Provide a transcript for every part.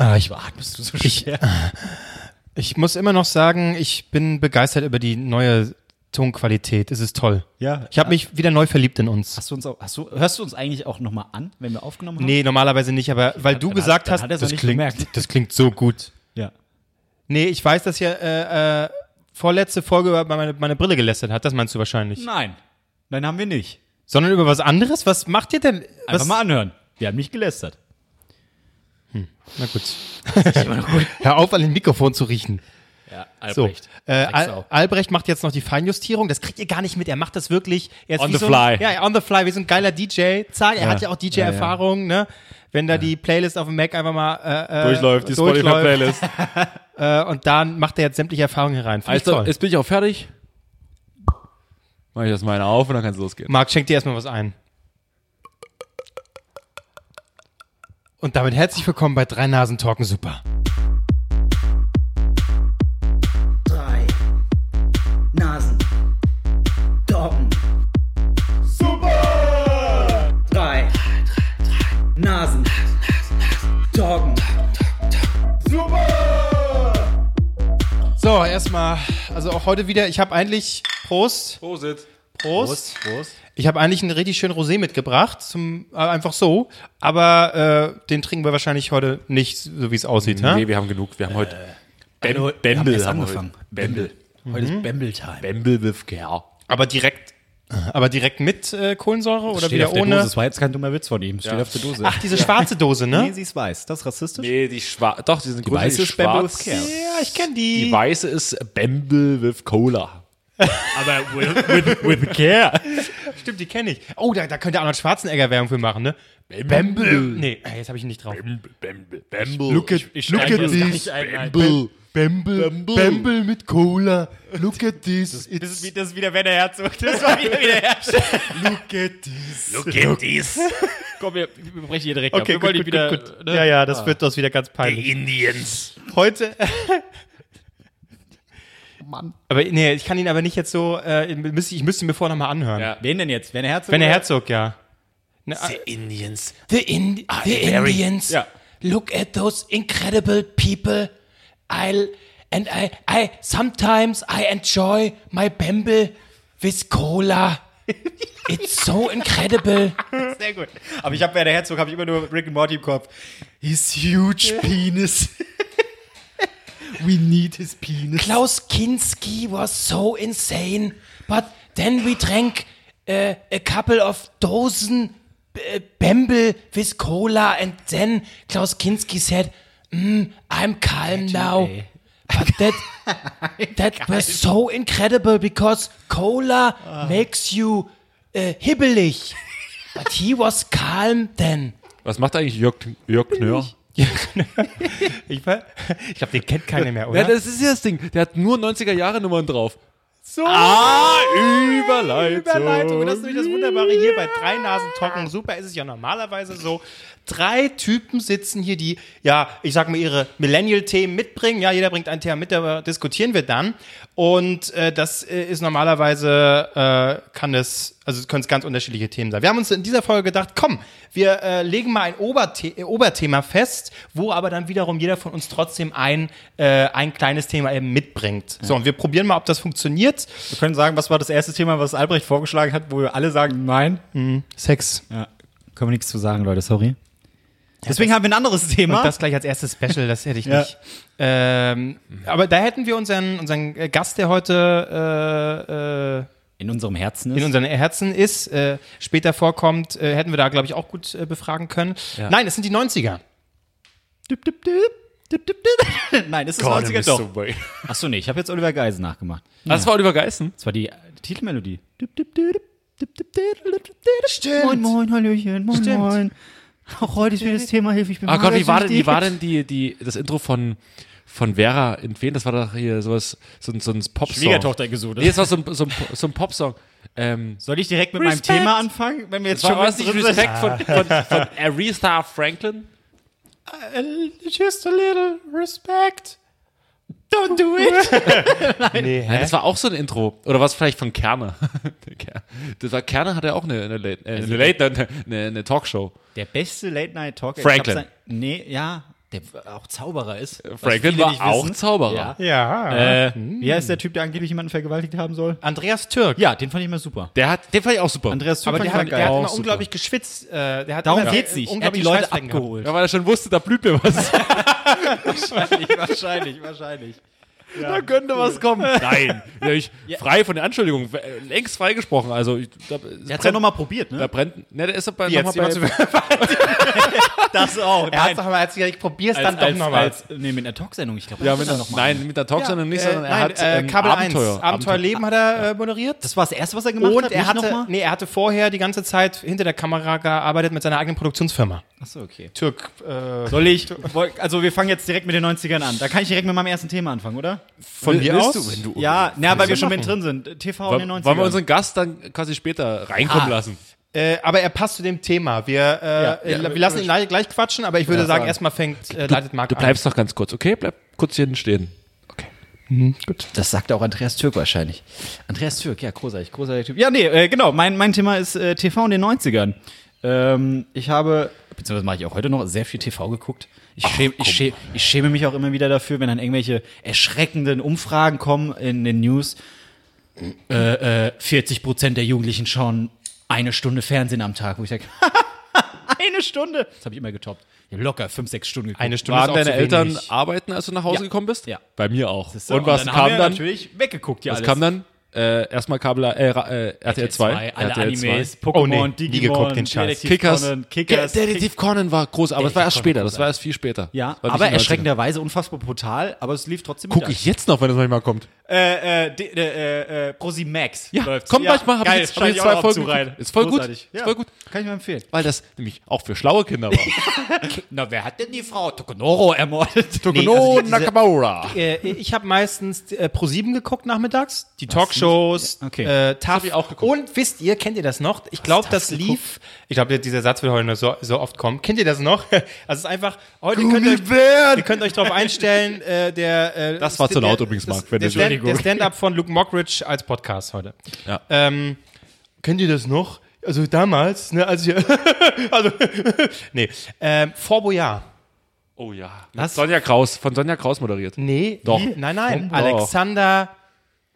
Ah, ich, Atmest du so ich, ich muss immer noch sagen, ich bin begeistert über die neue Tonqualität. Es ist toll. Ja. Ich habe mich wieder neu verliebt in uns. Hast du uns auch, hast du, hörst du uns eigentlich auch nochmal an, wenn wir aufgenommen haben? Nee, normalerweise nicht, aber weil du dann gesagt hat- hast, hat das klingt, gemerkt. das klingt so gut. Ja. Nee, ich weiß, dass ihr äh, äh, vorletzte Folge über meine, meine Brille gelästert hat. Das meinst du wahrscheinlich. Nein. Nein, haben wir nicht. Sondern über was anderes? Was macht ihr denn? Einfach Was? mal anhören. Wir haben nicht gelästert. Na gut. Hör auf, an dem Mikrofon zu riechen. Ja, So, Albrecht. äh, Al. Albrecht macht jetzt noch die Feinjustierung. Das kriegt ihr gar nicht mit. Er macht das wirklich. Er ist On wie the so fly. Ein, ja, on the fly, wie so ein geiler DJ. Zack, er hat ja auch DJ-Erfahrung, ne? Wenn da die Playlist auf dem Mac einfach mal äh, äh, Durchläuft, die Spotify-Playlist. äh, und dann macht er jetzt sämtliche Erfahrungen herein. Finde ich Also, jetzt bin ich auch fertig. Mach ich das mal auf und dann kann es losgehen. Marc, schenk dir erstmal was ein. Und damit herzlich willkommen bei Drei Nasen Talken Super. drei Nasen. Doggen. Super! Drei Nasen. Doggen. So, erstmal, also auch heute wieder, ich habe eigentlich, Prost, Prosit. Prost. Prost. Ich habe eigentlich einen richtig schönen Rosé mitgebracht, zum, äh, einfach so, aber äh, den trinken wir wahrscheinlich heute nicht, so wie es aussieht. Nee, ne? wir haben genug. Wir haben heute Bembel, Bembel. wir haben erst haben wir angefangen. heute. Bembel. Heute ist Bembel-Time. Bembel with care. Aber direkt, aber direkt mit äh, Kohlensäure oder Steht wieder auf der ohne? Dose. Das war jetzt kein dummer Witz von ihm. Steht auf der Dose. Ach, diese schwarze Dose, ne? nee, sie ist weiß. Das ist rassistisch? Nee, die schwarze. Doch, die sind Die weiße ist Bembel with schwarz. care. Ja, ich kenne die. Die weiße ist Bembel with Cola. Aber with, with, with care. Stimmt, die kenne ich. Oh, da, da könnte Arnold Schwarzenegger Werbung für machen, ne? Bembel. Nee, äh, jetzt habe ich ihn nicht drauf. Bembel. Bembel. Bembel. Look at, Ich look steige at this. nicht ein. Nein. Bembel. Bembel. Bembel mit Cola. Look at this. Das ist, wie, das ist wieder Werner Herzog. Das war wieder, wieder Herzog. Look at this. Look at this. Komm, wir, wir brechen hier direkt ab. Okay, Wir gut, wollen gut, wieder, gut, ne? Ja, ja, das wird das wieder ganz peinlich. Indians. Heute. Aber nee, ich kann ihn aber nicht jetzt so. Äh, müsste, ich müsste ihn mir vorher nochmal anhören. Ja. Wen denn jetzt? Werner Herzog? Wenn der oder? Herzog, ja. Ne, The Indians. The, Indi the very- Indians. Ja. Look at those incredible people. I'll and I I sometimes I enjoy my Bamble with cola. It's so incredible. Sehr gut. Aber ich habe Werner Herzog, habe ich immer nur Rick and Morty im Kopf. His huge penis. We need his penis. Klaus Kinski was so insane, but then we drank uh, a couple of dozen uh, Bamble with cola, and then Klaus Kinski said, mm, "I'm calm now." But that that was so incredible because cola makes you uh, hibbelig. But he was calm then. Was macht eigentlich Jörg, Jörg Knör? Ich, ver- ich glaube, den kennt keiner mehr, Ja, oder? das ist ja das Ding. Der hat nur 90er-Jahre-Nummern drauf. so Ah, Überleitung. Überleitung. Und das ist nämlich das Wunderbare hier bei drei Nasen Talken. Super ist es ja normalerweise so. Drei Typen sitzen hier, die, ja, ich sag mal, ihre Millennial-Themen mitbringen. Ja, jeder bringt ein Thema mit, darüber diskutieren wir dann. Und äh, das äh, ist normalerweise, äh, kann es, also können es ganz unterschiedliche Themen sein. Wir haben uns in dieser Folge gedacht, komm, wir äh, legen mal ein Oberthe äh, Oberthema fest, wo aber dann wiederum jeder von uns trotzdem ein, äh, ein kleines Thema eben mitbringt. So, und wir probieren mal, ob das funktioniert. Wir können sagen, was war das erste Thema, was Albrecht vorgeschlagen hat, wo wir alle sagen, nein. Sex. Ja. Können wir nichts zu sagen, Leute, sorry. Deswegen haben wir ein anderes Thema. Und das gleich als erstes Special, das hätte ich Ja. nicht. Ähm, aber da hätten wir unseren, unseren äh, Gast, der heute äh, äh, in unserem Herzen ist. in unseren Herzen ist, äh, später vorkommt, äh, hätten wir da, glaube ich, auch gut äh, befragen können. Nein, es sind die 90er. Dip, dip, dip, dip, dip, dip. Nein, es ist 90er doch. Achso, nee, ich habe jetzt Oliver Geisen nachgemacht. Das war Oliver Geißen. Das war die, die Titelmelodie. Stimmt. Moin, moin, Hallöchen, moin, Stimmt. moin. Auch heute ist wieder das Thema Hilfe, ich bin Ah Gott, wie war denn, wie war denn die, die, das Intro von, von Vera in Wen? Das war doch hier sowas, so, ein- so ein Popsong. Schwiegertochter gesucht. Nee, das war so ein, so ein, so ein Popsong. Ähm, Soll ich direkt mit Respect. meinem Thema anfangen, wenn wir jetzt das war schon was nicht drin Respekt von, von, von Aretha Franklin? Just a little respect. Don't do it. nee, Nein, das war auch so ein Intro. Oder was vielleicht von Kerner? das war Kerner hatte auch eine, eine, Late, äh, eine, Late, eine, eine, eine Talkshow. Der beste Late Night Talk. Franklin. Ich glaub, sein- Nee, ja. Der auch Zauberer ist. Franklin war nicht auch wissen. Zauberer. Ja. Ja. Äh, Wie heißt der Typ, der angeblich jemanden vergewaltigt haben soll? Andreas Türk. Ja, den fand ich immer super. Der hat, den fand ich auch super. Andreas Türk aber fand der ich hat, immer der hat immer Auch super. unglaublich geschwitzt. Äh, der hat Darum immer, geht's nicht. Er hat die unglaublich Leute abgeholt. Ja, weil er schon wusste, da blüht mir was. wahrscheinlich, wahrscheinlich, wahrscheinlich. Da könnte was kommen. Nein, ja, ich, frei von der Anschuldigung, äh, längst freigesprochen. Also, ich, da, Der hat's ja nochmal probiert, da ne? brennt, ne, der ist aber Wie noch jetzt? mal bei, Das auch. Er hat doch mal erzählt, ich probier's als, dann doch als, nochmal. als, nee, mit einer Talksendung, ich glaube. ja, mit, nein, mit der Talksendung nicht, sondern er nein, hat äh, ähm, Kabel 1, Abenteuer. Abenteuerleben hat er äh, moderiert. Das war das Erste, was er gemacht Und hat? er Nicht hatte, noch mal? nee, er hatte vorher die ganze Zeit hinter der Kamera gearbeitet mit seiner eigenen Produktionsfirma. Achso, okay. Türk. Äh, Soll ich, also wir fangen jetzt direkt mit den 90ern an. Da kann ich direkt mit meinem ersten Thema anfangen, oder? Von Will- mir aus? Du, wenn du, Ja, na, weil wir schon mit drin sind. TV in den wollen, 90ern. wollen wir unseren Gast dann quasi später reinkommen Ah. lassen? Äh, aber er passt zu dem Thema. Wir, äh, Ja. äh, wir lassen ihn gleich, gleich quatschen, aber ich würde sagen, sagen. erstmal fängt, äh, leitet Marc Du bleibst doch ganz kurz, okay? Bleib kurz hier hinten stehen. Okay. Gut. Das sagt auch Andreas Türk wahrscheinlich. Andreas Türk, ja, großartig, großartiger Typ. Ja, nee, äh, genau, mein, mein Thema ist äh, TV in den 90ern. Ähm, ich habe, beziehungsweise mache ich auch heute noch, sehr viel TV geguckt. Ich, schäme, ich, schäme, ich schäme mich auch immer wieder dafür, wenn dann irgendwelche erschreckenden Umfragen kommen in den News. Äh, äh, 40 Prozent der Jugendlichen schauen eine Stunde Fernsehen am Tag, wo ich sage, eine Stunde. Das habe ich immer getoppt. Ja, locker fünf, sechs Stunden geguckt. Eine Stunde Waren deine Eltern wenig. arbeiten, als du nach Hause Ja. gekommen bist? Ja. Bei mir auch. Und was dann kam dann? natürlich weggeguckt, ja Was alles. kam dann? Äh, erstmal Kabel, äh, äh, RTL 2. alle RTL Animes, 2. Pokémon, Oh nee, nie Digimon, geguckt, den Scheiß. Detektiv Kickers. Conan, Kickers. Der Detektiv Conan war groß, aber es war erst später. Das war erst viel später. Ja, aber in den 90ern. erschreckenderweise unfassbar brutal, aber es lief trotzdem Guck ich jetzt noch, wenn das manchmal kommt. Äh, äh, de, äh, äh, Prosi Max Ja, läuft's. kommt manchmal, hab ich jetzt- hab jetzt zwei Folgen rein. Ist voll gut. Großartig. Ist Ja, voll gut. Kann ich mir empfehlen. Weil das nämlich auch für schlaue Kinder war. Na, wer hat denn die Frau Tokonoro ermordet? Tokono also Nakamura. Äh, ich habe meistens äh, Pro7 geguckt nachmittags, die Talkshows, Okay. äh, TAF. hab ich auch geguckt. Und wisst ihr, kennt ihr das noch? Ich glaube, das lief, ich glaube, dieser Satz wird heute noch so, so oft kommen. Kennt ihr das noch? Also es ist einfach, heute könnt ihr, euch, ihr könnt euch darauf einstellen, äh, der äh, Das war zu der- laut übrigens, das- Marc, wenn Der Stand- der Stand-up von Luke Mockridge als Podcast heute. Ja. Ähm, kennt ihr das noch? Also damals, ne, als ich, also, nee, ähm, Fort Boyard. Oh ja. Was? Sonja Kraus, von Sonja Kraus moderiert. Nee, Doch. Wie? Nein, nein. Alexander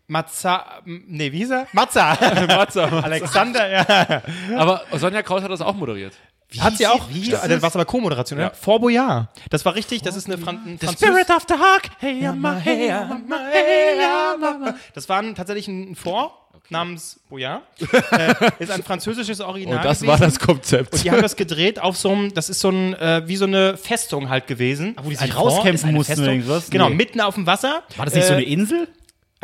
Mazza. Nee, wie hieß er? Mazza. Matze. Alexander, ja. Aber Sonja Kraus hat das auch moderiert. Hat sie auch. wie das war aber Co-Moderation, ja. Fort Boyard. Das war richtig, das ist eine Fran ein Französ of the Hawk. Hey, Amma, hey, Amma, hey, Amma. Das war ein, tatsächlich ein Fort namens Boyard. äh, ist ein französisches Original. Und das gewesen. war das Konzept. Die haben das gedreht auf so einem, das ist so ein, äh, wie so eine Festung halt gewesen. wo die sich rauskämpfen mussten Festung. oder irgendwas? Genau, Nee. mitten auf dem Wasser. War das nicht so Äh, eine Insel?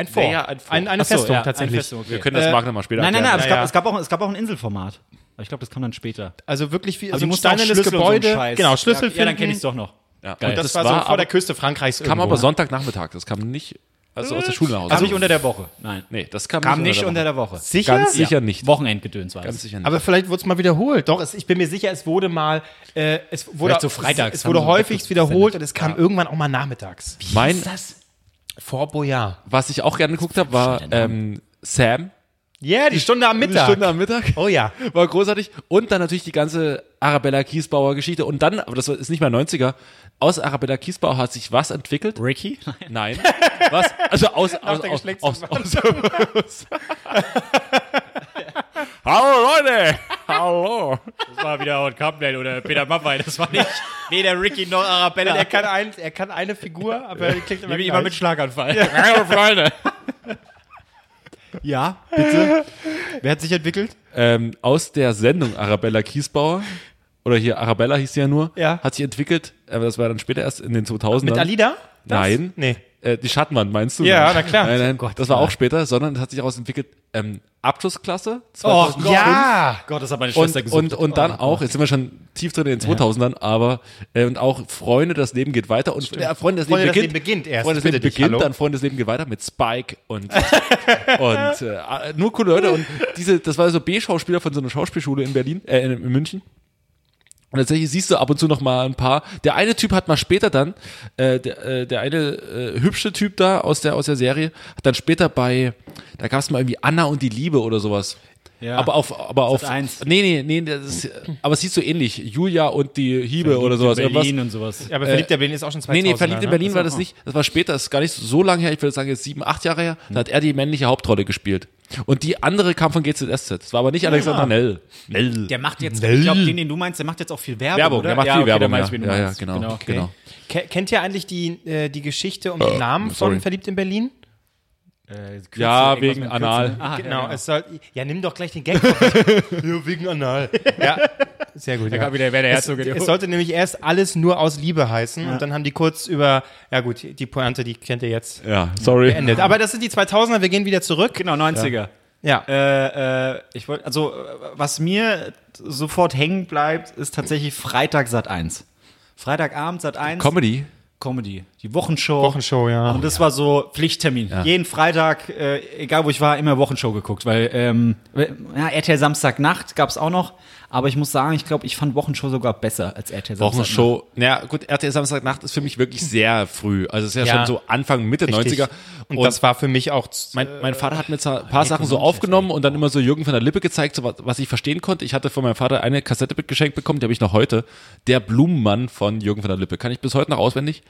Ein Fort. Ja, ja, ein Fort. Ein, eine Ach so, Festung ja, tatsächlich. eine Festung, okay. Wir können das Äh, Marc nochmal später Nein, nein, nein, es, Ja, gab, ja. es, gab auch, es gab auch ein Inselformat. Aber ich glaube, das kam dann später. Also wirklich wie Also so ein steinernes so Gebäude. Scheiß. genau, Schlüssel ja, Ja, dann finden. kenne ich es doch noch. Ja. Und das, das war, so vor aber- der Küste Frankreichs kam irgendwo. aber Sonntagnachmittag. Das kam nicht, also aus der Schule nach Hause. Kam nicht unter der Woche. Nein. nee, das kam, Kam nicht unter unter der Woche. Sicher? Ganz sicher nicht. Wochenendgedöns war Ganz das. sicher nicht. Aber vielleicht wurde es mal wiederholt. Doch, es, ich bin mir sicher, es wurde mal, äh, es wurde, Vielleicht so freitags es, es wurde häufig das wiederholt und es kam irgendwann auch mal nachmittags. mein, das? Fort Boyard. was ich auch gerne geguckt habe, war ähm, Sam. Ja, die Stunde am Mittag. Die Stunde am Mittag. Oh ja. War großartig. Und dann natürlich die ganze Arabella Kiesbauer Geschichte. Und dann, aber das ist nicht mehr 90er, aus Arabella Kiesbauer hat sich was entwickelt? Ricky? Nein. Was? Also aus, aus, der aus, aus, Geschlechtsumwandlung. aus, aus Hallo Leute! Hallo! Das war wieder Howard Carpenter oder Peter Maffay. Das war nicht weder Ricky noch Arabella. Er kann, ein, er kann eine Figur, aber er klingt immer, immer mit Schlaganfall. Hallo Freunde! Ja, bitte. Wer hat sich entwickelt? Ähm, aus der Sendung Arabella Kiesbauer, oder hier Arabella hieß sie ja nur, Ja. hat sich entwickelt, aber das war dann später erst in den 2000ern. Mit Alida? Das? Nein. Nee. Äh, die Schattenwand meinst du? Ja, Nein. na klar. Nein, nein, Gott, das war ja. auch später, sondern es hat sich daraus entwickelt, ähm, Abschlussklasse. Oh, 2005. Ja. Gott, das hat meine Und, und, und dann auch, jetzt sind wir schon tief drin in den 2000ern, aber äh, und auch Freunde, das Leben geht weiter und äh, Freunde, das Freunde, Leben das beginnt. Leben beginnt erst. Freunde, das Leben dich, beginnt, hallo? dann Freunde, das Leben geht weiter mit Spike und und äh, nur coole Leute und diese, das war so B-Schauspieler von so einer Schauspielschule in Berlin, äh, in, in München. Und tatsächlich siehst du ab und zu noch mal ein paar. Der eine Typ hat mal später dann, äh, der, äh, der eine äh, hübsche Typ da aus der aus der Serie, hat dann später bei, da gab es mal irgendwie Anna und die Liebe oder sowas. Ja. Aber auf, aber auf. 1. nee, nee, nee, das ist, aber es sieht so ähnlich. Julia und die Hiebe oder sowas. Berlin irgendwas. und sowas. Ja, aber Verliebt der Berlin ist auch schon 2000. Nee, nee, Verliebt in ne? Berlin war das nicht. Das war später, das ist gar nicht so lange her. Ich würde sagen, jetzt sieben, acht Jahre her. Da hat er die männliche Hauptrolle gespielt. Und die andere kam von GZSZ. Das war aber nicht Alexander Nell. Nell. Der macht jetzt, ich glaube, den, den du meinst, der macht jetzt auch viel Werbung, Werbung, oder? der macht ja, viel okay, Werbung. weiß Ja, ja, ja, meinst. genau. okay. genau. Ke- Kennt ihr eigentlich die, äh, die Geschichte um den Namen von sorry. Verliebt in Berlin? Äh, Ja, wegen Anal. Ah, Genau, ja, es soll. Ja, nimm doch gleich den Gag. ja, wegen Anal. Ja, sehr gut. Ja. gab wieder, wer der Es, Herzog es sollte nämlich erst alles nur aus Liebe heißen und dann haben die kurz über, ja gut, die Pointe, die kennt ihr jetzt Ja, sorry. beendet. Aber das sind die 2000er, wir gehen wieder zurück. Genau, 90er. Ja. Äh, äh, ich wollte, also, was mir sofort hängen bleibt, ist tatsächlich Freitag Sat 1. Freitagabend Sat 1. Comedy. Comedy. Die Wochenshow. Wochenshow, ja. Und das war so Pflichttermin. Jeden Freitag, äh, egal wo ich war, immer Wochenshow geguckt, weil ähm, ja, RTL Samstagnacht gab's auch noch, aber ich muss sagen, ich glaube, ich fand Wochenshow sogar besser als RTL Samstagnacht. Wochenshow. Ja, gut, RTL Samstagnacht ist für mich wirklich sehr früh. Also es ist ja, Ja. schon so Anfang, Mitte Richtig. 90er. Und, das war für mich auch. Mein, mein Vater hat mir zwar ein paar Sachen so aufgenommen und dann immer so Jürgen von der Lippe gezeigt, so was, was ich verstehen konnte. Ich hatte von meinem Vater eine Kassette geschenkt bekommen, die habe ich noch heute. Der Blumenmann von Jürgen von der Lippe. Kann ich bis heute noch auswendig.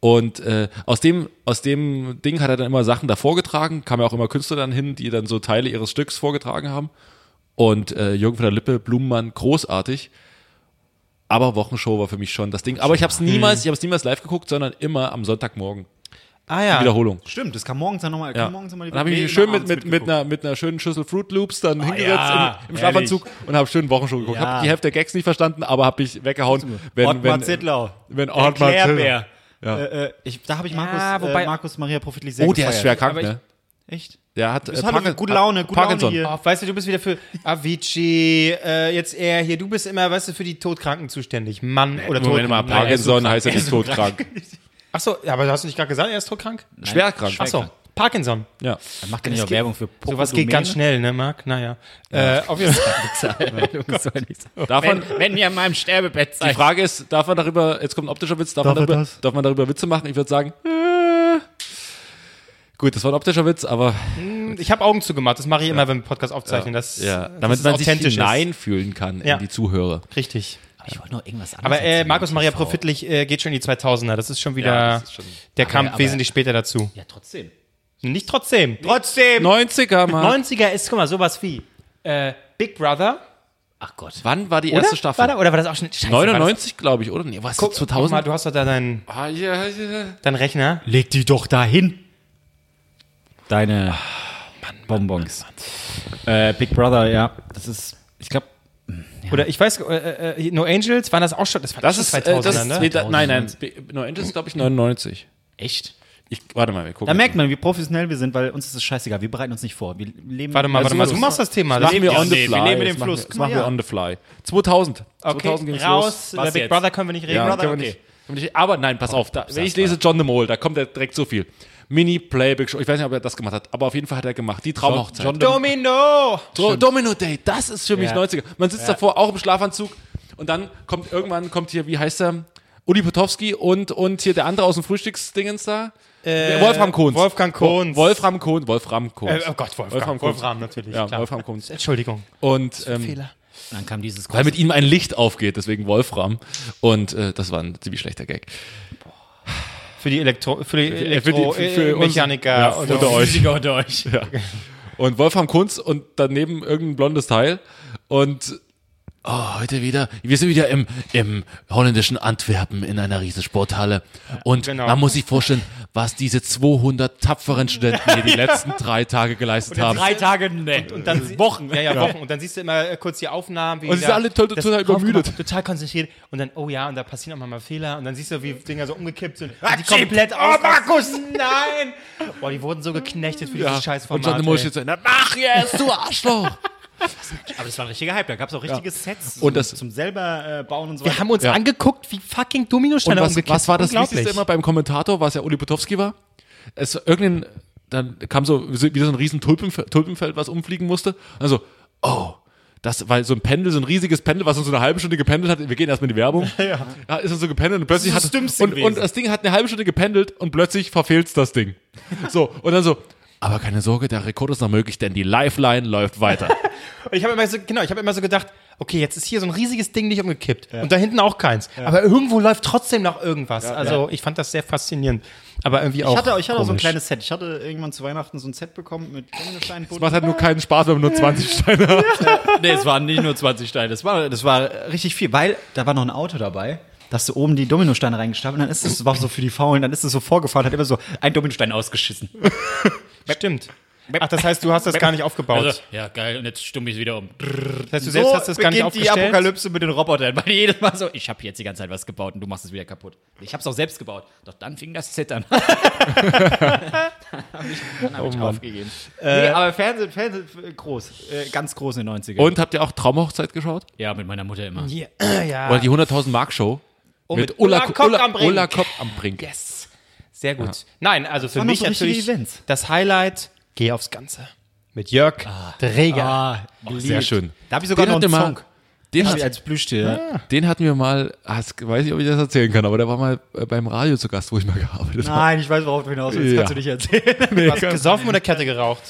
Und äh, aus, dem, aus dem Ding hat er dann immer Sachen da vorgetragen. Kamen ja auch immer Künstler dann hin, die dann so Teile ihres Stücks vorgetragen haben. Und äh, Jürgen von der Lippe, Blumenmann, großartig. Aber Wochenshow war für mich schon das Ding. Aber ich habe es niemals, ich habe es niemals live geguckt, sondern immer am Sonntagmorgen. ah ja. Wiederholung. Stimmt, das kam morgens dann nochmal. Ja. kam morgens die- dann habe ich mich schön mit, mit, mit, einer, mit einer schönen Schüssel Fruit Loops dann hingesetzt ja, im, im Schlafanzug und habe schön Wochenshow geguckt. Ja. Habe die Hälfte der Gags nicht verstanden, aber habe ich weggehauen. Wenn, Ottmar wenn, Zittlau. wenn Ottmar Klärbär. Ja. Äh, äh, ich, da habe ich Markus, Ja, wobei- äh, Markus Maria Profitlich sehr Oh, der ist schwer krank, ich- ne? Echt? Der hat äh, hallo, gute Laune, gute Parkinson. Laune hier. Oh, weißt du, du bist wieder für Avicii, äh, jetzt er hier, du bist immer, weißt du, für die Todkranken zuständig. Mann oder Moment mal. Parkinson heißt ja nicht todkrank. Achso, ja, aber hast du nicht gerade gesagt, er ist todkrank? Schwer krank. Achso, Parkinson. Ja. Dann macht er nicht auch Werbung für Poco Sowas geht ganz schnell, ne, Marc? Naja. Äh, auf jeden Fall. Darf man, Wenn ihr an meinem Sterbebett die seid. Frage ist, darf man darüber, jetzt kommt ein optischer Witz, darf, man er darüber, das? darf man darüber Witze machen? Ich würde sagen, äh, gut, das war ein optischer Witz, aber Ich habe Augen zugemacht, das mache ich immer, wenn wir Podcast aufzeichnen. Das, ja, das damit ist man sich hineinfühlen kann Ja. in die Zuhörer. Richtig. Ich wollte noch irgendwas anderes Aber äh. Markus Maria TV. Profitlich äh, geht schon in die 2000er. Das ist schon wieder, Ja, das ist schon- der kam aber- wesentlich später dazu. Ja, trotzdem. Nicht trotzdem. Trotzdem! 90er, Mann. 90er ist, guck mal, sowas wie äh, Big Brother. Ach Gott. Wann war die Oder? erste Staffel? War da, oder war das auch schon? Scheiße, war das- 99, glaube ich, oder? Nee, was? Guck, 2000? guck mal, du hast doch da deinen, ah, ja, ja. deinen Rechner. Leg die doch dahin. Deine Bonbons. Äh, Big Brother, ja. Das ist, ich glaube, Oder ich weiß, äh, äh, No Angels, waren das auch schon, das war Das schon ist, äh, das, ne? nee, da, nein, nein, No Angels ist, glaube ich, 99. echt? Ich, warte mal, wir gucken. Da merkt man, wie professionell wir sind, weil uns ist es scheißegal. Wir bereiten uns nicht vor. Wir leben Warte mal, warte mal, du machst das Thema. Das machen wir Ja, on the fly. wir dem machen Fluss. Das machen wir ja. on the fly. 2000. Okay, 2000 ging's raus. los. Big? Brother können wir nicht reden. Ja, Brother, okay. nicht, aber nein, pass auf. Da, wenn ich lese John the Mole, da kommt er direkt so viel. Mini-Playback-Show. Ich weiß nicht, ob er das gemacht hat, aber auf jeden Fall hat er gemacht. Die Traumhochzeit. John- Domino! Do Domino Day, das ist für mich Ja. 90er. Man sitzt davor auch im Schlafanzug und dann kommt irgendwann, kommt hier, wie heißt er? Uli Potowski und, und hier der andere aus dem Frühstücksdingens da. Äh, Wolfram Kohns. Wolfgang Kohns. Wolfram Kohn, Wolfram Kohns. Äh, oh Gott, Wolfgang. Wolfram Wolfram, Kohns. natürlich. Ja, klar. Wolfram Kohns. Entschuldigung. Und ähm, Fehler. Dann kam dieses weil mit ihm ein Licht aufgeht, deswegen Wolfram. Und äh, das war ein ziemlich schlechter Gag. Für die Elektro, für die für die- Elektro, für- für äh, uns- Mechaniker ja, unter unter euch. Unter euch. Ja. Und Wolfram Kunz und daneben irgendein blondes Teil. Und oh, heute wieder, wir sind wieder im, im holländischen Antwerpen in einer riesen Sporthalle. Und Genau. man muss sich vorstellen, was diese 200 tapferen Studenten hier die letzten drei Tage geleistet haben. Drei Tage, ne. Und dann sie- Wochen. Ja, ja, Wochen. Und dann siehst du immer äh, kurz die Aufnahmen. Wie Und sie da sind alle total- total übermüdet. Total konzentriert. Und dann, oh ja, und da passieren auch mal Fehler. Und dann siehst du, wie Dinger so umgekippt sind. Und die komplett oh, Markus! Nein! Boah, die wurden so geknechtet für dieses scheiß und Format. John de Mol ey. steht so, mach jetzt, du Arschloch! Aber das war ein richtiger Hype. Da gab es auch richtige Sets Und das- zum selber äh, bauen und so Wir haben uns Ja. angeguckt, wie fucking Dominosteine was, umgekippt. was war das. Wichtigste immer beim Kommentator, was ja Uli Potowski war? Es irgendein, dann kam so wieder so ein riesen Tulpenfeld, Tulpenfeld, was umfliegen musste. Also, oh, das, weil so ein Pendel, so ein riesiges Pendel, was uns so eine halbe Stunde gependelt hat, wir gehen erstmal in die Werbung. Ja. ist dann so gependelt und plötzlich Das hat ist das und, und das Ding hat eine halbe Stunde gependelt und plötzlich verfehlt's das Ding. So, und dann so, Aber keine Sorge, der Rekord ist noch möglich, denn die Lifeline läuft weiter. Und ich habe immer so, genau, ich habe immer so gedacht, okay, jetzt ist hier so ein riesiges Ding nicht umgekippt und da hinten auch keins. Aber irgendwo läuft trotzdem noch irgendwas. also ich fand das sehr faszinierend. Aber irgendwie auch. Ich hatte, ich hatte auch so ein kleines Set. Ich hatte irgendwann zu Weihnachten so ein Set bekommen mit Dominosteinen. Es macht halt nur keinen Spaß, wenn man nur 20 Steine hat. nee, es waren nicht nur 20 Steine. Das war, das war richtig viel, weil da war noch ein Auto dabei. Da hast du oben die Dominosteine reingestapelt und dann ist es, war so für die Faulen, dann ist es so vorgefahren, hat immer so ein Dominostein ausgeschissen. Stimmt. Ach, das heißt, du hast das gar nicht aufgebaut. Also, ja, geil, und jetzt stumme ich es wieder um. das heißt, du selbst hast das gar nicht beginnt die aufgestellt. Apokalypse mit den Robotern, weil jedes Mal so, ich habe jetzt die ganze Zeit was gebaut und du machst es wieder kaputt. Ich habe es auch selbst gebaut. Doch dann fing das Zittern. dann habe ich, dann hab ich aufgegeben. nee, aber Fernsehen, Fernsehen äh, groß, äh, ganz groß in den 90ern. Und habt ihr auch Traumhochzeit geschaut? Ja, mit meiner Mutter immer. Ja, ja. Oder die 100.000 Mark Show? Mit Ulla Kock am Brink. Ulla Kopp am Brink. Yes. Sehr gut. Nein, also für mich so natürlich Events. das Highlight, geh aufs Ganze. Mit Jörg Dreger. Ah, Sehr schön. Da habe ich sogar Den noch einen hatten wir- Song. Den, hat, ich als Plüschtier. Ja. den hatten wir mal, ah, weiß ich, ob ich das erzählen kann, aber der war mal äh, beim Radio zu Gast, wo ich mal gearbeitet habe. Nein, ich weiß, worauf du hinaus willst. Ja. Kannst du nicht erzählen. Du hast gesoffen oder Kette geraucht?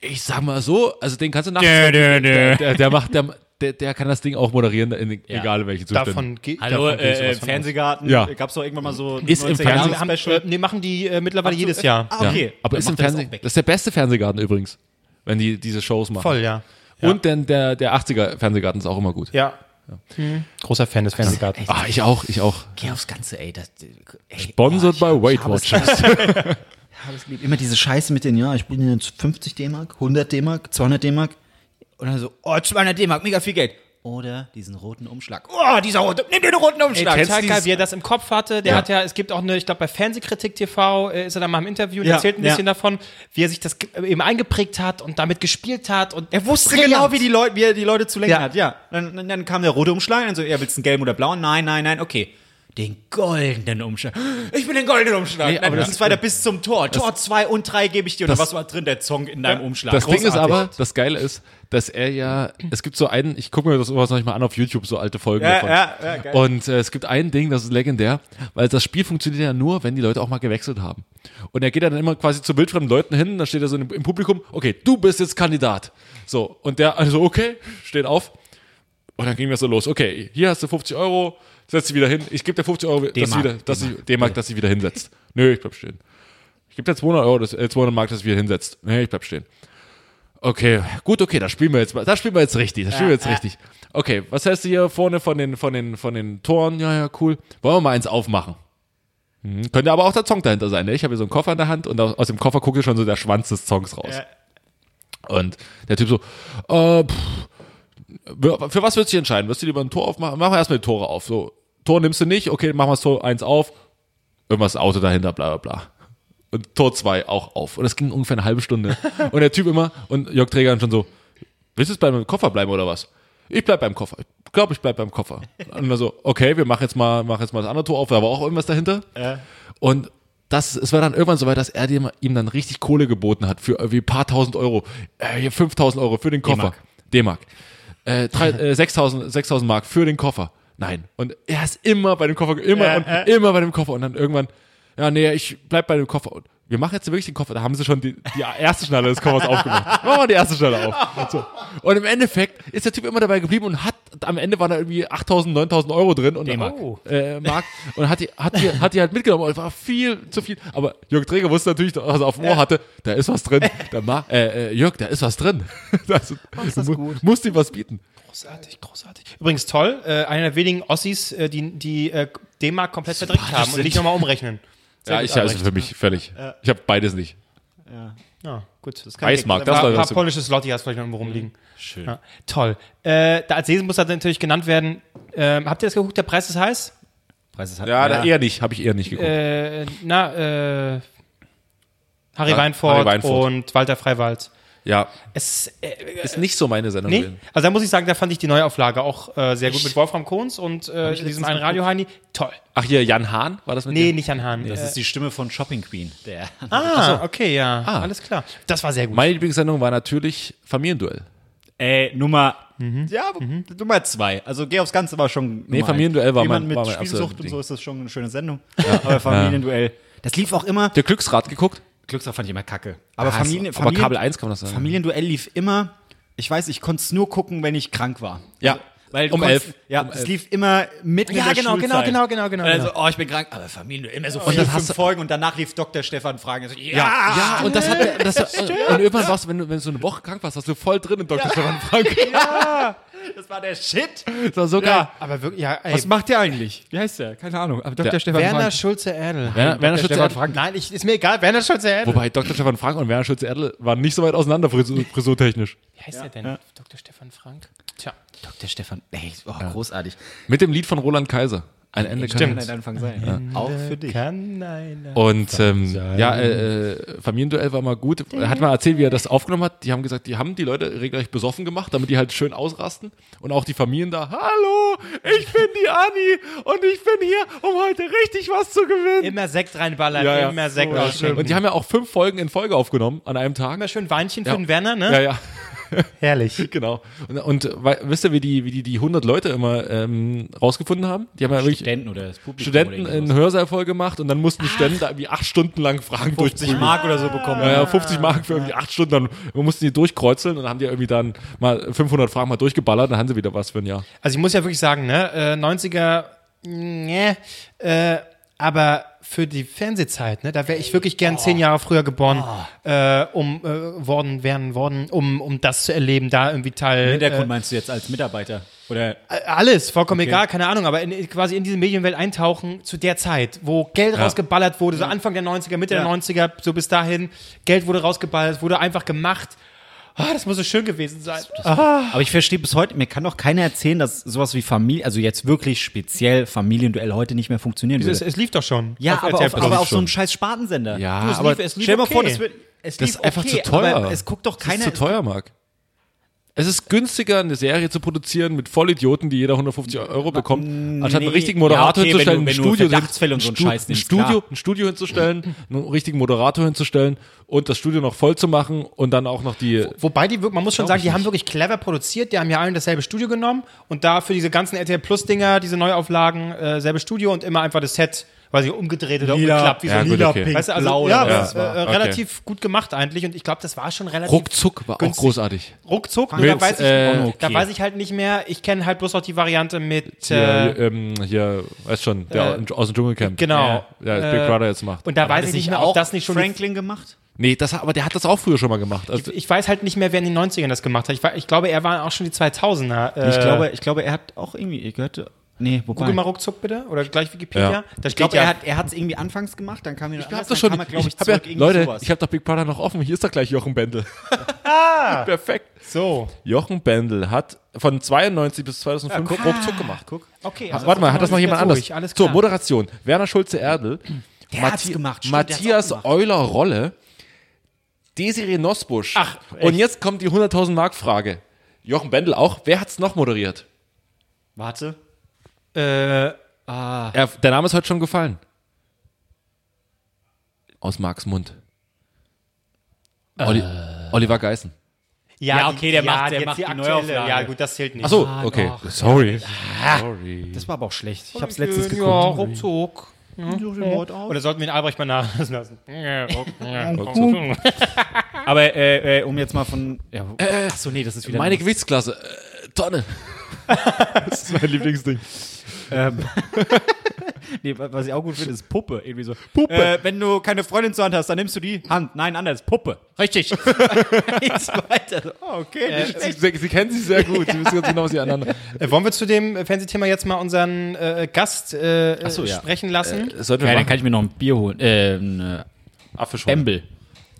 Ich sag mal so, also den kannst du nachts. Der, der, der macht, der, der, der kann das Ding auch moderieren, in, egal in welchen Zuständen. Davon geht Hallo, davon äh, sowas von Fernsehgarten. Ja. Gab es doch irgendwann mal so Ist im 90er Fernsehen- aus. Jahre Haben, Special. äh, nee, machen die äh, mittlerweile jedes Jahr. Ah, okay. Aber Dann ist im er das Fernsehen, weg. das ist der beste Fernsehgarten übrigens, wenn die diese Shows machen. Voll, ja. Und denn der, der 80er Fernsehgarten ist auch immer gut. Ja. Mhm. Großer Fan des Fernsehgartens. Ah, ich auch, ich auch. Geh aufs Ganze, ey. Das, ey Sponsored oh, by Weight Watchers. Immer diese Scheiße mit den, ja, ich bin jetzt 50 D-Mark, 100 D-Mark, 200 D-Mark. Und dann so, oh, 200 D-Mark, mega viel Geld. Oder diesen roten Umschlag. Oh, dieser rote, nimm den roten Umschlag. Ey, total geil, wie er das im Kopf hatte. Der Ja. hat ja, es gibt auch eine, ich glaube bei Fernsehkritik TV äh, ist er da mal im Interview und Ja, erzählt ein ja. bisschen davon, wie er sich das ge- eben eingeprägt hat und damit gespielt hat. Und Er wusste Brillant. genau, wie, die Leute, wie er die Leute zu lenken Ja. hat. Ja. Dann, dann, dann kam der rote Umschlag und so, ja, willst du einen gelben oder blauen? Nein, nein, nein, okay. Den goldenen Umschlag. Ich will den goldenen Umschlag. Nee, Nein, aber das ist weiter bis zum Tor. Tor 2 und 3 gebe ich dir. Und Das- dann was war drin? Der Zong in deinem Umschlag. Das Ding ist Großartig. aber, das Geile ist, dass er ja, es gibt so einen, ich gucke mir das sowas noch mal an auf YouTube, so alte Folgen Ja, davon. ja, ja, geil. Und äh, es gibt ein Ding, das ist legendär, weil das Spiel funktioniert ja nur, wenn die Leute auch mal gewechselt haben. Und er geht dann immer quasi zu wildfremden Leuten hin, dann steht er so im, im Publikum, okay, du bist jetzt Kandidat. So, und der also, okay, steht auf. Und dann ging das so los, okay, hier hast du 50 Euro, setz dich wieder hin, ich gebe dir 50 Euro, dass sie wieder, dass sie, D-Mark, dass sie wieder hinsetzt. Nö, ich bleib stehen. Ich gebe dir 200 Euro, das, äh, 200 Mark, dass sie wieder hinsetzt. Nee, ich bleib stehen. Okay, gut, okay, das spielen wir jetzt mal. Das spielen wir jetzt richtig. Das spielen wir jetzt richtig. Okay, was hältst du hier vorne von den, von den, von den Toren? Ja, ja, cool. Wollen wir mal eins aufmachen? Hm, könnte aber auch der Song dahinter sein. Ne? Ich habe hier so einen Koffer in der Hand und aus, aus dem Koffer guckt hier schon so der Schwanz des Songs raus. Und der Typ so, äh, pff, für was würdest du dich entscheiden? Wirst du lieber ein Tor aufmachen? Machen wir erstmal die Tore auf. So, Tor nimmst du nicht, okay, machen wir das Tor 1 auf. Irgendwas Auto dahinter, bla bla bla. Und Tor 2 auch auf. Und das ging ungefähr eine halbe Stunde. Und der Typ immer, und Jörg Träger dann schon so, willst du jetzt beim Koffer bleiben oder was? Ich bleib beim Koffer. Ich glaube, ich bleib beim Koffer. Und dann so, okay, wir machen jetzt mal, machen jetzt mal das andere Tor auf, da war auch irgendwas dahinter. Und das, es war dann irgendwann so weit, dass er dem, ihm dann richtig Kohle geboten hat für irgendwie ein paar tausend Euro. Äh, hier 5000 Euro für den Koffer. D-Mark. Äh, drei- äh, 6000, 6000 Mark für den Koffer. Nein. Und er ist immer bei dem Koffer, immer und immer bei dem Koffer. Und dann irgendwann, ja, nee, ich bleib bei dem Koffer. Und wir machen jetzt wirklich den Koffer. Da haben sie schon die, die erste Schnalle des Koffers aufgemacht. Machen wir die erste Schnalle auf. So. Und im Endeffekt ist der Typ immer dabei geblieben und hat, am Ende waren da irgendwie 8000, 9000 Euro drin und D-Mark. Oh. äh, Mark und hat die, hat die, hat die halt mitgenommen und war viel zu viel. Aber Jörg Träger wusste natürlich, was er auf dem Ohr hatte, da ist was drin. Da äh, äh, Jörg, da ist was drin. Also, du mu musst ihm was bieten. Großartig, großartig. Übrigens toll, äh, einer der wenigen Ossis, äh, die, die äh, D-Mark komplett verdrängt haben und nicht nochmal umrechnen. Sehr Ja, ich also für mich völlig. Ich habe beides nicht. Ja, gut. Das Eismark, das ein war paar, paar polnische Slotty hast vielleicht noch irgendwo rumliegen. Schön. Ja, toll. Äh, da als Sesen muss das natürlich genannt werden. Ähm, habt ihr das geguckt? Der Preis ist heiß? Preis ist halt, Ja, da eher nicht, habe ich eher nicht geguckt. Äh, na, äh, Harry, Ja, Weinfurt Harry Weinfurt. und Walter Freiwald. Ja, Es, äh, ist nicht so meine Sendung. nee, also da muss ich sagen, da fand ich die Neuauflage auch äh, sehr gut mit Wolfram Kohns und äh, diesem einen Radio-Heini. Toll. Ach hier, Jan Hahn, war das mit Nee, dir? nicht an Hahn. Das äh, ist die Stimme von Shopping Queen. Der. ah, okay, ja. Ah. Alles klar. Das war sehr gut. Meine Lieblingssendung war natürlich Familienduell. Äh, Nummer. Ja, Nummer zwei. Also geh aufs Ganze war schon. Nee, Nummer Familienduell eins. war Jemand mein- mit war mein Spielsucht und so ist das schon eine schöne Sendung. Aber Familienduell. Das lief auch immer. Der Glücksrad geguckt? Glücksrad fand ich immer kacke. Aber Ah, Familien, aber Familien, Kabel 1 kann man das sagen. Familienduell lief immer, ich weiß, ich konnte es nur gucken, wenn ich krank war. Ja. Weil du Um konntest- elf. Ja, Um es elf. lief immer mitten Ja, in der genau, genau, Schulzeit. genau, genau, genau, Also, genau. oh, ich bin krank, aber Familienduell immer so Und hast fünf du- Folgen und danach lief Dr. Stefan Fragen. Also, ja, Ja, ja, und das hat das, und irgendwann warst du, wenn du, wenn du so eine Woche krank warst, warst du voll drin in Dr. Stefan Frank. das war der Shit. Das war so geil. Aber wirklich, ja, ey, Was macht der eigentlich? Wie heißt der? Keine Ahnung. Aber Dr. Der- Stefan Werner Frank. Schulze-Erdel. Werner, Werner Schulze Erdl. Frank. Nein, ich, ist mir egal, Werner Schulze-Erdel. Wobei Dr. Stefan Frank und Werner Schulze Erdl waren nicht so weit auseinander frisur- frisurtechnisch. Wie heißt der denn? Dr. Stefan Frank? Tja. Dr. Stefan. Ey, oh, großartig. Mit dem Lied von Roland Kaiser. Ein Ende kann Kann ein Anfang sein. Auch für dich. Kann einer. Und ähm, ja, äh, äh, Familienduell war mal gut. Er hat mal erzählt, wie er das aufgenommen hat. Die haben gesagt, die haben die Leute regelrecht besoffen gemacht, damit die halt schön ausrasten. Und auch die Familien da, hallo, ich bin die Anni und ich bin hier, um heute richtig was zu gewinnen. Immer Sekt reinballern, Ja, ja. immer Sekt schön. ausschenken. Und die haben ja auch fünf Folgen in Folge aufgenommen an einem Tag. immer schön Weinchen Ja. für den Werner, ne? Ja, ja. Herrlich. Genau. Und, und wisst ihr, wie die, wie die, die 100 Leute immer ähm, rausgefunden haben? Die haben ja wirklich Studenten oder das Publikum. Studenten oder in einen Hörsaal voll gemacht und dann mussten die Studenten da irgendwie acht Stunden lang Fragen 50 durchprügeln. Mark oder so bekommen. Ja, ja, 50 Mark für irgendwie acht Stunden, dann mussten die durchkreuzeln und dann haben die irgendwie dann mal 500 Fragen mal durchgeballert, dann haben sie wieder was für ein Jahr. Also ich muss ja wirklich sagen, ne, äh, 90er, ne, äh, aber für die Fernsehzeit, ne, da wäre ich wirklich gern zehn Jahre früher geboren, äh, um äh, worden werden worden, um um das zu erleben, da irgendwie Teil. Hintergrund äh, meinst du jetzt als Mitarbeiter? Oder alles, vollkommen egal, keine Ahnung, aber in, quasi in diese Medienwelt eintauchen zu der Zeit, wo Geld rausgeballert wurde, so Anfang der 90er, Mitte Ja. der 90er, so bis dahin, Geld wurde rausgeballert, wurde einfach gemacht. Ah, das muss so schön gewesen sein. Aber ich verstehe bis heute, mir kann doch keiner erzählen, dass sowas wie Familie, also jetzt wirklich speziell Familienduell heute nicht mehr funktionieren Es, würde. es lief doch schon. Ja, aber RTL auf, Plus. aber auf so einem scheiß Spartensender. Ja, du, es aber lief, es lief stell dir mal okay. vor, das wird, es Das ist einfach okay, zu teuer. Aber es guckt doch Das keiner. ist zu teuer, Marc. Es ist günstiger, eine Serie zu produzieren mit Vollidioten, die jeder 150 Euro bekommt, anstatt einen nee. richtigen Moderator Ja, okay, hinzustellen, ein Studio, Verdachtsfälle und so einen Stu- Scheiß ein nimmst, Studio, klar. ein Studio hinzustellen, einen richtigen Moderator hinzustellen und das Studio noch voll zu machen und dann auch noch die Wobei die, man muss schon sagen, die haben wirklich clever produziert. Die haben ja allen dasselbe Studio genommen und da für diese ganzen RTL Plus Dinger, diese Neuauflagen, äh, selbe Studio und immer einfach das Set, weiß ich, umgedreht oder Lila, umgeklappt. Wie ja, so lila, okay. Weißt du, also, blau ja, oder das, was. äh, Okay. relativ gut gemacht eigentlich und ich glaube, das war schon relativ Ruckzuck war auch günstig. großartig. ruckzuck. Mit, da, weiß ich, äh, okay. da weiß ich halt nicht mehr. Ich kenne halt bloß noch die Variante mit Hier, äh, ähm, hier, weißt schon, der aus dem Dschungelcamp. genau. Ja, der Big Äh, Brother jetzt macht. und da weiß ich nicht mehr, ob das nicht schon Franklin gemacht? Nee, das, aber der hat das auch früher schon mal gemacht. Also, ich weiß halt nicht mehr, wer in den 90ern das gemacht hat. Ich, ich glaube, er war auch schon die 2000er. Äh, Ich glaube, ich glaube, er hat auch irgendwie, ich gehörte, nee, wobei. Google mal ruckzuck bitte. Oder gleich Wikipedia. Ja. Da ich glaube, steht ja, er hat hat es irgendwie anfangs gemacht, dann kam wieder Ich hab das schon. Kam er, glaub ich, ich ja, zurück, irgendwie Leute, sowas. ich habe doch Big Brother noch offen. Hier ist doch gleich Jochen Bendel. ah, perfekt. so. Jochen Bendel hat von 92 bis 2005 ruckzuck gemacht. Guck. Okay, Ah, Warte mal, hat das noch jemand anders? Alles so. Moderation. Werner Schulze-Erdl. Der Mathi- gemacht, stimmt, Matthias. Euler-Rolle. Desiree Nosbusch. Ach, Und jetzt kommt die 100.000 Mark Frage. Jochen Bendel auch. Wer hat's noch moderiert? Warte. Äh, Er, der Name ist heute schon gefallen. Aus Marks Mund. Oli Oliver Geißen. Ja, okay, der macht- der jetzt macht die die aktuelle. Neuauflage. Ja, gut, das zählt nicht. Ach so, okay. Sorry. Sorry. Das war aber auch schlecht. Ich hab's letztens Ja, geguckt. ruckzuck. Oder sollten wir den Albrecht mal nachlassen lassen? Ja, ja. Aber äh, äh, um jetzt mal von. Ja, ach so, nee, das ist wieder. Meine Gewichtsklasse. Äh, Tonne. das ist mein Lieblingsding. Ähm, nee, wa- was ich auch gut finde, ist Puppe. Irgendwie so. Puppe. Äh, wenn du keine Freundin zur Hand hast, dann nimmst du die Hand. Nein, anders. Puppe. Richtig. Nichts weiter. Oh, okay. Sie, sie, sie kennen sich sehr gut. Sie wissen ganz genau, was sie aneinander. Äh, wollen wir zu dem äh, Fernsehthema jetzt mal unseren äh, Gast äh, so, äh, ja. sprechen lassen? Ja, dann kann ich mir noch ein Bier holen. Äh, ein Apfelschorle. Bembel.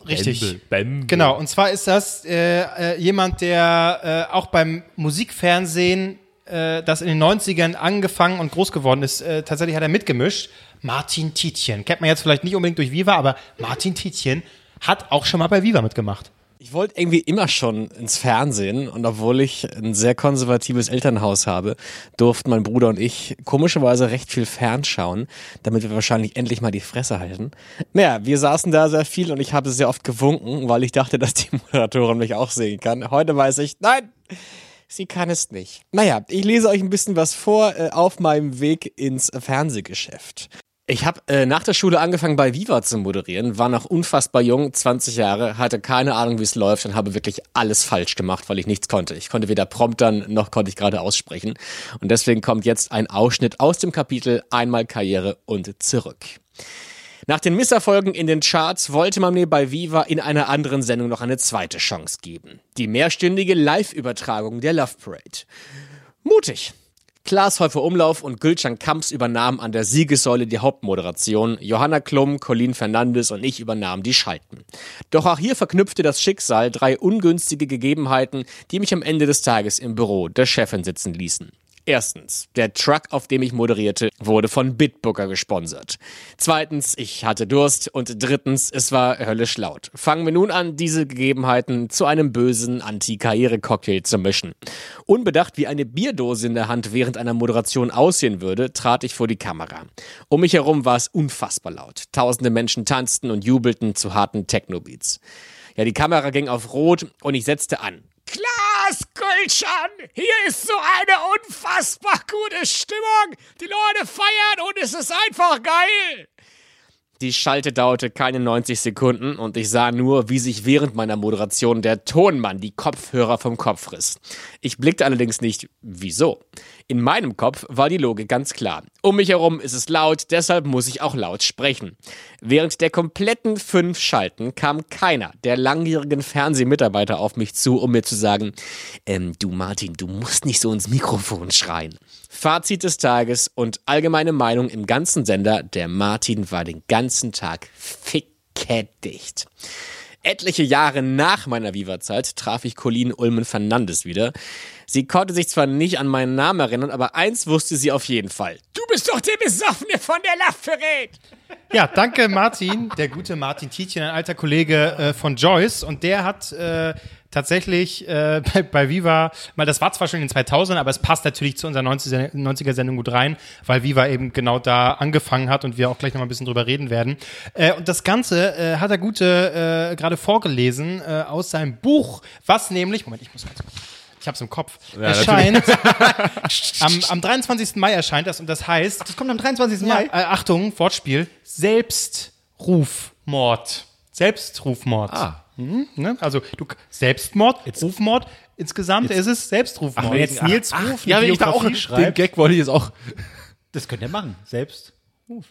Richtig. Bembel. Genau, und zwar ist das äh, äh, jemand, der äh, auch beim Musikfernsehen, äh, das in den 90ern angefangen und groß geworden ist, äh, tatsächlich hat er mitgemischt. Martin Tietjen. Kennt man jetzt vielleicht nicht unbedingt durch Viva, aber Martin Tietjen hat auch schon mal bei Viva mitgemacht. Ich wollte irgendwie immer schon ins Fernsehen und obwohl ich ein sehr konservatives Elternhaus habe, durften mein Bruder und ich komischerweise recht viel fernschauen, damit wir wahrscheinlich endlich mal die Fresse halten. Naja, wir saßen da sehr viel und ich habe sehr oft gewunken, weil ich dachte, dass die Moderatorin mich auch sehen kann. Heute weiß ich, nein, sie kann es nicht. Naja, ich lese euch ein bisschen was vor äh, auf meinem Weg ins Fernsehgeschäft. Ich habe äh, nach der Schule angefangen bei Viva zu moderieren, war noch unfassbar jung, 20 Jahre, hatte keine Ahnung, wie es läuft und habe wirklich alles falsch gemacht, weil ich nichts konnte. Ich konnte weder promptern, noch konnte ich gerade aussprechen. Und deswegen kommt jetzt ein Ausschnitt aus dem Kapitel Einmal Karriere und zurück. Nach den Misserfolgen in den Charts wollte man mir bei Viva in einer anderen Sendung noch eine zweite Chance geben. Die mehrstündige Live-Übertragung der Love Parade. Mutig. Klaas Häufer Umlauf und Gülcan Kamps übernahmen an der Siegessäule die Hauptmoderation, Johanna Klum, Colin Fernandes und ich übernahmen die Schalten. Doch auch hier verknüpfte das Schicksal drei ungünstige Gegebenheiten, die mich am Ende des Tages im Büro der Chefin sitzen ließen. Erstens, der Truck, auf dem ich moderierte, wurde von Bitbooker gesponsert. Zweitens, ich hatte Durst. Und drittens, es war höllisch laut. Fangen wir nun an, diese Gegebenheiten zu einem bösen Anti-Karriere-Cocktail zu mischen. Unbedacht, wie eine Bierdose in der Hand während einer Moderation aussehen würde, trat ich vor die Kamera. Um mich herum war es unfassbar laut. Tausende Menschen tanzten und jubelten zu harten Techno-Beats. Ja, die Kamera ging auf Rot und ich setzte an. Klaas Gülschan, hier ist so eine unfassbar gute Stimmung. Die Leute feiern und es ist einfach geil. Die Schalte dauerte keine 90 Sekunden und ich sah nur, wie sich während meiner Moderation der Tonmann die Kopfhörer vom Kopf riss. Ich blickte allerdings nicht, wieso. In meinem Kopf war die Logik ganz klar. Um mich herum ist es laut, deshalb muss ich auch laut sprechen. Während der kompletten fünf Schalten kam keiner der langjährigen Fernsehmitarbeiter auf mich zu, um mir zu sagen, ähm, du Martin, du musst nicht so ins Mikrofon schreien. Fazit des Tages und allgemeine Meinung im ganzen Sender, der Martin war den ganzen Tag ficke-dicht. Etliche Jahre nach meiner Viva-Zeit traf ich Colleen Ulmen Fernandes wieder. Sie konnte sich zwar nicht an meinen Namen erinnern, aber eins wusste sie auf jeden Fall. Du bist doch der Besoffene von der Lachverrät! Ja, danke Martin, der gute Martin Tietjen, ein alter Kollege äh, von Joyce und der hat äh, tatsächlich äh, bei, bei Viva, mal das war zwar schon in den 2000 aber es passt natürlich zu unserer 90er Sendung gut rein, weil Viva eben genau da angefangen hat und wir auch gleich noch mal ein bisschen drüber reden werden. Äh, und das Ganze äh, hat der Gute äh, gerade vorgelesen äh, aus seinem Buch, was nämlich, Moment, ich muss ganz ich hab's im Kopf. erscheint. am, am 23. Mai erscheint das und das heißt. Das kommt am 23. Ja, Mai. äh, Achtung, Wortspiel. Selbstrufmord. Selbstrufmord. Ah. Mhm, ne? Also du Selbstmord, Rufmord. Insgesamt ist es Selbstrufmord. wenn jetzt Nils Ruf Ja, eine aber ich da auch, Biografie den schreibt, Gag wollte ich jetzt auch. das könnt ihr machen. Selbst.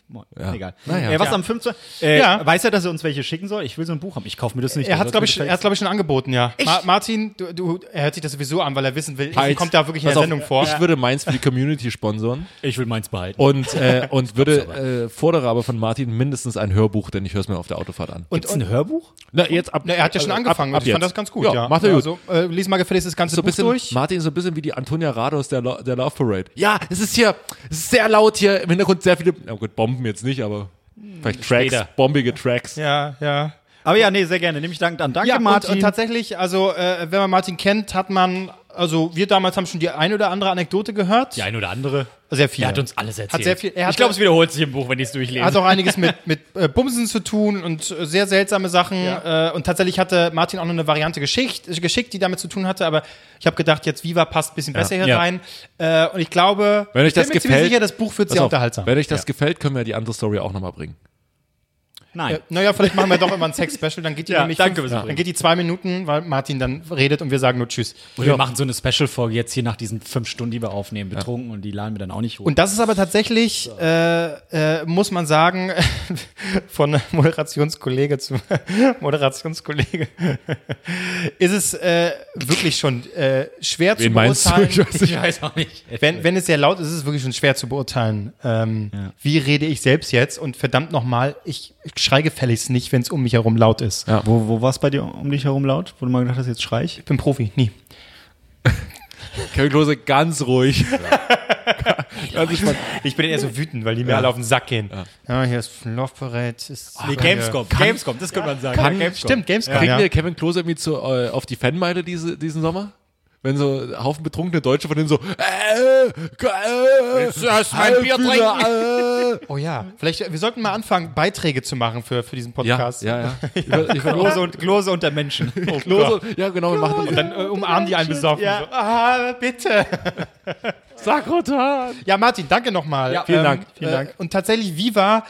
Mo- Ja. Egal. Naja. äh, was Ja. am 15. Äh, Ja. Weiß er, dass er uns welche schicken soll? Ich will so ein Buch haben. Ich kaufe mir das nicht. er hat Das glaube ich, er glaube ich schon angeboten, ja. Ma Martin, du, du, er hört sich das sowieso an, weil er wissen will, Halt. kommt da wirklich in Pass der auf, Sendung vor. Ich würde meins für die Community sponsoren ich will meins behalten. und, äh, und würde, äh, fordere aber von Martin mindestens ein Hörbuch, denn ich höre es mir auf der Autofahrt an. und, Ist ein Hörbuch? Na, jetzt ab, na, er hat ja schon angefangen ab, und ich fand das ganz gut, Ja, ja. macht er gut. Also, äh, lies mal gefälligst das ganze so ein Buch bisschen, durch. Martin ist so ein bisschen wie die Antonia Rados der, Lo der Love Parade. Ja, es ist hier, es ist sehr laut hier, im Hintergrund sehr viele, na gut, Bomben jetzt nicht, aber vielleicht Tracks, Später. bombige Tracks. Ja, ja. Aber ja, nee, sehr gerne. Nehme ich Dank an. Danke, Ja, und, Martin. und tatsächlich, also äh, wenn man Martin kennt, hat man, also wir damals haben schon die ein oder andere Anekdote gehört. die ein oder andere. Sehr viel. Er hat uns alles erzählt. Hat sehr viel- er ich glaube, es wiederholt sich im Buch, wenn ich es durchlese. Hat auch einiges mit, mit äh, Bumsen zu tun und äh, sehr seltsame Sachen. Äh, und tatsächlich hatte Martin auch noch eine Variante geschickt, geschickt die damit zu tun hatte, aber ich habe gedacht, jetzt Viva passt ein bisschen besser hier Ja. rein. Und ich glaube, Wenn euch ich bin das mir ziemlich gefällt- sicher, das Buch wird sehr auf, unterhaltsam. Wenn euch das gefällt, können wir die andere Story auch nochmal bringen. Nein. Äh, naja, vielleicht machen wir doch immer ein Sex-Special, dann geht die Ja, nämlich danke, fünf, Mr. dann geht die zwei Minuten, weil Martin dann redet und wir sagen nur Tschüss. Und wir machen so eine Special-Folge jetzt hier nach diesen fünf Stunden, die wir aufnehmen, betrunken und die laden wir dann auch nicht hoch. Und das ist aber tatsächlich, äh, äh, muss man sagen, von Moderationskollege zu Moderationskollege, ist es äh, wirklich schon äh, schwer zu Wen meinst du? beurteilen. Ich weiß nicht. weiß auch nicht. Wenn, wenn es sehr laut ist, ist es wirklich schon schwer zu beurteilen. Ähm, Wie rede ich selbst jetzt? Und verdammt nochmal, ich, ich schrei gefälligst nicht, wenn es um mich herum laut ist. Wo, wo war es bei dir um dich herum laut? Wo du mal gedacht hast, jetzt schrei ich? Ich bin Profi, nie. Kevin Klose ganz ruhig. ganz entspannt. Ich bin eher so wütend, weil die mir alle auf den Sack gehen. Ja, hier ist Love Parade. Ist Nee, Gamescom. Gamescom, das könnte man sagen. kann- Ja, Gamescom. Stimmt, Gamescom. Kriegen ja. wir Kevin Klose irgendwie zu, äh, auf die Fanmeile diese, diesen Sommer? Wenn so ein Haufen betrunkene Deutsche von denen so, äh, äh, Willst du erst mein Bier trinken? Oh ja, vielleicht, wir sollten mal anfangen, Beiträge zu machen für, für diesen Ja, Podcast. ja, ja. Ich, war- ich war Klose, und, Klose unter Menschen. Klose, ja, genau, wir machen Und dann äh, umarmen die einen besoffen. Ja. So, ah, bitte. Sakrotan. Ja, Martin, danke nochmal. Ja, vielen Dank, vielen äh, Dank. Und tatsächlich, Viva,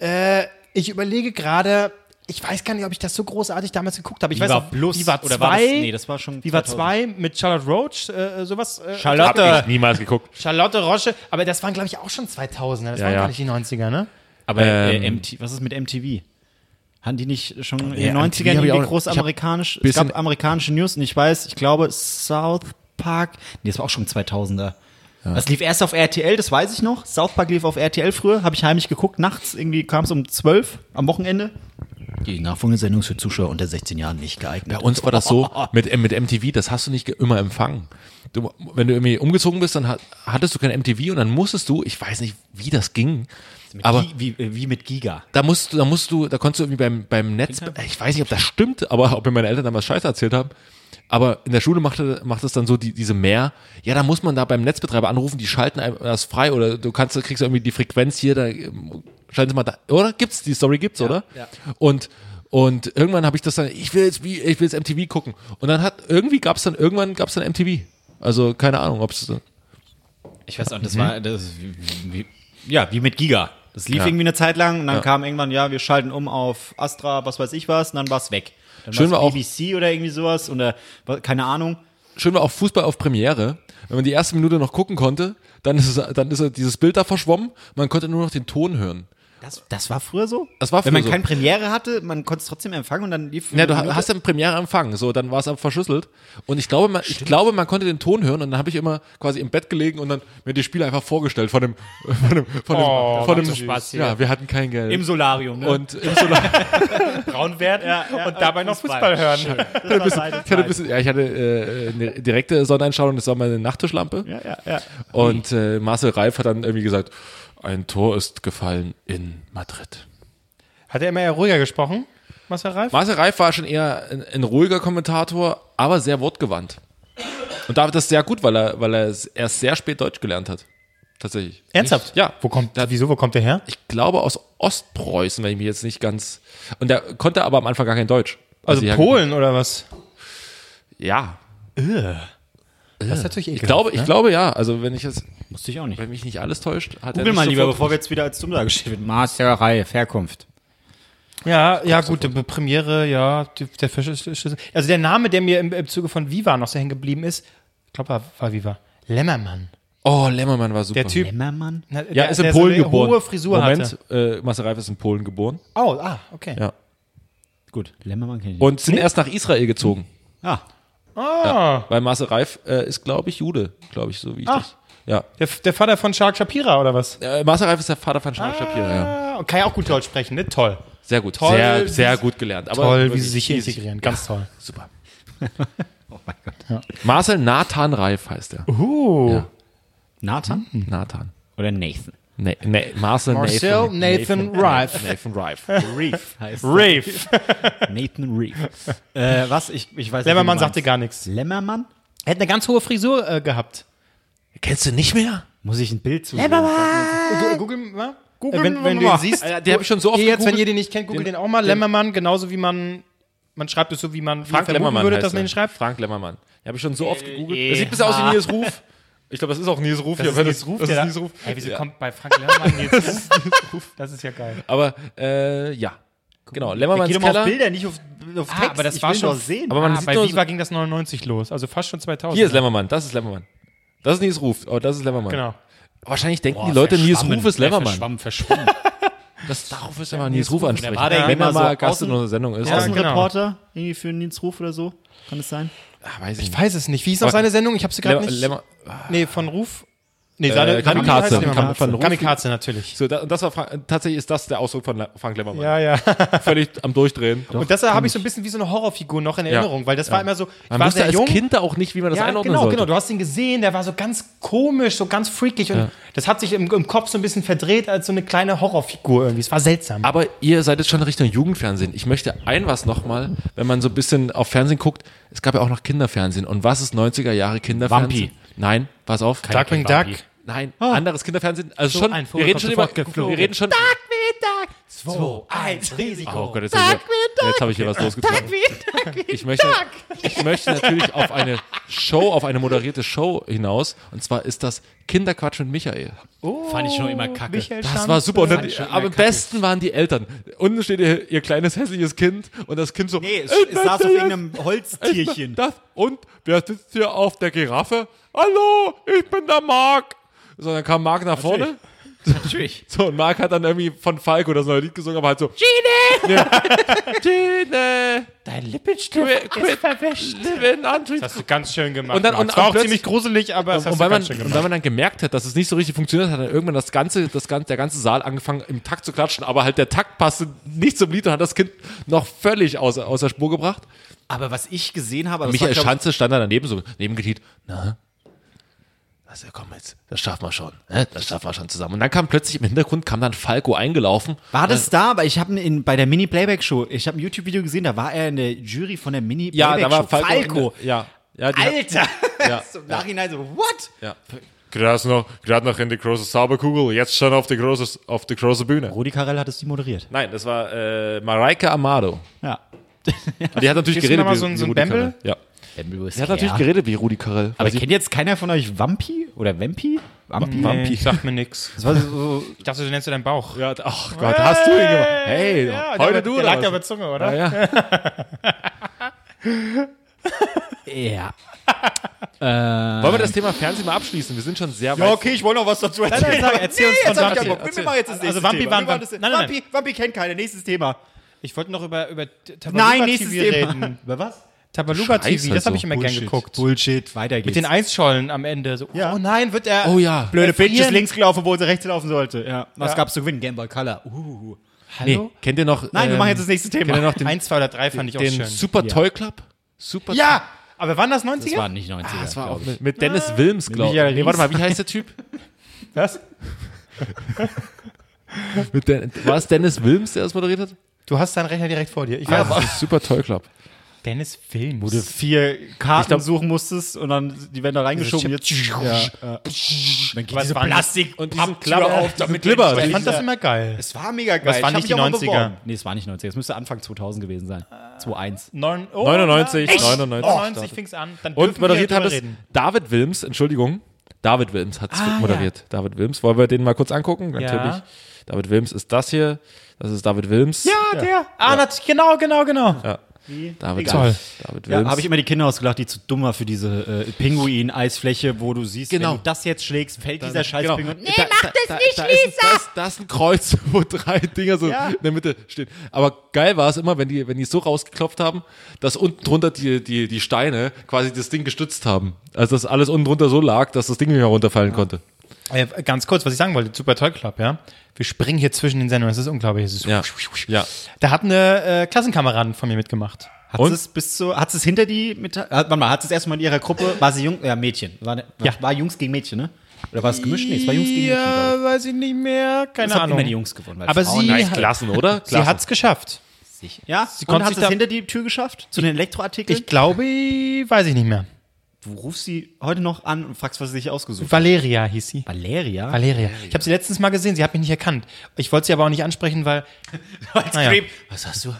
äh, ich überlege gerade, ich weiß gar nicht, ob ich das so großartig damals geguckt habe. Ich weiß Viva auch, Plus Viva oder war das- 2. nee, das war schon Viva 2000. 2 mit Charlotte Roach, äh, sowas. Äh, Charlotte. Hab ich niemals geguckt. Charlotte Roche, aber das waren, glaube ich, auch schon 2000er. Das Ja, waren ja. gar nicht die 90er, ne? Aber äh, Ähm, MT, was ist mit MTV? Hatten die nicht schon in Ja, den MTV 90ern hab ich irgendwie auch- groß ich hab amerikanisch? Es gab amerikanische News und ich weiß, ich glaube South Park, nee, das war auch schon 2000er. Das lief erst auf RTL, das weiß ich noch. South Park lief auf RTL früher, habe ich heimlich geguckt, nachts irgendwie kam es um 12 am Wochenende. Die nachfolgende Sendung ist für Zuschauer unter 16 Jahren nicht geeignet. Bei uns war das so mit, mit MTV, das hast du nicht immer empfangen. Du, wenn du irgendwie umgezogen bist, dann hat, hattest du kein MTV und dann musstest du, ich weiß nicht, wie das ging, aber Gi- wie, wie mit Giga. da musst du, da musst du, da konntest du irgendwie beim, beim Netz, ich weiß nicht, ob das stimmt, aber ob mir meine Eltern damals Scheiße erzählt haben, aber in der Schule machte, macht es dann so die, diese mehr, ja, da muss man da beim Netzbetreiber anrufen, die schalten einem das frei oder du kannst, kriegst irgendwie die Frequenz hier, da schalten sie mal da, oder? Gibt's, die Story gibt's, oder? ja. Und, und irgendwann habe ich das dann, ich will jetzt wie, ich will jetzt MTV gucken. Und dann hat, irgendwie gab's dann, irgendwann gab's dann MTV. Also, keine Ahnung, ob's, Ich weiß auch, das war das ist wie, wie, ja, wie mit Giga. Das lief Ja. irgendwie eine Zeit lang und dann Ja. kam irgendwann, ja, wir schalten um auf Astra, was weiß ich was, und dann war's weg. Dann Schön war auch- BBC oder irgendwie sowas oder keine Ahnung. schön war auch Fußball auf Premiere. Wenn man die erste Minute noch gucken konnte, dann ist es, dann ist dieses Bild da verschwommen. Man konnte nur noch den Ton hören. Das, das war früher so? Das war Wenn man früher so. keine Premiere hatte, man konnte es trotzdem empfangen und dann lief. Ja, du Minute- hast dann Premiere empfangen, so, dann war es aber verschlüsselt. Und ich glaube, man, ich glaube, man konnte den Ton hören und dann habe ich immer quasi im Bett gelegen und dann mir die Spiele einfach vorgestellt von dem, von dem, von dem, Oh, von dem, so Spaß hier. ja, wir hatten kein Geld. im Solarium. Ne? und im Solar, Braun werden ja, und dabei noch Fußball hören. war seine ich hatte ein bisschen, ja, ich hatte äh, eine direkte Sonneneinstrahlung, das war meine Nachttischlampe. Ja, ja, ja. Und äh, Marcel Reif hat dann irgendwie gesagt, ein Tor ist gefallen in Madrid. Hat er immer eher ruhiger gesprochen, Marcel Reif? Marcel Reif war schon eher ein, ein ruhiger Kommentator, aber sehr wortgewandt. Und David ist sehr gut, weil er, weil er erst sehr spät Deutsch gelernt hat. Tatsächlich. Ernsthaft? Ja. Wo kommt, wieso, wo kommt der her? Ich glaube aus Ostpreußen, wenn ich mich jetzt nicht ganz. Und der konnte aber am Anfang gar kein Deutsch. Also Polen oder was? Ja. Das ist natürlich Ich glaube, ich glaube ja. Also wenn ich jetzt, Wusste ich auch nicht. wenn mich nicht alles täuscht, hat er Google nicht mal lieber, bevor wir jetzt wieder als dumm dargestellt werden. Masterei, Herkunft. Ja, ja, gut, die Premiere, ja, die, der Verschlüssel. Also der Name, der mir im, im Zuge von Viva noch so hängen geblieben ist, ich glaube, war, war Viva. Lämmermann. Oh, Lemmermann war super. Der Typ, Lämmermann? na, Ja, der, ist in der Polen so eine geboren. hohe Frisur Moment, hatte. äh, Marcel Reif ist in Polen geboren. Oh, ah, okay. Ja. Gut, Lämmermann kenne ich. Und sind erst nach Israel gezogen. ah, Ah, Weil Marcel Reif äh, ist, glaube ich, Jude, glaube ich, so wie ich Ah. das. Ja. der, der Vater von Shark Shapira oder was? Äh, Marcel Reif ist der Vater von Charles Shapira, ja. Ah, kann ja auch gut Deutsch sprechen, ne? Toll. Sehr gut. Toll, sehr, sehr gut gelernt. Aber toll, wie sie sich easy. integrieren. Ganz toll. Super. oh mein Gott. Marcel Nathan Reif heißt er. Uh. Ja. Nathan? Nathan. Oder Nathan? Ne, ne, Marcel, Marcel Nathan Reif. Nathan Reif. Reef heißt Reef. Nathan Reef. äh, was? Ich, ich weiß nicht, Lämmermann du sagte gar nichts. Lämmermann? Er hat eine ganz hohe Frisur äh, gehabt. Kennst du nicht mehr? Muss ich ein Bild zu Gu- Google mal. Googeln Äh, wenn, wenn du ihn siehst, Alter, den hab ich schon so oft jetzt, wenn ihr den nicht kennt, googelt den, auch mal. Lämmermann, genauso wie man, man schreibt es so, wie man Frank vermuten Lemmermann würde, heißt dass man ihn schreibt. Frank Lemmermann. Den habe ich schon so oft gegoogelt. Das sieht ein bisschen aus wie ah. Nils Ruf. Ich glaube, das ist auch Nils Ruf. Das hier, ist wenn Nils Ruf, das der ist Nils Ruf. Hey, wieso Ja. kommt bei Frank Lämmermann jetzt Ruf? Das ist ja geil. Aber, äh, ja. Genau, Geh Lemmermanns doch mal auf Keller. Bilder, nicht auf, auf Text. Ah, aber das ich war schon- sehen. Aber man ah, sieht bei nur Viva so, ging das 99 los, also fast schon 2000. Hier ist Lemmermann, das ist Lemmermann. Das ist Nils Ruf, oh, das ist Lemmermann. Genau. Wahrscheinlich denken die Leute, Nils. Ruf ist Lemmermann. Verschwommen, verschwommen. Das, darauf ist ja mal Nils Ruf ansprechen. war der wenn immer er mal so Gast in unserer Sendung ist. Ja, genau. Außenreporter, irgendwie für Nils Ruf oder so. Kann es sein? Ah, weiß ich Ich weiß es nicht. Wie ist noch seine Sendung? Ich habe sie gerade nicht. Lemmer, nee, von Ruf. Nee, seine Äh, Kamikaze. Kamikaze. Kamikaze, natürlich. So, da, und das war tatsächlich ist das der Ausdruck von Frank Lemmermann. Ja, ja. Völlig am Durchdrehen. Und das habe ich so ein bisschen wie so eine Horrorfigur noch in Erinnerung, weil das war immer so, ich Man war wusste als jung. Kind da auch nicht, wie man das ja, einordnen genau, sollte. genau. Du hast ihn gesehen, der war so ganz komisch, so ganz freakig und das hat sich im, im Kopf so ein bisschen verdreht als so eine kleine Horrorfigur irgendwie. Es war seltsam. Aber ihr seid jetzt schon Richtung Jugendfernsehen. Ich möchte ein was nochmal, wenn man so ein bisschen auf Fernsehen guckt, es gab ja auch noch Kinderfernsehen. Und was ist 90er Jahre Kinderfernsehen? Wampi. Nein, pass auf. Darkwing Duck. Nein, anderes Kinderfernsehen. Also So schon, ein wir reden schon über, geflogen. wir reden schon. Zwei, eins, Risiko. Oh Gott, jetzt, hab ich- jetzt habe ich hier was losgezogen. Ich möchte, ich möchte natürlich auf eine Show, auf eine moderierte Show hinaus. Und zwar ist das Kinderquatsch mit Michael. Fand ich schon immer kacke. Michael Das Schanze. war super. Und dann, aber am kacke. besten waren die Eltern. Unten steht ihr, ihr kleines hässliches Kind und das Kind so. Nee, es, "Ich es saß auf irgendeinem Holztierchen. Das, und wer sitzt hier auf der Giraffe? Hallo, ich bin der Marc. So, dann kam Marc nach vorne. Natürlich. So, und Marc hat dann irgendwie von Falco das neue Lied gesungen, aber halt so. Gine! Ja. Gine! Dein Lippenstift on trees. Das hast du ganz schön gemacht. Und dann- und- war und auch ziemlich gruselig, aber das hast Und du weil, man, ganz schön und gemacht. weil man dann gemerkt hat, dass es nicht so richtig funktioniert, hat dann irgendwann das ganze, das ganze, der ganze Saal angefangen im Takt zu klatschen, aber halt der Takt passte nicht zum Lied und hat das Kind noch völlig außer, außer Spur gebracht. Aber was ich gesehen habe, Michael war, glaub ich, Schanze stand da daneben so, neben getiet, na, also komm jetzt, das schaffen wir schon, ne? das schaffen wir schon zusammen. Und dann kam plötzlich im Hintergrund, kam dann Falco eingelaufen. War das da? Aber ich habe in bei der Mini Playback Show, ich habe ein YouTube Video gesehen, da war er in der Jury von der Mini Ja, da war. Falco. Falco. Ja, ja, Alter. Ja. so Im Nachhinein so what? ja. Gerade noch, gerade noch in die große Zauberkugel, jetzt schon auf die große, auf die große Bühne. Rudi Carell hat es die moderiert. Nein, das war äh, Mareike Amado. Ja. Und die hat natürlich Gibst du geredet mal so ein- wie so ein? Carell. Ja. Sie hat natürlich geredet wie Rudi Carell. Aber kennt jetzt keiner von euch Vampi oder Vampi? Vampi? Nee, sagt mir nix. Das war so, Ich dachte, du nennst du deinen Bauch. Ja, ach Gott, hast du ihn gemacht? Hey, heute du der oder lag ja über Zunge, oder? Ja, ja. ja. Wollen wir das Thema Fernsehen mal abschließen? Wir sind schon sehr weit. Ja, okay, ich wollte noch was dazu erzählen. nein, sag, erzähl uns von keinen Bock. Wir machen jetzt das Also Thema. Wir machen das- nein, nein, nein. Vampi, Vampi kennt keiner. Nächstes Thema. Ich wollte noch über, über Nein, nächstes TV Thema. reden. Über was? Tabaluga Scheiß TV, das halt habe ich immer gern geguckt. Bullshit. Weiter geht's. Mit den Eisschollen am Ende. So, Ja. Oh nein, wird er. Oh ja. Blöde Bitch ist frieren. links gelaufen, obwohl sie rechts laufen sollte. Ja. Was Ja. gab's zu gewinnen? Game Boy Color. Uh. Nee, kennt ihr noch? Nein, wir ähm, machen jetzt das nächste Thema. Kennt ihr noch den, Eins, zwei oder drei fand ich auch den schön. Super Toy Club? Super ja, aber waren das 90er? Das waren nicht 90er. Das war auch mit, mit Dennis Wilms, glaube ich. Nee, warte mal, wie heißt der Typ? Was? War es Dennis Wilms, der das moderiert hat? Du hast deinen Rechner direkt vor dir. Ich Ja, weiß das ist Super Toy Club. Dennis Film. Wo du vier Karten glaub- suchen musstest und dann die werden da reingeschoben. Jetzt, ja, ja. Dann geht diese? Plastik Und diesen Klapper auf, damit Glibber. Ich fand das immer geil. Es war mega geil. Das hab nicht die auch mal 90er. beworben. Nee, es war nicht 90er. Es müsste Anfang 2000 gewesen sein. 2001. Neun, oh, 99, Echt? 99 99 fing's an. Dann Und moderiert hat es. David Wilms, Entschuldigung. David Wilms hat es Ah, moderiert. David Wilms. Wollen wir den mal kurz angucken? Ja. Natürlich. David Wilms ist das hier. Das ist David Wilms. Ja, der. Ah, nat- genau, genau, genau. David, Egal. Wilms. David Ja, Wilms. habe ich immer die Kinder ausgelacht, die zu dumm war für diese äh, Pinguin-Eisfläche, wo du siehst, Genau. wenn du das jetzt schlägst, fällt dieser scheiß Genau. Pinguin. Nee, mach das nicht, da Lisa! Ist, ein- da, ist, da ist ein Kreuz, wo drei Dinger so Ja. in der Mitte stehen. Aber geil war es immer, wenn die, wenn die es so rausgeklopft haben, dass unten drunter die, die, die Steine quasi das Ding gestützt haben. Also dass alles unten drunter so lag, dass das Ding nicht mehr runterfallen konnte. Äh, ganz kurz, was ich sagen wollte, Super Toy Club, ja. Wir springen hier zwischen den Sendungen, das ist unglaublich. Das ist Ja. Ja. Da hat eine äh, Klassenkameradin von mir mitgemacht. Hat Und? es bis zu, hat es hinter die, mit, hat, warte mal, hat es erstmal in ihrer Gruppe, war sie Jung, ja, Mädchen. War, ne, Ja. war Jungs gegen Mädchen, ne? Oder war es gemischt? Nee, es war Jungs gegen Mädchen, Ja, weiß ich nicht mehr. Keine Es haben Ahnung. immer die Jungs gewonnen. weil Aber Frauen sie- nicht. hat- Klassen, oder? Sie hat's geschafft. Ja, Sie und konnte hat es da- hinter die Tür geschafft? Zu den Elektroartikeln? Ich glaube, weiß ich nicht mehr. Du rufst sie heute noch an und fragst, was sie sich ausgesucht hat. Valeria hieß sie. Valeria? Valeria. Ich habe sie letztens mal gesehen, sie hat mich nicht erkannt. Ich wollte sie aber auch nicht ansprechen, weil Als Naja. Creep. Was hast du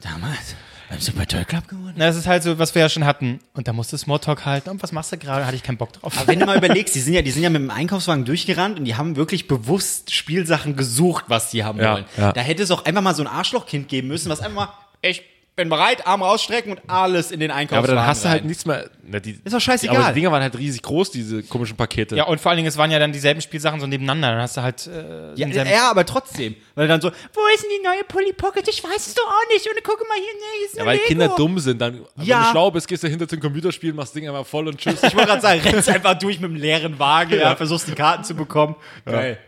damals beim Super Toy Club gewonnen? na, das ist halt so, was wir ja schon hatten. Und da musste Smalltalk halten. Und was machst du gerade? Hatte ich keinen Bock drauf. Aber wenn du mal überlegst, die sind ja, die sind ja mit dem Einkaufswagen durchgerannt und die haben wirklich bewusst Spielsachen gesucht, was die haben Ja, wollen. ja. Da hätte es auch einfach mal so ein Arschlochkind geben müssen, was einfach mal, ich bin bereit, Arm rausstrecken und alles in den Ja, Einkaufswagen aber dann hast du halt rein. nichts mehr. Na, die, Ist doch scheißegal. Aber die Dinger waren halt riesig groß, diese komischen Pakete. Ja, und vor allen Dingen, es waren ja dann dieselben Spielsachen so nebeneinander. Dann hast du halt. Äh, Ja, ja, aber trotzdem. Weil dann so, wo ist denn die neue Polly Pocket? Ich weiß es doch auch nicht. Und guck mal hier, nee, hier ist Ja, weil Lego. Kinder dumm sind. Dann, wenn Ja. du schlau bist, gehst du hinter zum Computerspiel, machst das Ding einfach voll und tschüss. Ich wollte gerade sagen, rennst einfach durch mit einem leeren Wagen, ja. versuchst die Karten zu bekommen. Geil.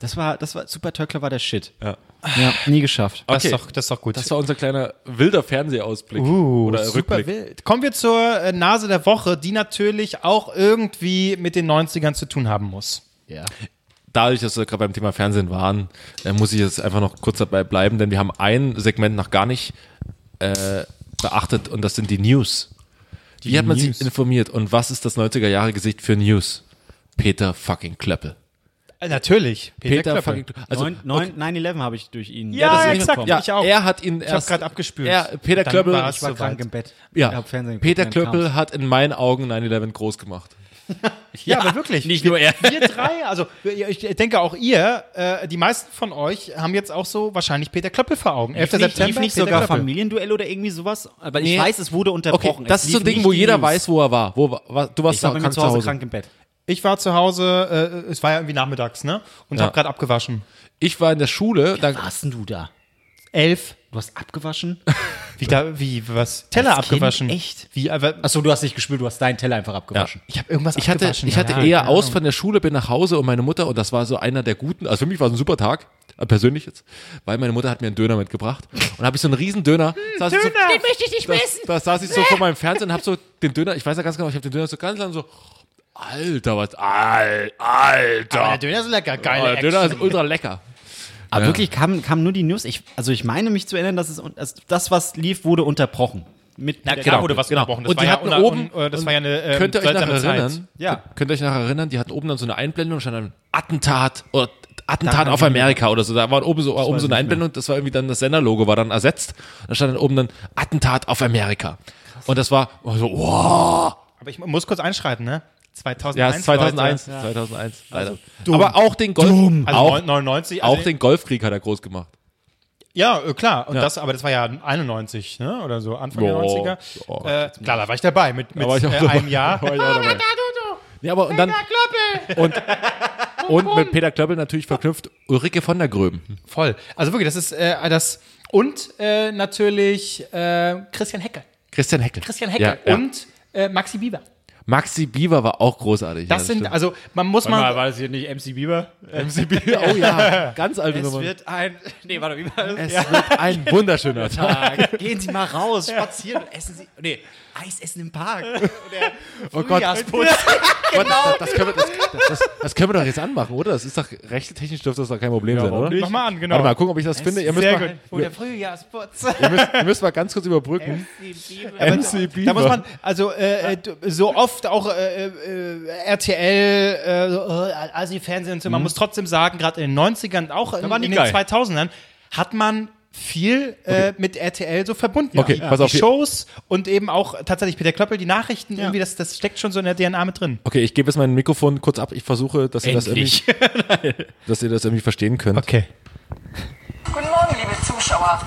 Das war, das war, Super Töckler war der Shit. Ja. Ja, nie geschafft. das, okay. ist doch, das ist doch gut. Das war unser kleiner wilder Fernsehausblick. Uh, oder super Rückblick. wild. Kommen wir zur äh, Nase der Woche, die natürlich auch irgendwie mit den 90ern zu tun haben muss. Ja. Dadurch, dass wir gerade beim Thema Fernsehen waren, äh, muss ich jetzt einfach noch kurz dabei bleiben, denn wir haben ein Segment noch gar nicht äh, beachtet und das sind die News. Wie hat man News. sich informiert und was ist das 90er-Jahre-Gesicht für News? Peter fucking Klöppel. Äh, natürlich. Peter, fucking Klöppel. Also, Also, 9-11 habe ich durch ihn. Ja, das ist exakt. ja, ich auch. er hat ihn ich habe gerade abgespült. Er, Peter Klöppel, war es Ich war krank im Bett. ja, Ich Peter. Klöppel hat in meinen Augen 9-11 groß gemacht. Ja, aber wirklich. Nicht nur er. Wir drei, also ich denke auch ihr, äh, die meisten von euch haben jetzt auch so wahrscheinlich Peter Klöppel vor Augen. 11. Lief nicht, September. lief nicht Peter sogar Klöppel. Familienduell oder irgendwie sowas? Aber ich Nee. weiß, es wurde Okay, unterbrochen. das Es ist so ein Ding, wo jeder News. weiß, wo er war. Wo, war du warst Ich war bei mir krank zu Hause krank im Bett. Ich war zu Hause, äh, es war ja irgendwie nachmittags, ne? Und Ja. habe gerade abgewaschen. Ich war in der Schule, da, warst denn du da? Elf. Du hast abgewaschen? Wie da, wie, was? Teller Als abgewaschen. Kind? Echt? Wie, aber, Achso, du hast nicht gespült, du hast deinen Teller einfach abgewaschen. ich habe irgendwas ich hatte, abgewaschen. ich hatte ja, eher keine aus Ahnung. von der Schule, bin nach Hause und meine Mutter, und das war so einer der guten, also für mich war es ein super Tag, äh, persönlich jetzt, weil meine Mutter hat mir einen Döner mitgebracht und habe ich so einen riesen Döner. saß ich so, Den möchte ich nicht da, da saß ich so vor meinem Fernsehen und habe so den Döner, ich weiß ja ganz genau, ich habe den Döner so ganz lang so, Alter, was, Al, Alter. Aber der Döner ist lecker, Oh, geile der Döner ist ultra lecker. Aber Ja. wirklich kam, kam nur die News. Ich, also ich meine mich zu erinnern, dass es dass das, was lief, wurde unterbrochen. Mit Na, der- klar wurde was genau. unterbrochen. Das Und die ja hatten oben- un- äh, das war ja eine ähm, Könnt ihr euch Zeit. erinnern? Ja. Könnt ihr euch noch erinnern, die hatten oben dann so eine Einblendung, stand dann Attentat oder Attentat auf Amerika oder so. Da war oben so, oben so eine Einblendung, das war irgendwie dann das Senderlogo, war dann ersetzt. Da stand dann oben dann Attentat auf Amerika. Und das war so, wow. Aber ich muss kurz einschreiten, ne? 2001. Ja, es ist 2001. Leute. 2001, leider. Aber auch den Golf, Also auch, 99. auch also, den Golfkrieg hat er groß gemacht. Ja, äh, klar. Und Ja. das, aber das war ja 91, ne? Oder so, Anfang der Ja, 90er. ja, äh, klar, da war ich dabei mit, mit war ich auch äh, dabei. einem Jahr. Da auch dabei. Ja, aber und dann und, und mit Peter Klöppel natürlich verknüpft Ulrike von der Gröben. Voll. Also wirklich, das ist äh, das. Und äh, natürlich äh, Christian Hecke. Christian Heckel. Christian Hecke Ja, ja. und äh, Maxi Bieber. Maxi Bieber war auch großartig. Das sind, also man muss mal. war das hier nicht MC Bieber? MCB, oh ja, ganz alte Es Nummer. wird ein. Nee, warte, wie war das? Es wird ein wunderschöner Tag. Tag. Gehen Sie mal raus, spazieren, essen Sie. Nee, Eis essen im Park. Oh Gott, Frühjahrsputz. Gott das, das, können wir, das, das, das können wir doch jetzt anmachen, oder? Das ist doch rechtstechnisch dürfte das doch kein Problem sein, oder? Mach mal an, genau. Warte mal, gucken, ob ich das finde. Ihr müsst, Sehr mal, gut. Der Frühjahrsputz. ihr, müsst, ihr müsst mal ganz kurz überbrücken. MC Bieber. Da muss man, also äh, äh, so oft auch äh, äh, RTL, äh, äh, also die Fernsehen und so, man muss trotzdem sagen, gerade in den 90ern, auch in, waren die in den geil. 2000ern, hat man viel äh, mit RTL so verbunden. Okay, die, pass auf, die Shows und eben auch tatsächlich Peter Klöppel, die Nachrichten, irgendwie, das, das steckt schon so in der DNA mit drin. Okay, ich gebe jetzt mein Mikrofon kurz ab. Ich versuche, dass ihr, das irgendwie, dass ihr das irgendwie verstehen könnt. Okay. Guten Morgen, liebe Zuschauer.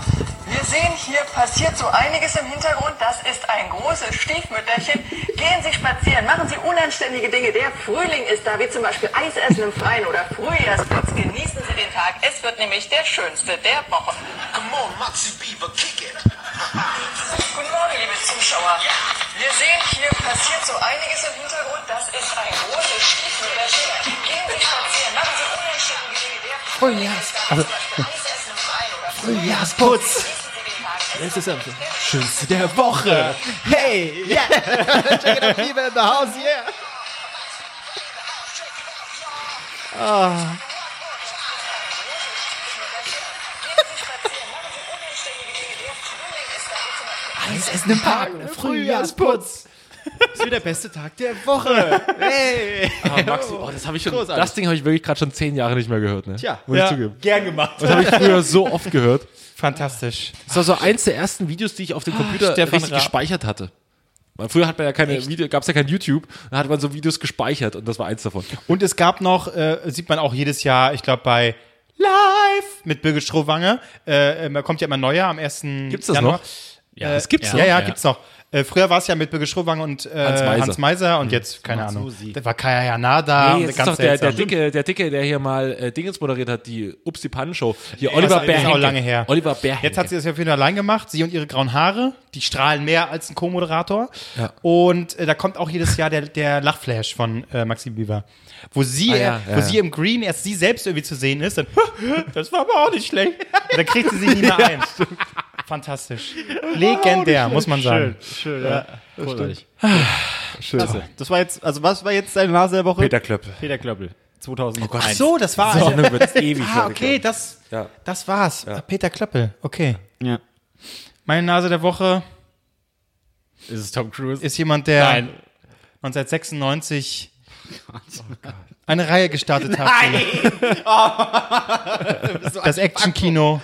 Wir sehen, hier passiert so einiges im Hintergrund. Das ist ein großes Stiefmütterchen. Gehen Sie spazieren, machen Sie unanständige Dinge. Der Frühling ist da, wie zum Beispiel Eisessen im Freien oder Frühjahrsputz. Genießen Sie den Tag. Es wird nämlich der schönste der Woche. Come on, Moxie Beaver, kick it. Guten Morgen, liebe Zuschauer. Wir sehen, hier passiert so einiges im Hintergrund. Das ist ein großes Stiefmütterchen. Gehen Sie spazieren, machen Sie unanständige Dinge. Der Frühling ist da, wie zum Beispiel Freien oder Frühjahrsputz. Es wird Schönste der Woche. Hey, yeah. Check it out, people in the house, yeah. Eisessen im Park Frühjahrsputz. Das ist der beste Tag der Woche. Hey. Ah, Maxi, oh, das habe ich schon. Das Ding habe ich wirklich gerade schon zehn Jahre nicht mehr gehört. Ne? Tja, muss ja. ich zugeben. Gern gemacht. Das habe ich früher so oft gehört. Fantastisch. Das war so eins der ersten Videos, die ich auf dem Computer Stefan richtig Raab. gespeichert hatte. Weil früher hat man ja keine Video, gab es ja kein YouTube, da hat man so Videos gespeichert und das war eins davon. Und es gab noch, äh, sieht man auch jedes Jahr, ich glaube bei Live mit Birgit Strohwange, äh, äh, kommt ja immer neuer am 1. Gibt's das Januar. noch? Ja, Äh, das gibt's ja, noch. Ja, gibt's noch. Äh, früher war es ja mit Birgit Schrowange und äh, Hans Hans, Meiser. Meiser. und jetzt, keine Ahnung. Susi. Da war Kaya Yanada. Nee, und jetzt ist doch der, der. Dicke, der Dicke, der hier mal äh, Dingens moderiert hat, die Upsi Pan Show. Hier, das Oliver ist auch lange her. Oliver Bärhenke. Jetzt hat sie das ja für ihn allein gemacht. Sie und ihre grauen Haare, die strahlen mehr als ein Co-Moderator. Ja. Und äh, da kommt auch jedes Jahr der, der Lachflash von äh, Maxi Bieber. Wo sie, Ah, ja, äh, ja, wo ja. sie im Green erst sie selbst irgendwie zu sehen ist. Dann, das war aber auch nicht schlecht. Und dann kriegt sie sich nie mehr ein. Fantastisch. Legendär, muss man sagen. Schön, ja. Großartig. Schön. Das war jetzt, also was war jetzt deine Nase der Woche? Peter Klöppel. Peter Klöppel. 2001. Ach so, das war. So, ewig ah, okay, das, Ja. das war's. Peter Klöppel. Okay. Ja. Meine Nase der Woche Ist es Tom Cruise? ist jemand, der Nein. 1996 eine Reihe gestartet hat, die das Actionkino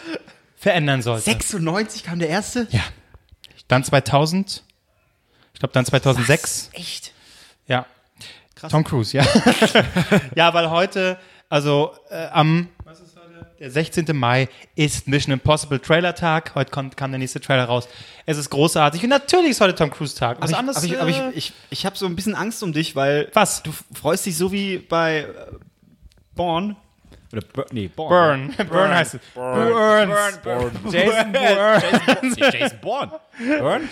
verändern sollte. 96 kam der erste? Ja. Dann 2000. Ich glaube, dann 2006. Echt? Ja. Tom Cruise, ja. ja, weil heute, also äh, am was ist heute? Der 16. Mai ist Mission Impossible Trailer Tag. Heute kommt, kam der nächste Trailer raus. Es ist großartig. Und natürlich ist heute Tom Cruise Tag. Was Aber ich, anderes, aber ich, aber ich, äh, ich, ich habe so ein bisschen Angst um dich, weil Was? du freust dich so wie bei äh, Born. Oder Bur nee, Born. Burn. Burn, heißt es. Burns. Jason Bourne. Jason, nee, Jason Bourne. Burn?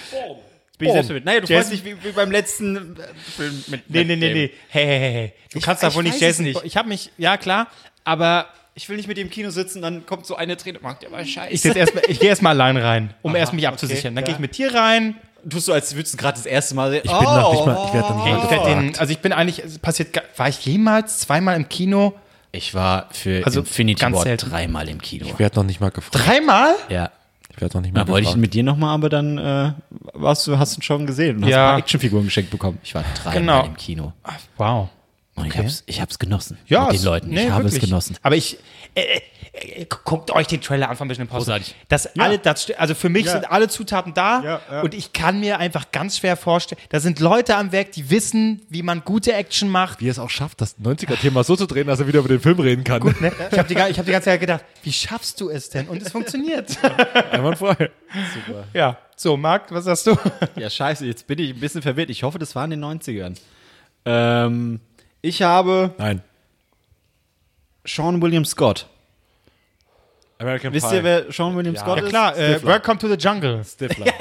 Bin ich selbst verwirrt. Naja, du Jason- freust dich wie, wie beim letzten äh, Film mit Nee, nee, nee, nee. Hey, hey, hey, hey. Du Ich- kannst wohl nicht Jason nicht. Ich habe mich, ja klar, aber Ich will nicht mit dem im Kino sitzen, dann kommt so eine Träne, macht der mal scheiße. ich, erst, ich gehe erstmal allein rein, um erst mich abzusichern. Dann gehe ich mit dir rein. tust so, als würdest du gerade das erste Mal sehen. Ich bin noch nicht mal, ich werde noch nicht mal Ich den, also ich bin eigentlich, es passiert, war ich jemals zweimal im Kino? Ich war für Also Infinity ganz War selten. dreimal im Kino. Ich werde noch nicht mal gefragt. Dreimal? Ja. Ich werde noch nicht mal Da wollte ich gefragt. mit dir nochmal, aber dann äh, warst du, hast du ihn schon gesehen und hast Ja. ein paar Actionfiguren geschenkt bekommen. Ich war dreimal Genau. im Kino. Wow. Und ich hab's, ich hab's genossen. Ja, mit den Leuten. nee, ich habe wirklich. es genossen. Aber ich, äh, äh, äh, guckt euch den Trailer an von Mission Impossible. Großartig. Das alle, das, also für mich Ja. sind alle Zutaten da Ja, ja. und ich kann mir einfach ganz schwer vorstellen, da sind Leute am Werk, die wissen, wie man gute Action macht. Wie er es auch schafft, das 90er-Thema so zu drehen, dass er wieder über den Film reden kann. Ne? Ich habe die, ich hab die ganze Zeit gedacht, wie schaffst du es denn? Und es funktioniert. Einwandfrei. ja. So, Marc, was sagst du? Ja, scheiße, jetzt bin ich ein bisschen verwirrt. Ich hoffe, das war in den 90ern. Ähm, ich habe Nein. Sean William Scott. American Wisst Pie. ihr, wer Sean William Scott Ja ist? klar, äh, Welcome to the Jungle. Stifler.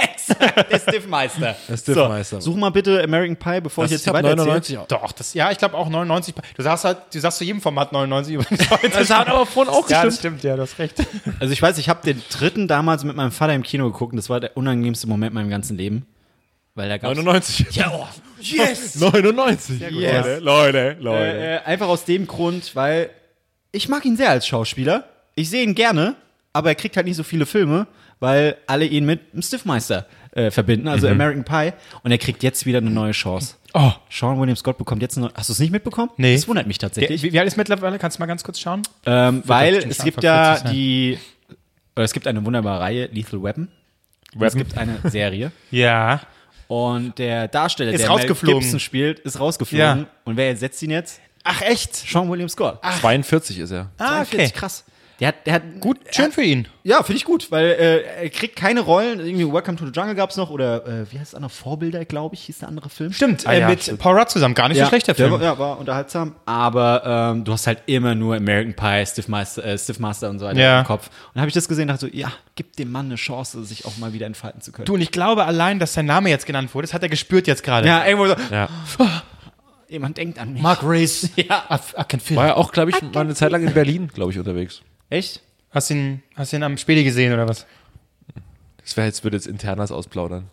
der Stiffmeister. Der Stiffmeister. Such mal bitte American Pie, bevor Das ich jetzt hier weiter 99 auch. Doch, das, ja, ich glaube auch 99. Du sagst halt, du sagst zu jedem Format 99 übrigens heute. Das hat aber vorhin auch ja, gestimmt. das stimmt, ja, du hast recht. Also ich weiß, ich habe den dritten damals mit meinem Vater im Kino geguckt und das war der unangenehmste Moment in meinem ganzen Leben. Weil da gab's 99. Ja, oh, yes! 99. Yes. Leute, Leute, Leute. Äh, äh, einfach aus dem Grund, weil ich mag ihn sehr als Schauspieler. Ich sehe ihn gerne, aber er kriegt halt nicht so viele Filme, weil alle ihn mit einem Stiffmeister äh, verbinden, also American Pie. Und er kriegt jetzt wieder eine neue Chance. Oh. Sean William Scott bekommt jetzt eine. Hast du es nicht mitbekommen? Nee. Das wundert mich tatsächlich. Wie, wie alt ist mittlerweile? Kannst du mal ganz kurz schauen? ähm, weil es gibt ja 40 sein. die. Oder es gibt eine wunderbare Reihe, Lethal Weapon. Und Es gibt eine Serie. Ja. Und der Darsteller, Ist der Mel rausgeflogen. Gibson spielt, ist rausgeflogen. Ja. Und wer ersetzt ihn jetzt? Ach, echt? Sean William Scott. 42 ist er. Ah, 42, krass. Der hat, der hat gut, Schön für ihn. Ja, finde ich gut, weil äh, er kriegt keine Rollen. Irgendwie Welcome to the Jungle gab es noch oder äh, wie heißt das andere? Vorbilder, glaube ich, hieß der andere Film. Stimmt, Ah, äh, ja, mit stimmt. Paul Rudd zusammen. Gar nicht so schlechter der Film. War, ja, war unterhaltsam. Aber ähm, du hast halt immer nur American Pie, Stiffmaster, äh, Stiffmaster und so weiter Ja. im Kopf. Und dann habe ich das gesehen und dachte so, ja, gib dem Mann eine Chance, sich auch mal wieder entfalten zu können. Du, und ich glaube allein, dass sein Name jetzt genannt wurde, das hat er gespürt jetzt gerade. ja, irgendwo so, Ja. jemand denkt an mich. Mark Race. Ja. I, I can feel War ja auch, glaube ich, mal eine Zeit lang in Berlin, glaube ich, unterwegs. Echt? Hast du ihn, hast ihn am Späti gesehen oder was? Das wäre jetzt, würde jetzt Internas ausplaudern.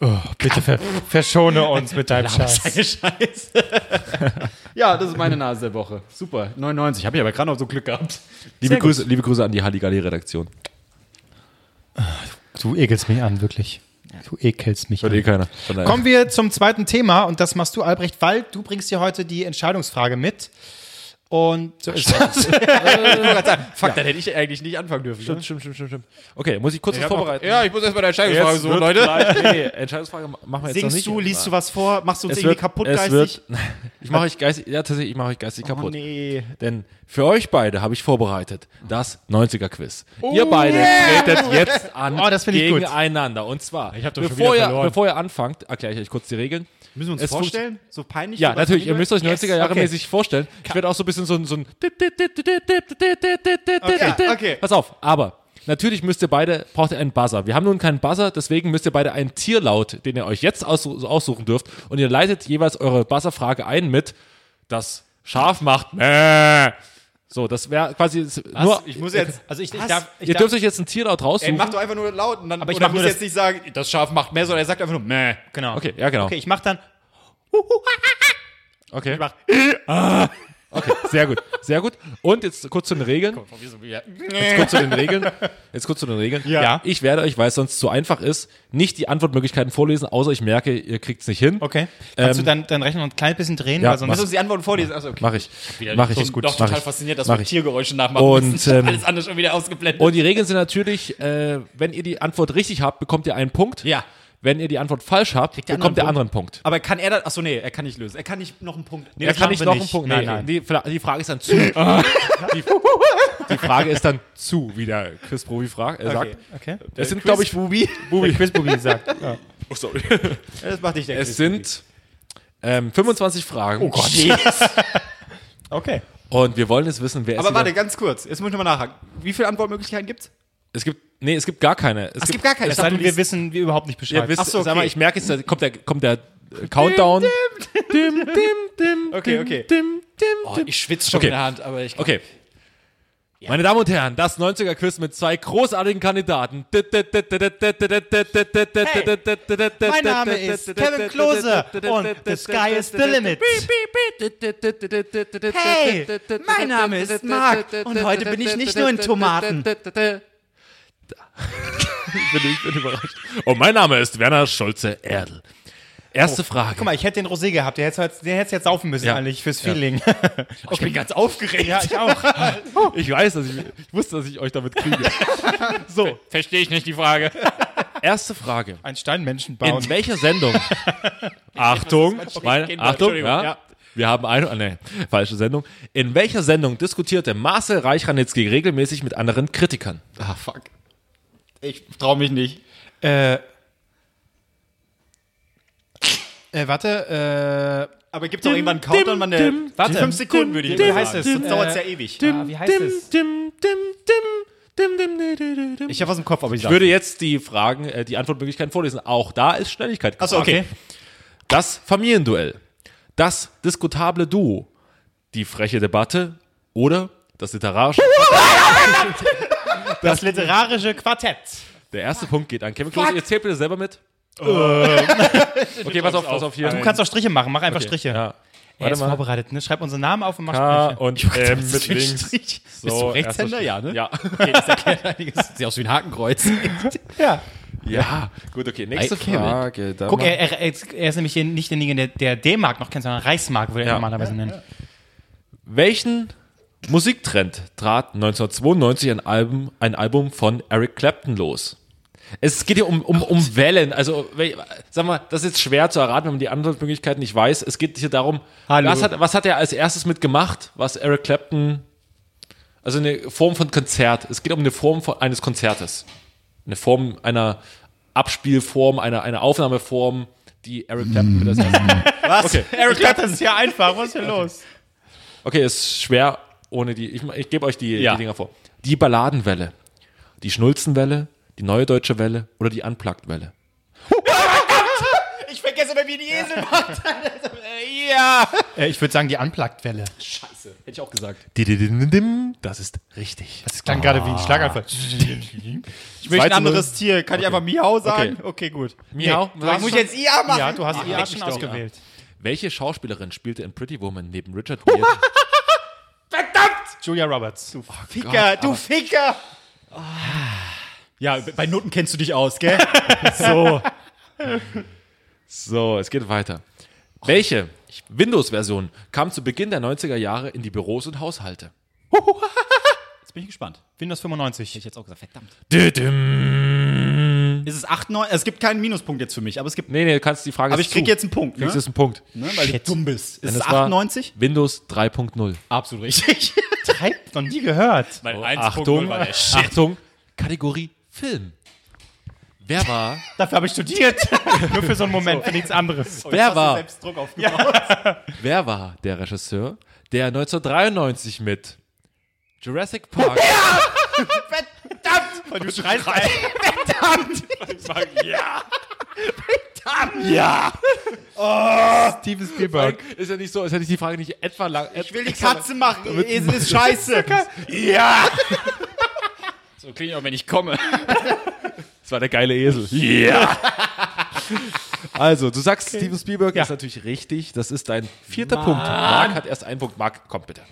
Oh, bitte ver verschone uns mit deinem Scheiß. Scheiße. ja, das ist meine Nase der Woche. Super. 99. Habe ich aber gerade noch so Glück gehabt. Liebe. Grüße, liebe Grüße an die Halligalli-Redaktion. Du ekelst mich an, wirklich. Du ekelst mich Hört an. eh keiner. Kommen wir zum zweiten Thema und das machst du, Albrecht, weil du bringst dir heute die Entscheidungsfrage mit. Und so ist das. Fuck, dann hätte ich eigentlich nicht anfangen dürfen. Stimmt, stimmt, stimmt, stimmt, stimmt. Okay, muss ich kurz was vorbereiten? Ja, ich muss erstmal eine Entscheidungsfrage Jetzt suchen, Leute. Gleich, nee, Entscheidungsfrage machen wir jetzt noch Singst nicht. du, liest du was vor, machst du uns es irgendwie wird, kaputt es geistig? wird, ich mache euch geistig, ja tatsächlich, ich mache euch geistig oh kaputt. nee. Denn für euch beide habe ich vorbereitet das 90er-Quiz. Oh, ihr beide tretet jetzt an Oh, das finde ich gut. gegeneinander. Und zwar, bevor, ihr, bevor ihr anfangt, erkläre ich euch kurz die Regeln. Müssen wir uns Es vorstellen? So peinlich? Ja, natürlich, ihr müsst euch Yes. 90er Jahre Okay. mäßig vorstellen. Ich werde auch so ein bisschen so ein... So ein Okay, okay. Pass auf, aber natürlich müsst ihr beide, braucht ihr einen Buzzer. Wir haben nun keinen Buzzer, deswegen müsst ihr beide einen Tierlaut, den ihr euch jetzt aussu- aussuchen dürft und ihr leitet jeweils eure Buzzerfrage ein mit das Schaf macht Mäh. So, das wäre quasi nur... Ich muss jetzt. Also ich, ich Was? darf, ich ihr darf, dürft euch jetzt einen Tierlaut Ey, raussuchen. mach doch einfach nur laut und dann. Aber ich mach muss jetzt nicht sagen, das Schaf macht mehr, sondern er sagt einfach nur meh. genau. Okay, ja genau. Okay, ich mach dann. Okay. Okay, sehr gut, sehr gut. Und jetzt kurz zu den Regeln. Jetzt kurz zu den Regeln. Jetzt kurz zu den Regeln. Ja. Ich werde euch, weil es sonst zu einfach ist, nicht die Antwortmöglichkeiten vorlesen, außer ich merke, ihr kriegt es nicht hin. Okay. Kannst Ähm, du dann, dann rechnen und ein klein bisschen drehen? ja, weil sonst mach uns die Antworten vorlesen. Achso, okay. Mach ich. Mach ich. Doch, doch Mach total ich. fasziniert, dass wir ich. Tiergeräusche nachmachen Und, müssen. ähm, Alles andere schon wieder ausgeblendet. Und die Regeln sind natürlich, äh, wenn ihr die Antwort richtig habt, bekommt ihr einen Punkt. Ja. Wenn ihr die Antwort falsch habt, der bekommt ihr anderen Punkt. aber kann er das? Achso, nee, er kann nicht lösen. Er kann nicht noch einen Punkt. Nee, er das kann machen nicht noch einen Punkt. Nein, Nee, nein. Die, die Frage ist dann zu. die, die Frage ist dann zu, wie der Chris-Profi fragt. Er sagt, Okay. es sind, glaube ich, Bubi. Bubi. Quiz Bubi sagt. Ja. Oh, sorry. Das macht dich der Es sind ähm, 25 Fragen. Oh Gott. Okay. Und wir wollen jetzt wissen, wer Aber ist warte, wieder- ganz kurz. Jetzt muss ich nochmal nachhaken. Wie viele Antwortmöglichkeiten gibt's? Es gibt, nee, es gibt gar keine. Es, Es gibt gar keine. Es sei denn, wir wissen wir überhaupt nicht Bescheid. Ihr wisst, Ach so, sag mal, okay. ich merke jetzt, da kommt der, kommt der äh, Countdown. Dim, dim, dim, Okay, dim, okay. Dim, dim, Oh, dim. ich schwitze schon Okay. in der Hand, aber ich. Okay. Meine Damen und Herren, das 90er-Quiz mit zwei großartigen Kandidaten. Hey, Mein Name ist Kevin Klose und the sky is the limit. Hey, mein Name ist Marc und heute bin ich nicht nur in Tomaten. Ich, bin, ich bin überrascht. Und mein Name ist Werner Schulze-Erdl. Erste Frage. Guck mal, ich hätte den Rosé gehabt. Der hätte hätte jetzt saufen müssen Ja. eigentlich fürs Feeling. Ich bin ganz aufgeregt. ja, ich auch. Ich weiß, dass ich, ich wusste, dass ich euch damit kriege. So, Verstehe ich nicht die Frage. erste Frage. Ein Steinmenschen bauen. In welcher Sendung? Achtung, meine, Kinder, Achtung, ja. ja. Wir haben eine, ah, nee, falsche Sendung. In welcher Sendung diskutierte Marcel Reich-Ranitzky regelmäßig mit anderen Kritikern? Ah, fuck. Ich trau mich nicht. Äh, äh, warte, äh, Aber gibt es auch irgendwann einen Countdown, man eine. warte. Fünf Sekunden würde ich Wie sagen. heißt es? Sonst Äh, dauert es ja ewig. ah, wie heißt es? Dim, dim, dim, dim, dim, dim, dim, dim. Ich habe was im Kopf, aber ich Ich würde jetzt die Fragen, äh, die Antwortmöglichkeiten vorlesen. Auch da ist Schnelligkeit Achso, okay. Das Familienduell, das diskutable Duo, die freche Debatte oder das literarische. Das literarische Quartett. Der erste Punkt geht an Kevin Klose. Ihr zählt bitte selber mit. okay, pass auf, pass auf hier. Du kannst auch Striche machen. Mach einfach okay. Striche. Ja. Er Warte ist mal. vorbereitet, ne? Schreib unseren Namen auf und mach K Striche. und M mit links. Strich? So, Bist du Rechtshänder? Ja, ne? Ja. Okay, das erklärt einiges. Sieht aus wie ein Hakenkreuz. Ja. ja. Gut, okay. Nächste Kevin. Frage. Guck, er, er, er ist nämlich hier nicht derjenige, der, D-Mark noch kennt, sondern Reichsmark, würde er Ja. normalerweise nennen. Welchen Musiktrend trat 1992 ein Album, ein Album von Eric Clapton los? Es geht hier um, um, um Wellen. Also, sag mal, das ist jetzt schwer zu erraten, wenn man die Antwortmöglichkeiten nicht weiß. Es geht hier darum, Hallo. was hat, was hat er als erstes mitgemacht, was Eric Clapton, also eine Form von Konzert. Es geht um eine Form von, eines Konzertes. Eine Form einer Abspielform, einer, einer Aufnahmeform, die Eric Clapton mit als erstes Was? Okay. Eric Clapton ist ja einfach. Was ist hier los? Okay, ist schwer ohne die. Ich, ich gebe euch die, Ja. die Dinger vor. Die Balladenwelle, die Schnulzenwelle, die Neue Deutsche Welle oder die Unplugged-Welle. Ich vergesse immer, wie die Esel macht. ja. Äh, ich würde sagen, die Unplugged-Welle. Scheiße. Hätte ich auch gesagt. Das ist richtig. Das klang gerade wie ein Schlaganfall. Ich möchte ein 2 zu 0. anderes Tier. Kann ich einfach Miau sagen? Okay. Okay, gut. Miau. Muss ich jetzt IA machen? Ja, du hast IA schon ausgewählt. Welche Schauspielerin spielte in Pretty Woman neben Richard Gere? Julia Roberts. Du Ficker, du Ficker. Ja, bei Noten kennst du dich aus, gell? so. so, es geht weiter. Welche Windows-Version kam zu Beginn der 90er Jahre in die Büros und Haushalte? Jetzt bin ich gespannt. Windows 95. ich jetzt auch gesagt, verdammt. Düdüm. Ist es 8, 9? Es gibt keinen Minuspunkt jetzt für mich, aber es gibt. Nee, nee, du kannst die Frage Aber ich krieg zu. jetzt einen Punkt, ne? Kriegst jetzt einen Punkt. ne? Weil du dumm bist. Ist es es war 98? Windows 3.0. Absolut richtig. Treibt noch nie gehört. Weil Achtung, Achtung, Kategorie Film. Wer war, Dafür habe ich studiert. Nur für so einen Moment, für nichts anderes. wer war, Selbst Druck aufgebaut. wer war der Regisseur, der 1993 mit Jurassic Park Und du schreist ein. ja. Ja. Steven Spielberg. Ist ja nicht so, als hätte ich die Frage nicht etwa lang. Ich will Die Katze machen. Esel ist scheiße. Ja. So klingt auch, wenn ich komme. Das war der geile Esel. Ja. Also, du sagst, Steven Spielberg Ja. ist natürlich richtig. Das ist dein vierter Punkt. Marc hat erst einen Punkt. Marc, komm bitte.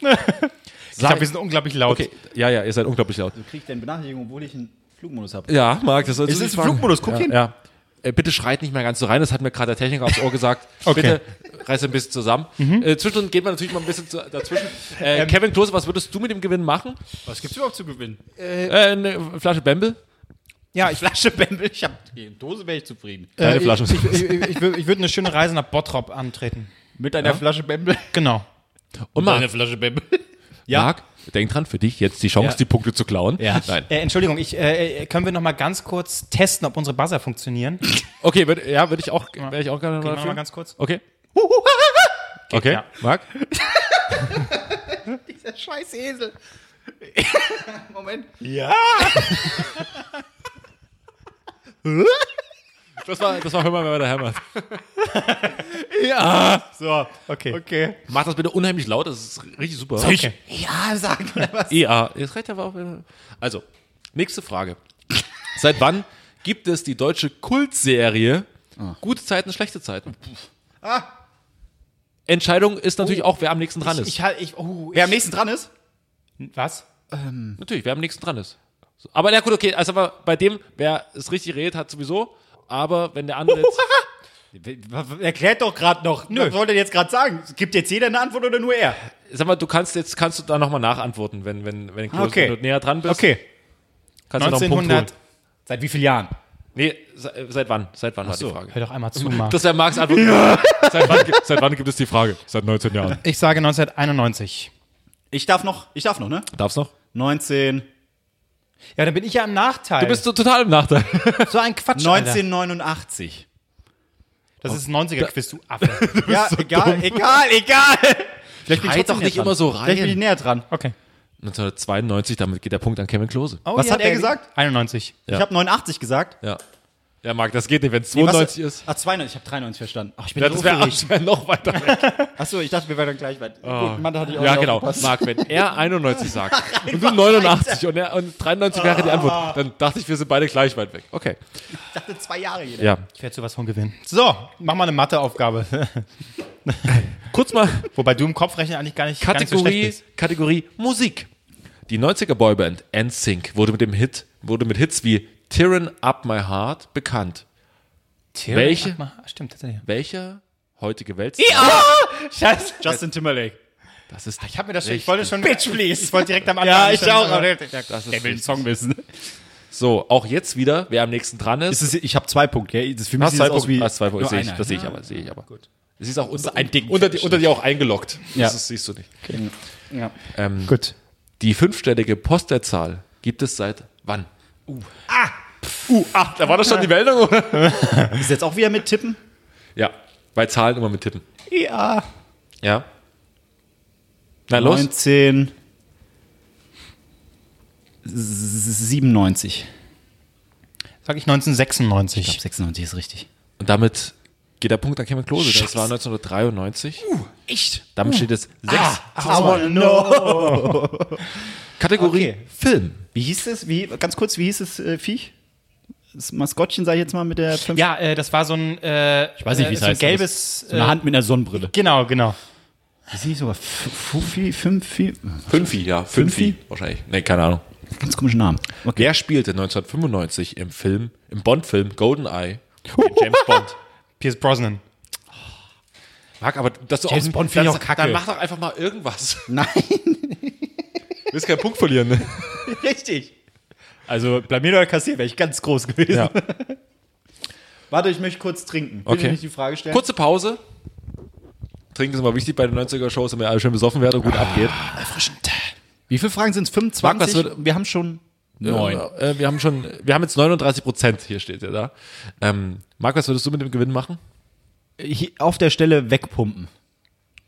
Ich glaube, wir sind unglaublich laut. Okay, ja, ja, ihr seid unglaublich laut. Krieg ich denn Benachrichtigung, obwohl ich einen Flugmodus habe? Ja, Marc, das Ist du es nicht ein. Flugmodus? Guck ja, hin. Ja. Äh, bitte schreit nicht mehr ganz so rein, das hat mir gerade der Techniker aufs Ohr gesagt. Okay. Bitte reiß ein bisschen zusammen. Äh, zwischendurch geht man natürlich mal ein bisschen zu, dazwischen. Äh, Kevin Klose, was würdest du mit dem Gewinn machen? Was gibt's überhaupt zu gewinnen? Äh, eine Flasche Bamble? Ja, ich, Flasche Bembel. Ich hab die Dose wäre ich zufrieden. Keine äh, Flasche. Ich, ich, ich, ich, würd- ich würde eine schöne Reise nach Bottrop antreten. Mit einer Flasche Bembel. Genau. Und Marc, Flasche Bembel. Marc, denk dran, für dich jetzt die Chance, Ja. die Punkte zu klauen. Ja. Nein. Äh, Entschuldigung, ich, äh, können wir noch mal ganz kurz testen, ob unsere Buzzer funktionieren? Okay, würd, ja, würde ich auch, wäre ich auch gerne Gehen mal ganz kurz. Okay. Okay, ja. Marc? Der scheiß Esel. Moment. Das war, das war Hör mal, wer da hämmert. So, okay. Okay. Mach das bitte unheimlich laut, das ist richtig super. okay. Ja, sag mal was. Ja, jetzt reicht aber auch. Also, nächste Frage. Seit wann gibt es die deutsche Kultserie Gute Zeiten, schlechte Zeiten? Entscheidung ist natürlich auch, wer am nächsten dran ist. Ich, ich, oh, Wer am nächsten dran ist? was? natürlich, wer am nächsten dran ist. Aber na gut, okay, also aber bei dem, wer es richtig redet, hat sowieso. Aber wenn der andere jetzt, Erklärt doch gerade noch. Nö. Was wollt ihr jetzt gerade sagen? Gibt jetzt jeder eine Antwort oder nur er? sag mal, du kannst jetzt, kannst du da nochmal nachantworten, wenn, wenn, wenn, Klose, Okay. wenn du näher dran bist. Okay. Kannst du noch einen Punkt holen. 1900. Seit wie vielen Jahren? Nee, se- seit wann? Seit wann war die Frage? Hör doch einmal zu, Marc. Das wäre Marks Antwort. Seit, wann, gibt- seit wann gibt es die Frage? Seit 19 Jahren. Ich sage 1991. Ich darf noch, ich darf noch, ne? Darf's noch? 19, Ja, dann bin ich ja im Nachteil. Du bist so total im Nachteil. so ein Quatsch. Alter. 1989. Das ist ein 90er-Quiz, du Affe. Ja, egal, egal, egal. Vielleicht bin Schreit doch nicht dran. immer so Vielleicht bin ich rein. näher dran. Okay. 1992, damit geht der Punkt an Kevin Klose. Oh, Was ja, hat er gesagt? 91. Ja. Ich habe 89 gesagt. Ja. Ja, Marc, das geht nicht, wenn es Nee, was- 92 ist. Ach, 92, ich habe 93 verstanden. Ach, ich bin Ja, das wäre wär noch weiter weg. Achso, ich dachte, wir wären dann gleich weit. Gut, Mann, da hatte ich auch Ja, genau. Marc, wenn er 91 sagt und du 89 und, er, und 93 wäre die Antwort, dann dachte ich, wir sind beide gleich weit weg. Okay. Ich dachte, zwei Jahre jeder. Ja. Ich werde sowas von gewinnen. So, mach mal eine Matheaufgabe. Kurz mal Wobei du im Kopfrechnen eigentlich gar nicht, gar nicht so schlecht Kategorie, bist. Kategorie Musik. Die 90er Boyband NSYNC wurde mit dem Hit, wurde mit Hits wie Tearing Up My Heart bekannt. Welche? Ach, mal, stimmt, tatsächlich. Welcher heutige Welt? Scheiße. Justin Timberlake. Das ist Ich habe mir das schon, ich wollte schon, Bitch, please. ich wollte direkt am Anfang. Ja, ich auch. aber- das ist der will den Song wissen. So, auch jetzt wieder, wer am nächsten dran ist. Ist es, ich habe zwei Punkte. Gell? Das für mich hast sieht aus Punkte. wie Hast zwei Punkte. Sehe ich, das sehe ich aber. Sehe ich aber. Gut. Es ist auch unter, ein Ding. unter, die, unter dir auch eingeloggt. Ja. Das ist, siehst du nicht. Ja. Ähm, Gut. Die fünfstellige Postleitzahl gibt es seit wann? Uh. Ah! Uh, ah, da war das schon die Meldung, oder? Ist jetzt auch wieder mit Tippen? Ja, bei Zahlen immer mit Tippen. Ja. Ja. Na los. 19. 97. Sag ich 1996. Ich glaube, 96 ist richtig. Und damit geht der Punkt an Kevin Klose. Das war 1993. echt? Damit steht es 6. Aber no. Kategorie Film. Wie hieß es? Wie, ganz kurz, wie hieß das äh, Viech? Das Maskottchen, sag ich jetzt mal, mit der 5. Ja, äh, das war so ein, äh, ich weiß nicht, wie es so ein heißt, gelbes, So eine äh, Hand mit einer Sonnenbrille. genau, genau. Ist nicht sogar Fufi, Fünfi? Fünfi, ja. Fünfi. Wahrscheinlich. Nee, keine Ahnung. Ganz komischen Namen. Okay. Wer spielte 1995 im Film, im Bond-Film GoldenEye, den James Bond? Pierce Brosnan. Marc, aber dass du James auch, Bond finde ich dann- auch kacke. Dann mach doch einfach mal irgendwas. Nein. Du willst keinen Punkt verlieren, ne? Richtig. Also blamier oder kassier wäre ich ganz groß gewesen. Ja. Warte, ich möchte kurz trinken. Will Okay. ich nicht die Frage stellen? Kurze Pause. Trinken ist immer wichtig bei den 90er-Shows, damit alle schön besoffen werden und gut abgeht. Wie viele Fragen sind es? 25? Marc, wir haben schon neun. Äh, wir haben schon, wir haben jetzt 39 Prozent, hier steht ja da. Ähm, Marc, was würdest du mit dem Gewinn machen? Hier auf der Stelle wegpumpen.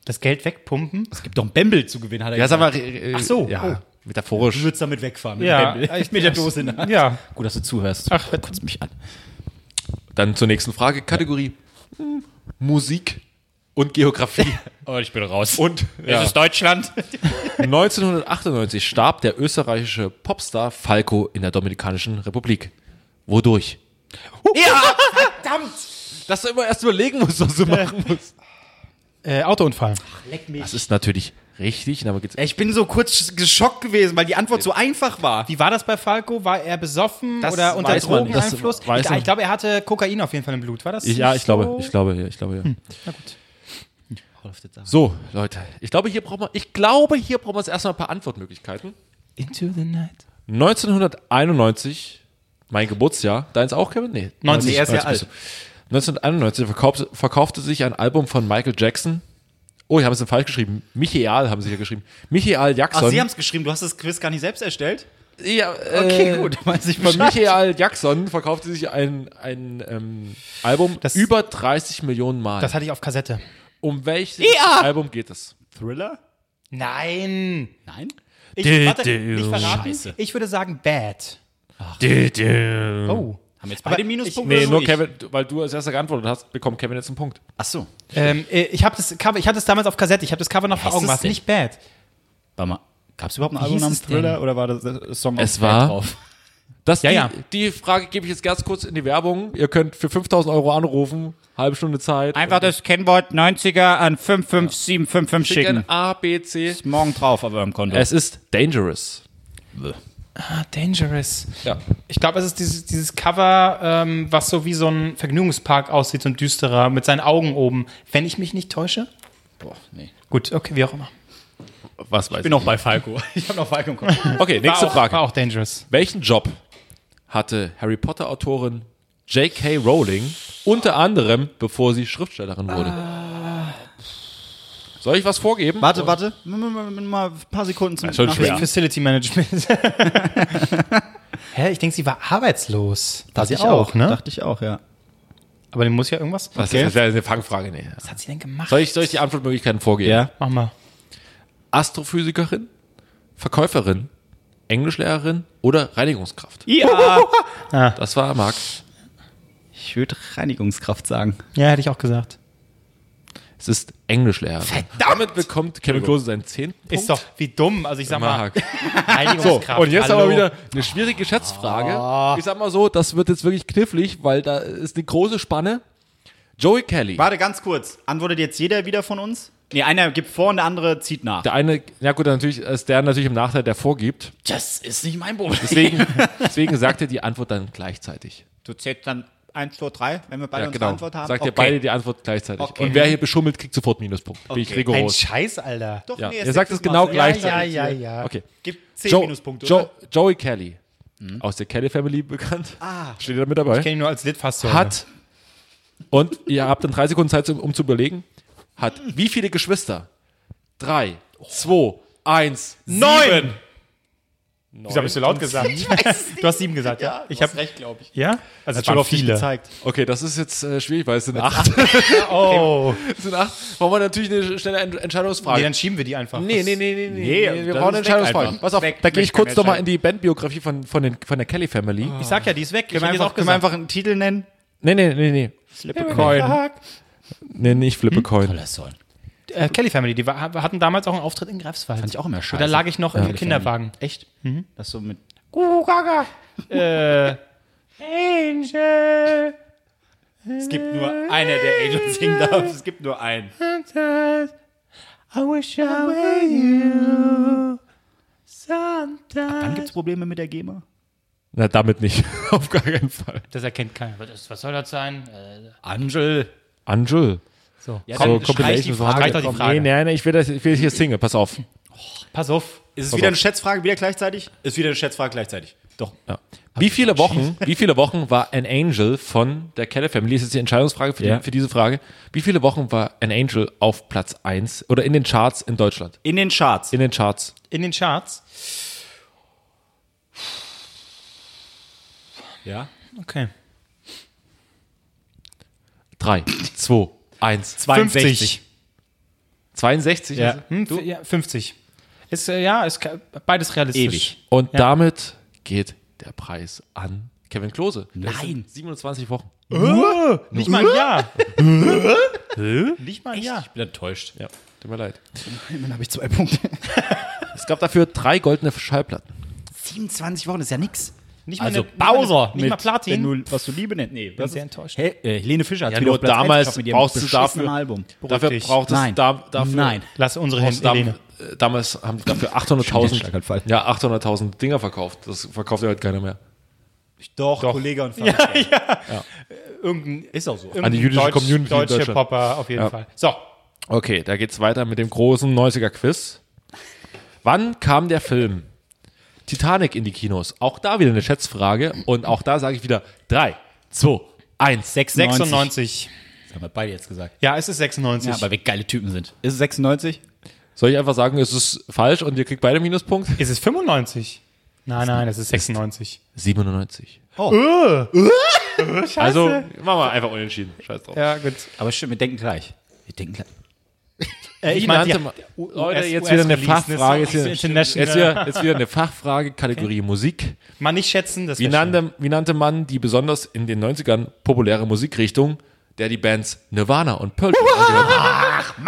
Das Geld wegpumpen? Es gibt doch ein Bämbel zu gewinnen, hat er Ja, sag gesagt. mal, äh, Ach so, ja, oh. Metaphorisch. Du würdest damit wegfahren mit Ja, dem Bämbel. ich- mit der Dose in der Hand. Ja. Gut, dass du zuhörst. Ach, kotzt mich an. Dann zur nächsten Frage, Kategorie hm, Musik und Geografie. Oh, ich bin raus. Und ja, Deutschland. 1998 starb der österreichische Popstar Falco in der Dominikanischen Republik. Wodurch? ja, verdammt. Dass du immer erst überlegen musst, was du machen musst. Äh, Autounfall. Leck mich. Das ist natürlich richtig, aber geht's. Ich bin so kurz geschockt gewesen, weil die Antwort so einfach war. Wie war das bei Falco? War er besoffen Das oder unter. Drogeneinfluss? Ich, ich glaube, er hatte Kokain auf jeden Fall im Blut. War das? Ich, ja, ich glaube, so? ich glaube, ja, ich glaube, ja. Na gut. So, Leute, ich glaube, hier brauchen wir, ich glaube, hier brauchen wir jetzt erstmal ein paar Antwortmöglichkeiten. Into the night. 1991, mein Geburtsjahr, deins auch, Kevin? Nee, 90, er ist ja 90 bist du. 1991 verkaufte, verkaufte sich ein Album von Michael Jackson. Oh, ich habe es falsch geschrieben. Michael haben sie hier geschrieben. Michael Jackson. Ach, Sie haben es geschrieben, du hast das Quiz gar nicht selbst erstellt? ja, Okay, äh, gut, weiß ich Von. Michael Jackson verkaufte sich ein, ein ähm, Album Das- über 30 Millionen Mal. Das hatte ich auf Kassette. um welches Ja. Album geht es? Thriller? Nein. Nein? Ich, warte, nicht verraten. Scheiße. Ich würde sagen Bad. Oh. Haben wir jetzt beide Minuspunkte? Nee, oder nur ich? Kevin, weil du als erster geantwortet hast, bekommt Kevin jetzt einen Punkt. Ach so. Ähm, äh, ich habe das Cover, ich hatte es damals auf Kassette. Ich habe das Cover noch vor Was Augen. ist War es nicht Bad? Warte mal, gab es überhaupt ein Album namens es denn? Thriller oder war das der Song Es auf war- drauf? Das, Ja, die, ja. die Frage gebe ich jetzt ganz kurz in die Werbung. Ihr könnt für 5000 Euro anrufen, halbe Stunde Zeit. Einfach das Kennwort 90er an 55755 Schicken schicken. A, B, C. Ist morgen drauf auf eurem Konto. Es ist Dangerous. Ah, Dangerous. Ja. Ich glaube, es ist dieses, dieses Cover, ähm, was so wie so ein Vergnügungspark aussieht, so ein düsterer, mit seinen Augen oben. Wenn ich mich nicht täusche. Boah, nee. Gut, okay, wie auch immer. Was weiß Ich bin noch bei Falco. Ich habe noch Falco im Kopf. Okay, nächste war auch, Frage. War auch Dangerous. Welchen Job hatte Harry Potter Autorin J.K. Rowling unter anderem, bevor sie Schriftstellerin wurde? Soll ich was vorgeben? warte, warte. Mal, ein paar Sekunden zum schon Nachdenken. schwer. Facility Management. Hä? Ich denke, sie war arbeitslos. War sie auch, ne? Dachte ich auch, ja. Aber dem muss ja irgendwas. Was Okay. das wäre eine Fangfrage. Nee. Was hat sie denn gemacht? Soll, ich, soll ich die Antwortmöglichkeiten vorgeben? Ja. Mach mal. Astrophysikerin, Verkäuferin, Englischlehrerin oder Reinigungskraft? Ja. Das war Marc. Ich würde Reinigungskraft sagen. Ja, hätte ich auch gesagt. Es ist Englischlehrerin. Verdammt! Damit bekommt Kevin Klose seinen zehnten Punkt. Ist doch wie dumm. Also ich sag mal, Marc. So, und jetzt hallo. aber wieder eine schwierige Schätzfrage. Ich sag mal so, das wird jetzt wirklich knifflig, weil da ist eine große Spanne. Joey Kelly. Warte, ganz kurz. Antwortet jetzt jeder wieder von uns? Nee, einer gibt vor und der andere zieht nach. Der eine, ja gut, natürlich ist der natürlich im Nachteil, der vorgibt. Das ist nicht mein Problem. Deswegen, deswegen sagt er die Antwort dann gleichzeitig. Du zählst dann 1, 2, 3, wenn wir beide Ja, unsere genau. Antwort haben. Sagt ihr Okay. beide die Antwort gleichzeitig. Okay. Und wer hier beschummelt, kriegt sofort Minuspunkt. Bin ich Okay. Ein rigoros. Scheiß, Alter. Doch, Ja. nee, Ihr ist sagt es genau Quizmaster. gleichzeitig. Ja, ja, ja. Okay. Gibt 10 Joe, Minuspunkte, oder? Joey Kelly, aus der Kelly Family bekannt. Ah. Steht ihr da mit dabei? Ich kenne ihn nur als Litfaßsäule. hat, und ihr habt dann drei Sekunden Zeit, um, um zu überlegen, hat wie viele Geschwister? Drei, zwei, eins, Neun! Wieso habe ich so laut gesagt? Du hast sieben gesagt, ja? Ich habe recht, glaube ich. Ja? Also es Hat schon waren auf viele. gezeigt. Okay, das ist jetzt äh, schwierig, weil es sind acht. Oh. es sind acht. Brauchen wir natürlich eine schnelle Ent- Entscheidungsfrage. Nee, dann schieben wir die einfach. Nee, nee, nee, nee, nee. Nee, nee wir brauchen eine Entscheidungsfrage. Pass auf, Weg, da gehe ich kurz nochmal in die Bandbiografie von, von, den, von der Kelly Family. Ich sag ja, die ist weg. Können wir, einfach, können wir einfach einen Titel nennen? Nee, nee, nee, nee. Flip a Coin. Nee, nicht Flip a Hm? Coin. Toller Song. Äh, Kelly Family, die war, hatten damals auch einen Auftritt in Greifswald. Fand ich auch immer scheiße. Da lag ich noch im Kelly Kinderwagen. Echt? Das so mit. Gaga. äh, Angel. Es gibt nur einer, der Angel singen darf. Es gibt nur einen. I wish I were you. Wann Sometimes. gibt es Probleme mit der GEMA? Na, damit nicht. Auf gar keinen Fall. Das erkennt keiner. Was, was soll das sein? Äh, Angel. Angel. So, Ja, So, Compilation. die so doch die Frage. Nee, nee, nee, ich will, das, ich will hier singen. Pass auf. pass auf. Ist es wieder eine Schätzfrage, wieder gleichzeitig? Ist wieder eine Schätzfrage gleichzeitig. Doch. Ja. Wie viele Wochen, wie viele Wochen war An Angel von der Keller Family? Das ist jetzt die Entscheidungsfrage für, Ja. die, für diese Frage. Wie viele Wochen war An Angel auf Platz 1 oder in den Charts in Deutschland? In den Charts. In den Charts. In den Charts. ja. Okay. 3, 2, 1, 50. 62. Ja. also. Hm, ja, 50. Ist, äh, ja, ist beides realistisch. Ewig. Und Ja. damit geht der Preis an Kevin Klose. Nein. sind 27 Wochen. Nicht mal ein Jahr. Nicht mal ein Jahr. Ich bin enttäuscht. Ja, tut mir leid. Dann habe ich zwei Punkte. Es gab dafür drei goldene Schallplatten. 27 Wochen ist ja nix. Nicht mal Also eine- mal Bowser. Nicht mal mit, Platin. Wenn du, was du Liebe nennst. Nee, Bin was sehr enttäuscht. Hey, äh, Helene Fischer hat Ja, nur damals 1 geschafft mit ihrem brauchst du dafür- Album. Dafür braucht es Nein. da, dafür, Nein. Lass unsere Hände, Helene. dam- äh, damals haben die dafür 800.000 Schlaganfall. ja, 800.000 Dinger verkauft. Das verkauft ja heute keiner mehr. Doch, Kollege und Vater. Irgendein, Ist auch so. An die jüdische Deutsch, Community in Deutsche Deutschland. Popper auf jeden Ja. Fall. So, Okay, da geht's weiter mit dem großen 90er Quiz. Wann kam der Film Titanic in die Kinos? Auch da wieder eine Schätzfrage und auch da sage ich wieder 3, 2, 1, 6. 96. Das haben wir beide jetzt gesagt. Ja, es ist 96. Ja, weil wir geile Typen sind. Ist es 96? Soll ich einfach sagen, es ist falsch und ihr kriegt beide Minuspunkt? ist es 95? Nein, nein, es ist 96. 97. Oh. Also, machen wir einfach unentschieden. Scheiß drauf. Ja, gut. Aber stimmt, wir denken gleich. Wir denken gleich. Äh, ich meine, man- Leute, jetzt wieder eine Release, ne? Fachfrage. Jetzt jetzt, wieder, jetzt wieder eine Fachfrage, Kategorie Musik. Mal nicht schätzen, das Wie nannte, wie nannte man die besonders in den 90ern populäre Musikrichtung, der die Bands Nirvana und Pearl angehört haben?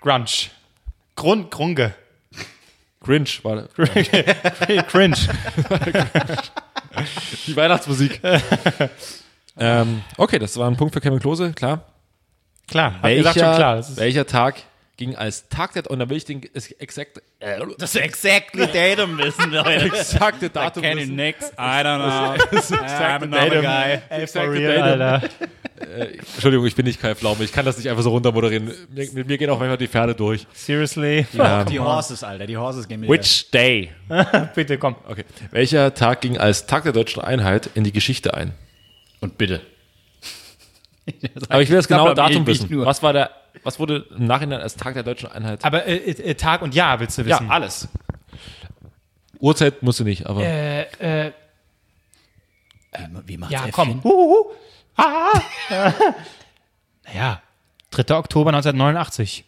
Grunge. Grund, Grunge. Grinch war Cringe. die Weihnachtsmusik. ähm, okay, das war ein Punkt für Kevin Klose, klar. Klar, Welcher, gesagt schon klar. Welcher Tag ging als Tag der, und da will ich den exakt, äh, Das exactly datum wissen, Leute. exakte Datum Kenny wissen. nix, I don't know. I'm another Datum. guy. Ey, for Exakte real, Datum. Alter. Entschuldigung, ich bin nicht Kai Pflaume, ich kann das nicht einfach so runtermoderieren. Mit mir gehen auch manchmal die Pferde durch. Seriously? Die Horses, Alter, die Horses gehen mir Which day? Bitte, komm. Okay. Welcher Tag ging als Tag der deutschen Einheit in die Geschichte ein? Und bitte. Aber ich will das genaue Datum wissen. nur. Was war der, was wurde im Nachhinein als Tag der deutschen Einheit? Aber äh, äh, Tag und Jahr willst du ja, wissen? alles. Uhrzeit musst du nicht, aber Äh, äh, Wie macht's ja, Äffchen? komm. Huhuhu. Ah. naja, 3. Oktober 1989.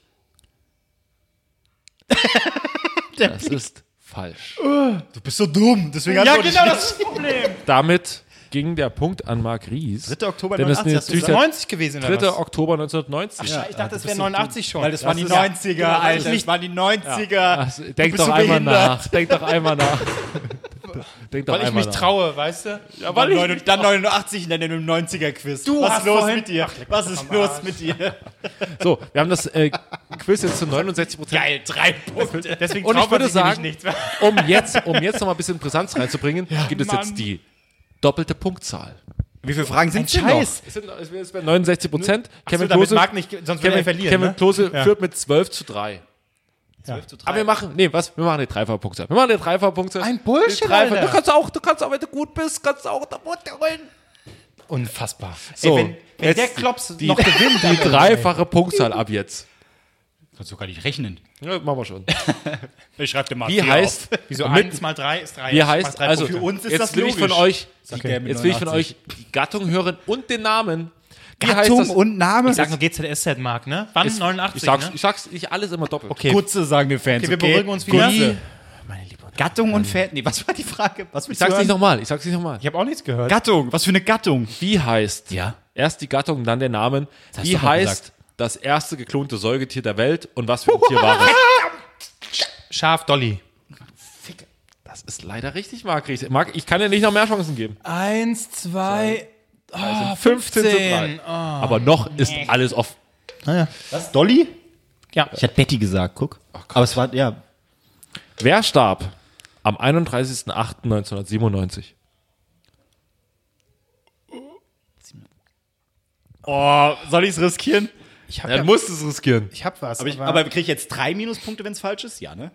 das ist falsch. Du bist so dumm, deswegen Ja, genau das ist das Problem. Damit ging der Punkt an Marc Ries. 3. Oktober Denn das ist 89, hast du natürlich gesagt? der 90 gewesen, oder 3. was? Oktober 1990. ich dachte, das wäre 89 schon. Weil das, waren die ist ja- 90er, Genau, das Alter. Das waren die 90er. Also, denk doch einmal nach. Denk doch einmal nach. denk doch Weil ich mich nach. traue, weißt du? Ja, weil ich dann 89 in deinem 90er-Quiz. Du Was ist los vorhin- mit dir? Was ist los mit dir? So, wir haben das äh, Quiz jetzt zu 69 Prozent. Geil, drei Punkte. Deswegen Und ich würde nämlich sagen, nichts. um jetzt, um jetzt noch mal ein bisschen Brisanz reinzubringen, gibt es Mann. jetzt die doppelte Punktzahl. Wie viele Fragen sind denn Scheiß. Es sind es bei 69 Prozent. Kevin Kevin damit Klose, mag nicht, Kevin, er verlieren. Kevin ne? Klose Ja. führt mit 12 zu 3. Ja. Aber wir machen, nee, was? Wir machen eine Dreifachpunktzahl. Wir machen eine Dreifachpunktzahl. Ein Bullshit, Alter. Du kannst auch, du kannst auch, wenn du gut bist, kannst du auch da runterrollen. Unfassbar. So, Ey, wenn wenn jetzt der Klops die- noch gewinnt, Die dreifache Punktzahl ab jetzt. Kannst du gar nicht rechnen. Ja, machen wir schon. Ich schreib dir mal Wie heißt, Wieso mit- 1 mal 3 ist 3. wie heißt, also, Für uns ist jetzt das will ich von logisch. euch, mit jetzt will ich von 89. euch die Gattung hören und den Namen. Wie Gattung heißt das? und Name? Ich sag nur GZSZ Mark, ne? Wann? 89, ich sag's, ne? ich sag's nicht alles immer doppelt. Okay, Kurze sagen wir Fans. okay, wir beruhigen uns wieder. Wie, Gattung und Fan. Nee, was war die Frage? Was ich sag's nicht nochmal, ich sag's nicht nochmal. Ich habe auch nichts gehört. Gattung. Was für eine Gattung? Wie heißt, Ja. erst die Gattung, dann der Namen, wie heißt gesagt. Das erste geklonte Säugetier der Welt und was für ein Tier war es? Schaf Dolly. Das ist leider richtig, Marc. Marc, ich kann dir nicht noch mehr Chancen geben. 1, 2, Also 15 zu 3. Aber noch ist alles offen. Was? Dolly? Ja. Ich hatte Betty gesagt, guck. Aber es war, ja. Wer starb am 31.08.1997? Oh, soll ich es riskieren? Ich hab, Ja, ja, du musst es riskieren. ich hab was. Aber, ich, aber kriege ich jetzt drei Minuspunkte, wenn es falsch ist? Ja, ne?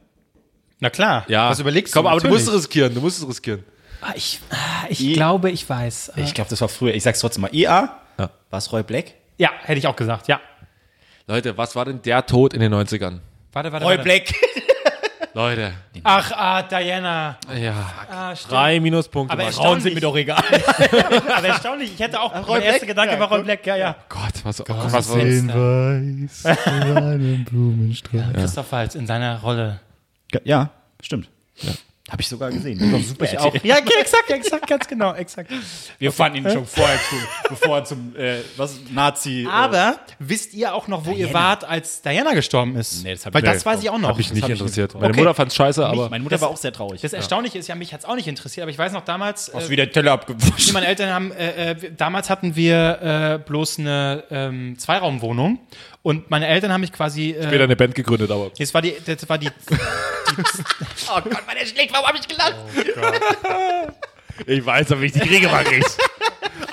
na klar. Ja. Was überlegst Komm, du? aber du musst es riskieren. Du musst es riskieren. Ah, Ich, ah, ich glaube, ich weiß. Ich glaube, das war früher. Ich sag's trotzdem mal. IA? Ja. War es Roy Black? Ja, hätte ich auch gesagt, ja. Leute, was war denn der Tod in den 90ern? Warte, warte, Roy warte. Black. Leute. Ach, ah, Diana. Ja. Ah, stimmt. Drei Minuspunkte. Aber. Frauen sind mir doch egal. Aber erstaunlich, ich hätte auch, mein erster? Gedanke Ja, war Roy. Black, ja, ja. Gott, was, oh Gott, was war das? Christoph Waltz in seiner Rolle. Ja, stimmt. Habe ich sogar gesehen. Das super Ich auch. Ja, exakt, exakt, ganz genau, exakt. Wir fanden ihn schon vorher cool, bevor er zum äh, was, Nazi. Aber wisst ihr auch noch, wo ihr wart, als Diana gestorben ist? Nee, das hab Weil ich- das weiß ich auch noch. Hab mich nicht hab ich interessiert. nicht Meine Okay. Mutter fand's scheiße, aber. äh, meine Mutter war auch sehr traurig. Das Erstaunliche ist ja, mich hat es auch nicht interessiert, aber ich weiß noch damals, äh, wie der Teller abgewuscht. meine Eltern haben, äh, äh, damals hatten wir äh, bloß eine ähm, Zweiraumwohnung und meine Eltern haben mich quasi, äh, später eine Band gegründet, aber. das war die, das war die, Oh Gott, war der schlecht. Warum habe ich gelacht? Ich weiß, aber ich die kriege, mag ich.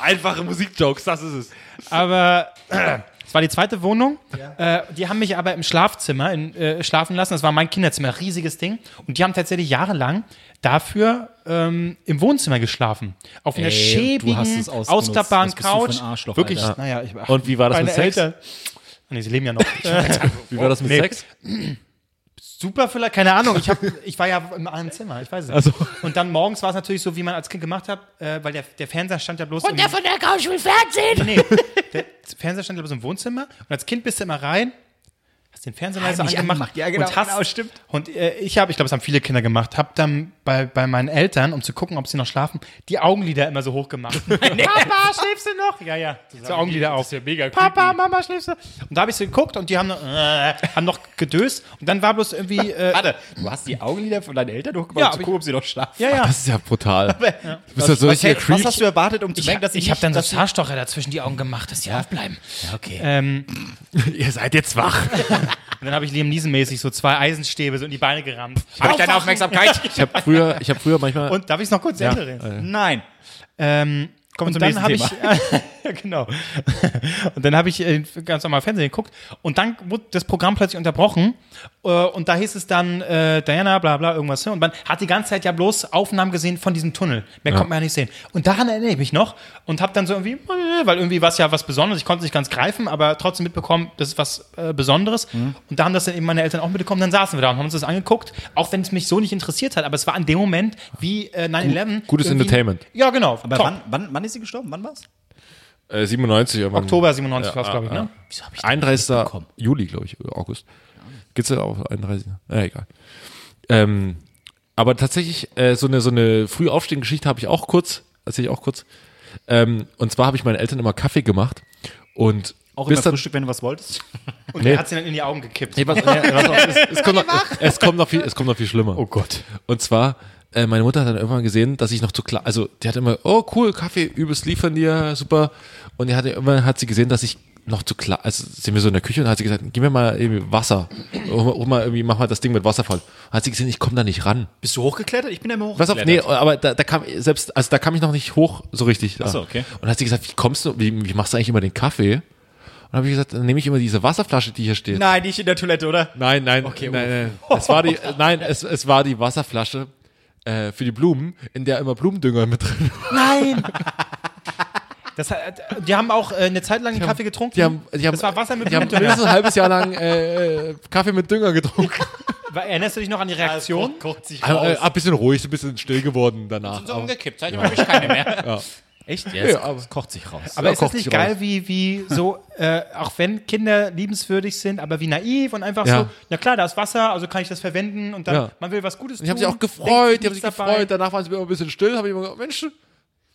Einfache Musikjokes, das ist es. aber es war die zweite Wohnung. Äh, die haben mich aber im Schlafzimmer in, äh, schlafen lassen. Das war mein Kinderzimmer, riesiges Ding. Und die haben tatsächlich jahrelang dafür ähm, im Wohnzimmer geschlafen. Auf einer Ey, schäbigen, ausklappbaren Couch. Arschloch, Wirklich, Alter. naja, ich, ach, Und wie war das mit Sex? Eltern. Nee, sie leben ja noch. Wie war das mit Nee. Sex? Super vielleicht, keine Ahnung. Ich, hab, ich war ja im anderen Zimmer, ich weiß es nicht. Also. Und dann morgens war es natürlich so, wie man als Kind gemacht hat, äh, weil der, der Fernseher stand ja bloß Und der von der Couch will Fernsehen. Nee, der Fernseher stand ja bloß im Wohnzimmer und als Kind bist du immer rein, hast den Fernseher leise angemacht, angemacht. Ja, genau, und hast, genau, stimmt. Und äh, ich habe, ich glaube, das haben viele Kinder gemacht, habe dann bei, bei meinen Eltern, um zu gucken, ob sie noch schlafen, die Augenlider immer so hoch gemacht. Papa, schläfst du noch? Ja, ja, die Augenlider auf. mega Papa, Mama, schläfst du? Und da habe ich so geguckt und die haben noch, äh, haben noch gedöst und dann war bloß irgendwie, äh, Warte, du hast die Augenlider von deinen Eltern hochgemacht, Ja, um zu aber gucken, ob sie noch schlafen. ja, ja. Das ist ja brutal. Du bist ja so Was, was Creep. hast du erwartet, um zu Ich, merken, dass sie ich habe dann so sie- Zahnstocher dazwischen die Augen gemacht, dass die aufbleiben. Ja, okay. Ähm, Ihr seid jetzt wach. Und dann habe ich Liam Neeson-mäßig so zwei Eisenstäbe so in die Beine gerammt. Habe ich deine Aufmerksamkeit? Ich habe früher, ich hab früher manchmal. Und darf ich es noch kurz Ende reden? Nein. Ähm, Kommen und wir zum dann habe ich, ja, genau. Und dann habe ich äh, ganz normal Fernsehen geguckt und dann wurde das Programm plötzlich unterbrochen und da hieß es dann äh, Diana, bla bla, irgendwas. ne? Und man hat die ganze Zeit ja bloß Aufnahmen gesehen von diesem Tunnel. Mehr konnte man ja nicht sehen. Und daran erinnere ich mich noch und habe dann so irgendwie, äh, weil irgendwie war es ja was Besonderes, ich konnte es nicht ganz greifen, aber trotzdem mitbekommen, das ist was äh, Besonderes. Mhm. Und da haben das dann eben meine Eltern auch mitbekommen, dann saßen wir da und haben uns das angeguckt, auch wenn es mich so nicht interessiert hat, aber es war in dem Moment wie äh, 9-11. Gutes Entertainment. Ja, genau. Aber wann, wann, wann ist sie gestorben? Wann war's? Äh, 97 irgendwann. Oktober 97 war es, glaube ich, ne? Wieso hab ich 31. Juli, glaube ich, oder August. Geht's ja auch 31. Ja, egal. Ähm, aber tatsächlich, äh, so eine, so eine Frühaufstehen-Geschichte habe ich auch kurz, erzähle ich auch kurz. Ähm, und zwar habe ich meinen Eltern immer Kaffee gemacht und Auch bis immer dann, Frühstück, wenn du was wolltest? Und Nee. er hat sie dann in die Augen gekippt. Nee, was, nee, was auch, es, es, kommt noch, es, kommt noch viel, es kommt noch viel schlimmer. Oh Gott. Und zwar, äh, meine Mutter hat dann irgendwann gesehen, dass ich noch zu klar, also die hat immer, oh cool, Kaffee, übelst liefern dir, super. Und die hatte, irgendwann hat sie gesehen, dass ich noch zu klar, also sind wir so in der Küche und hat sie gesagt, gib mir mal irgendwie Wasser. Hol mal, irgendwie, mach mal das Ding mit Wasser voll. Und hat sie gesehen, ich komme da nicht ran. Bist du hochgeklettert? Ich bin ja immer hochgeklettert. auf, nee, aber da, da kam selbst, also da kam ich noch nicht hoch so richtig. Da. Ach so, okay. Und hat sie gesagt, wie kommst du, wie, wie machst du eigentlich immer den Kaffee? Und habe ich gesagt, dann nehme ich immer diese Wasserflasche, die hier steht. Nein, nicht in der Toilette, oder? Nein, nein, nein, nein. Es war die, nein, es, es war die Wasserflasche äh, für die Blumen, in der immer Blumendünger mit drin war. Nein! Das, die haben auch äh, eine Zeit lang den Kaffee getrunken. Die haben, die haben, das war Wasser mit die haben mindestens ein halbes Jahr lang äh, äh, Kaffee mit Dünger getrunken. War- Erinnerst du dich noch an die Reaktion? Guckt sich Aber, äh, ein bisschen ruhig, ein bisschen still geworden danach. so Aber, umgekippt. Seitdem habe ich keine mehr. Echt? Ja, Ja, es aber- kocht sich raus. aber Ja, ist das kocht nicht geil, raus. wie, wie so, äh, auch wenn Kinder liebenswürdig sind, aber wie naiv und einfach Ja. so, na klar, da ist Wasser, also kann ich das verwenden und dann, Ja. man will was Gutes tun. die haben sich auch gefreut, die haben sich dabei. gefreut. Danach waren sie immer ein bisschen still, habe ich immer gesagt, Mensch,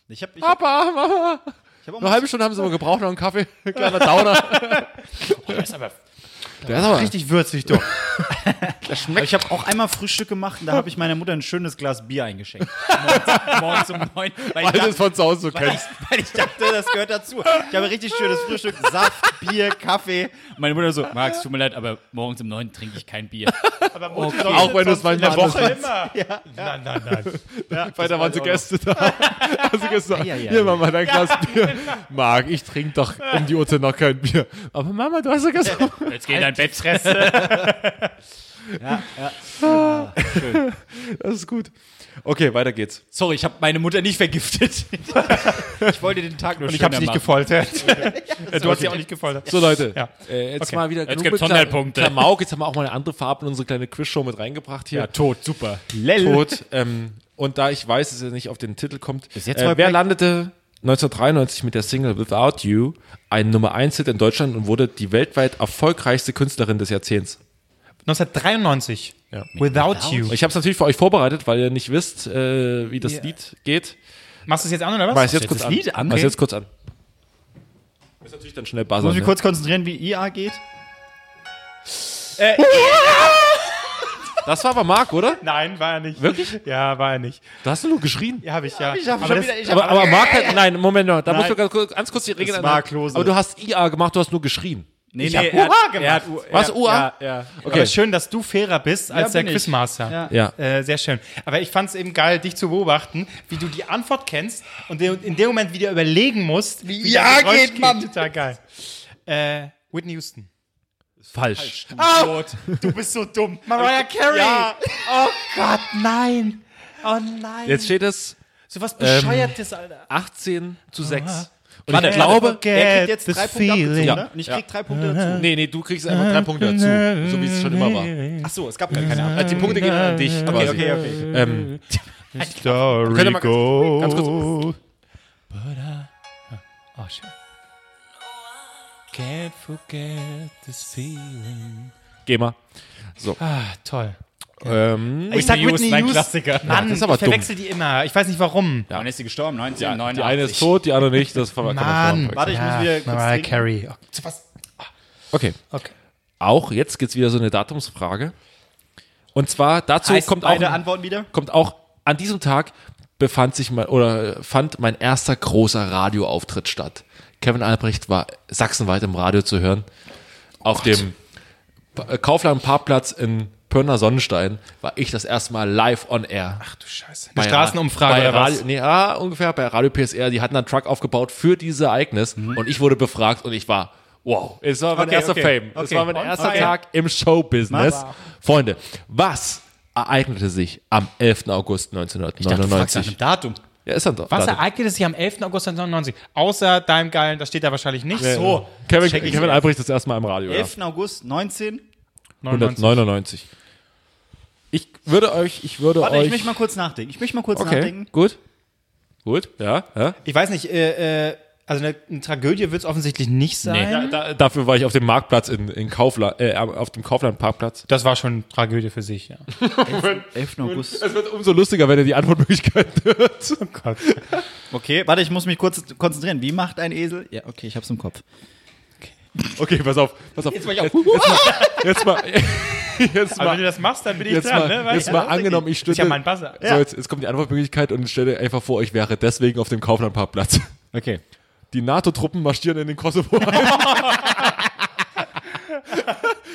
ich habe ich hab, Papa, Mama. ich hab auch Eine halbe Stunde haben sie immer gebraucht, noch einen Kaffee. Kleiner Downer. Das ist aber Der ist aber, richtig würzig, doch. Aber ich habe auch einmal Frühstück gemacht und da habe ich meiner Mutter ein schönes Glas Bier eingeschenkt. Morgens, morgens um neun. Weil du dachte, es von zu Hause so weil, kennst. ich, weil ich dachte, das gehört dazu. Ich habe richtig schönes Frühstück, Saft, Bier, Kaffee. Und meine Mutter so, Max, tut mir leid, aber morgens um neun trinke ich kein Bier. Aber Auch wenn du es manchmal in der Woche immer. Nein, nein, nein. Weil da waren so Gäste da. Hast du gesagt, Ja, ja, hier ja. Mama, dein Glas Bier. Marc, ich trinke doch um die Uhrzeit noch kein Bier. Aber Mama, du hast ja gesagt. Jetzt geh in dein Bett. Das ist gut. Okay, weiter geht's. Sorry, ich habe meine Mutter nicht vergiftet. ich wollte den Tag nur Und ich habe sie nicht gefoltert. du hast sie auch nicht gefoltert. So, Leute, Ja. äh, jetzt Okay. mal wieder Jetzt genug gibt's Sonderpunkte. Klamauk. Jetzt haben wir auch mal eine andere Farbe in unsere kleine Quizshow mit reingebracht hier. Ja, tot, super. Tot. Ähm, und da ich weiß, dass er nicht auf den Titel kommt, äh, wer landete 1993 mit der Single Without You ein Nummer 1 Hit in Deutschland und wurde die weltweit erfolgreichste Künstlerin des Jahrzehnts? 1993. Ja. Without, You. Ich habe es natürlich für euch vorbereitet, weil ihr nicht wisst, äh, wie das Ja. Lied geht. Machst du es jetzt an oder was? Mach es jetzt kurz das an. Lied an? Mach es Okay. jetzt kurz an. Ist natürlich dann schnell Muss buzzern. ich mich Ne? kurz konzentrieren, wie IA geht? Das war aber Marc, oder? Nein, war er nicht. Wirklich? Ja, war er nicht. Da hast du nur geschrien. Ja, habe ich ja. Ich hab aber das, wieder, ich Aber, aber Marc hat, nein, Moment noch, da Nein. musst du ganz kurz, ganz kurz die Regeln ändern. Klose. Aber du hast IA gemacht, du hast nur geschrien. Nee, Ich hab er hat- Hurra gemacht. Er hat, Was, ja, Ua? Ja, ja. okay. Aber schön, dass du fairer bist als der bin ich. Quizmaster. Ja. Ja. Äh, sehr schön. Aber ich fand es eben geil, dich zu beobachten, wie du die Antwort kennst und in dem Moment wieder überlegen musst, wie Ja das Geräusch geht, Mann. Total geil. Äh, Whitney Houston. Falsch. Oh, du bist so dumm. Mariah Carey. Ja. Oh Gott, nein. Oh nein. Jetzt steht es so was Bescheuertes, Alter. 18 zu 6. Und Warte, ich glaube, er kriegt jetzt drei Punkte abgezogen, feeling. ne? Und ich krieg drei Punkte dazu. nee, nee, du kriegst einfach drei Punkte dazu, so wie es schon immer war. Ach so, es gab gar keine Ahnung. Also die Punkte gehen an dich quasi. Okay, okay. Ähm, Story ganz- ganz kurz- goes. But I, oh, schön. Can't forget this feeling. geh mal. Ah, toll. Ähm, Ich sag Whitney mein Houston. Klassiker. Mann, das ist aber ich verwechsel die immer. Ich weiß nicht warum. Wann ist sie gestorben? ja, 1989. die eine ist tot, die andere nicht. Das kann man Mann. Warte, ich muss wieder kurz Mariah. Carey. Oh? Okay. Okay. Auch jetzt gibt's wieder so eine Datumsfrage. Und zwar dazu Heißt kommt auch, Antworten wieder? kommt auch an diesem Tag befand sich mein oder fand mein erster großer Radioauftritt statt. Kevin Albrecht war sachsenweit im Radio zu hören. Auf dem Pa- äh, Kaufland Parkplatz in Pirna Sonnenstein war ich das erste Mal live on air. Ach du Scheiße. Bei Eine Straßenumfrage Ra- bei oder Radio, was? Nee, ja, ungefähr bei Radio PSR. Die hatten einen Truck aufgebaut für dieses Ereignis Mhm. und ich wurde befragt und ich war, wow, es war mein Okay, erster okay. Fame. Es Okay. war mein Und? erster. Tag im Showbusiness. Freunde, was ereignete sich am 11. August Nach 1999? einem Datum. Ja, ist dann doch. Was Datum. ereignete sich am 11. August 1999? Außer deinem geilen, das steht da wahrscheinlich nicht. So. Kevin, check ich Kevin. Albrecht das erste Mal im Radio. Ja. 11. August 19. 199. Ich würde euch, ich würde Warte, euch. ich möchte mal kurz nachdenken. Ich möchte mal kurz okay, nachdenken. gut. Gut, ja, ja. Ich weiß nicht, äh, äh, also eine, eine Tragödie wird es offensientlich nicht sein. Da, da, dafür war ich auf dem Marktplatz in, in Kaufland, äh, auf dem Kaufland-Parkplatz. Das war schon eine Tragödie für sich, ja. 11. August. Es wird umso lustiger, wenn ihr die Antwortmöglichkeiten hört. Oh Gott. Okay, warte, ich muss mich kurz konzentrieren. Wie macht ein Esel? Ja, okay, ich hab's im Kopf. Okay, pass auf, pass auf. Jetzt war ich auch- Jetzt mal, jetzt Aber wenn mal, du das machst, dann bin ich jetzt dran, mal, ne? Weißt jetzt du? mal angenommen, ich Das ist ja stünde. mein Buzzer. So, jetzt, jetzt kommt die Antwortmöglichkeit und stelle einfach vor, ich wäre deswegen auf dem Kaufland-Parkplatz. Okay. Die NATO-Truppen marschieren in den Kosovo ein.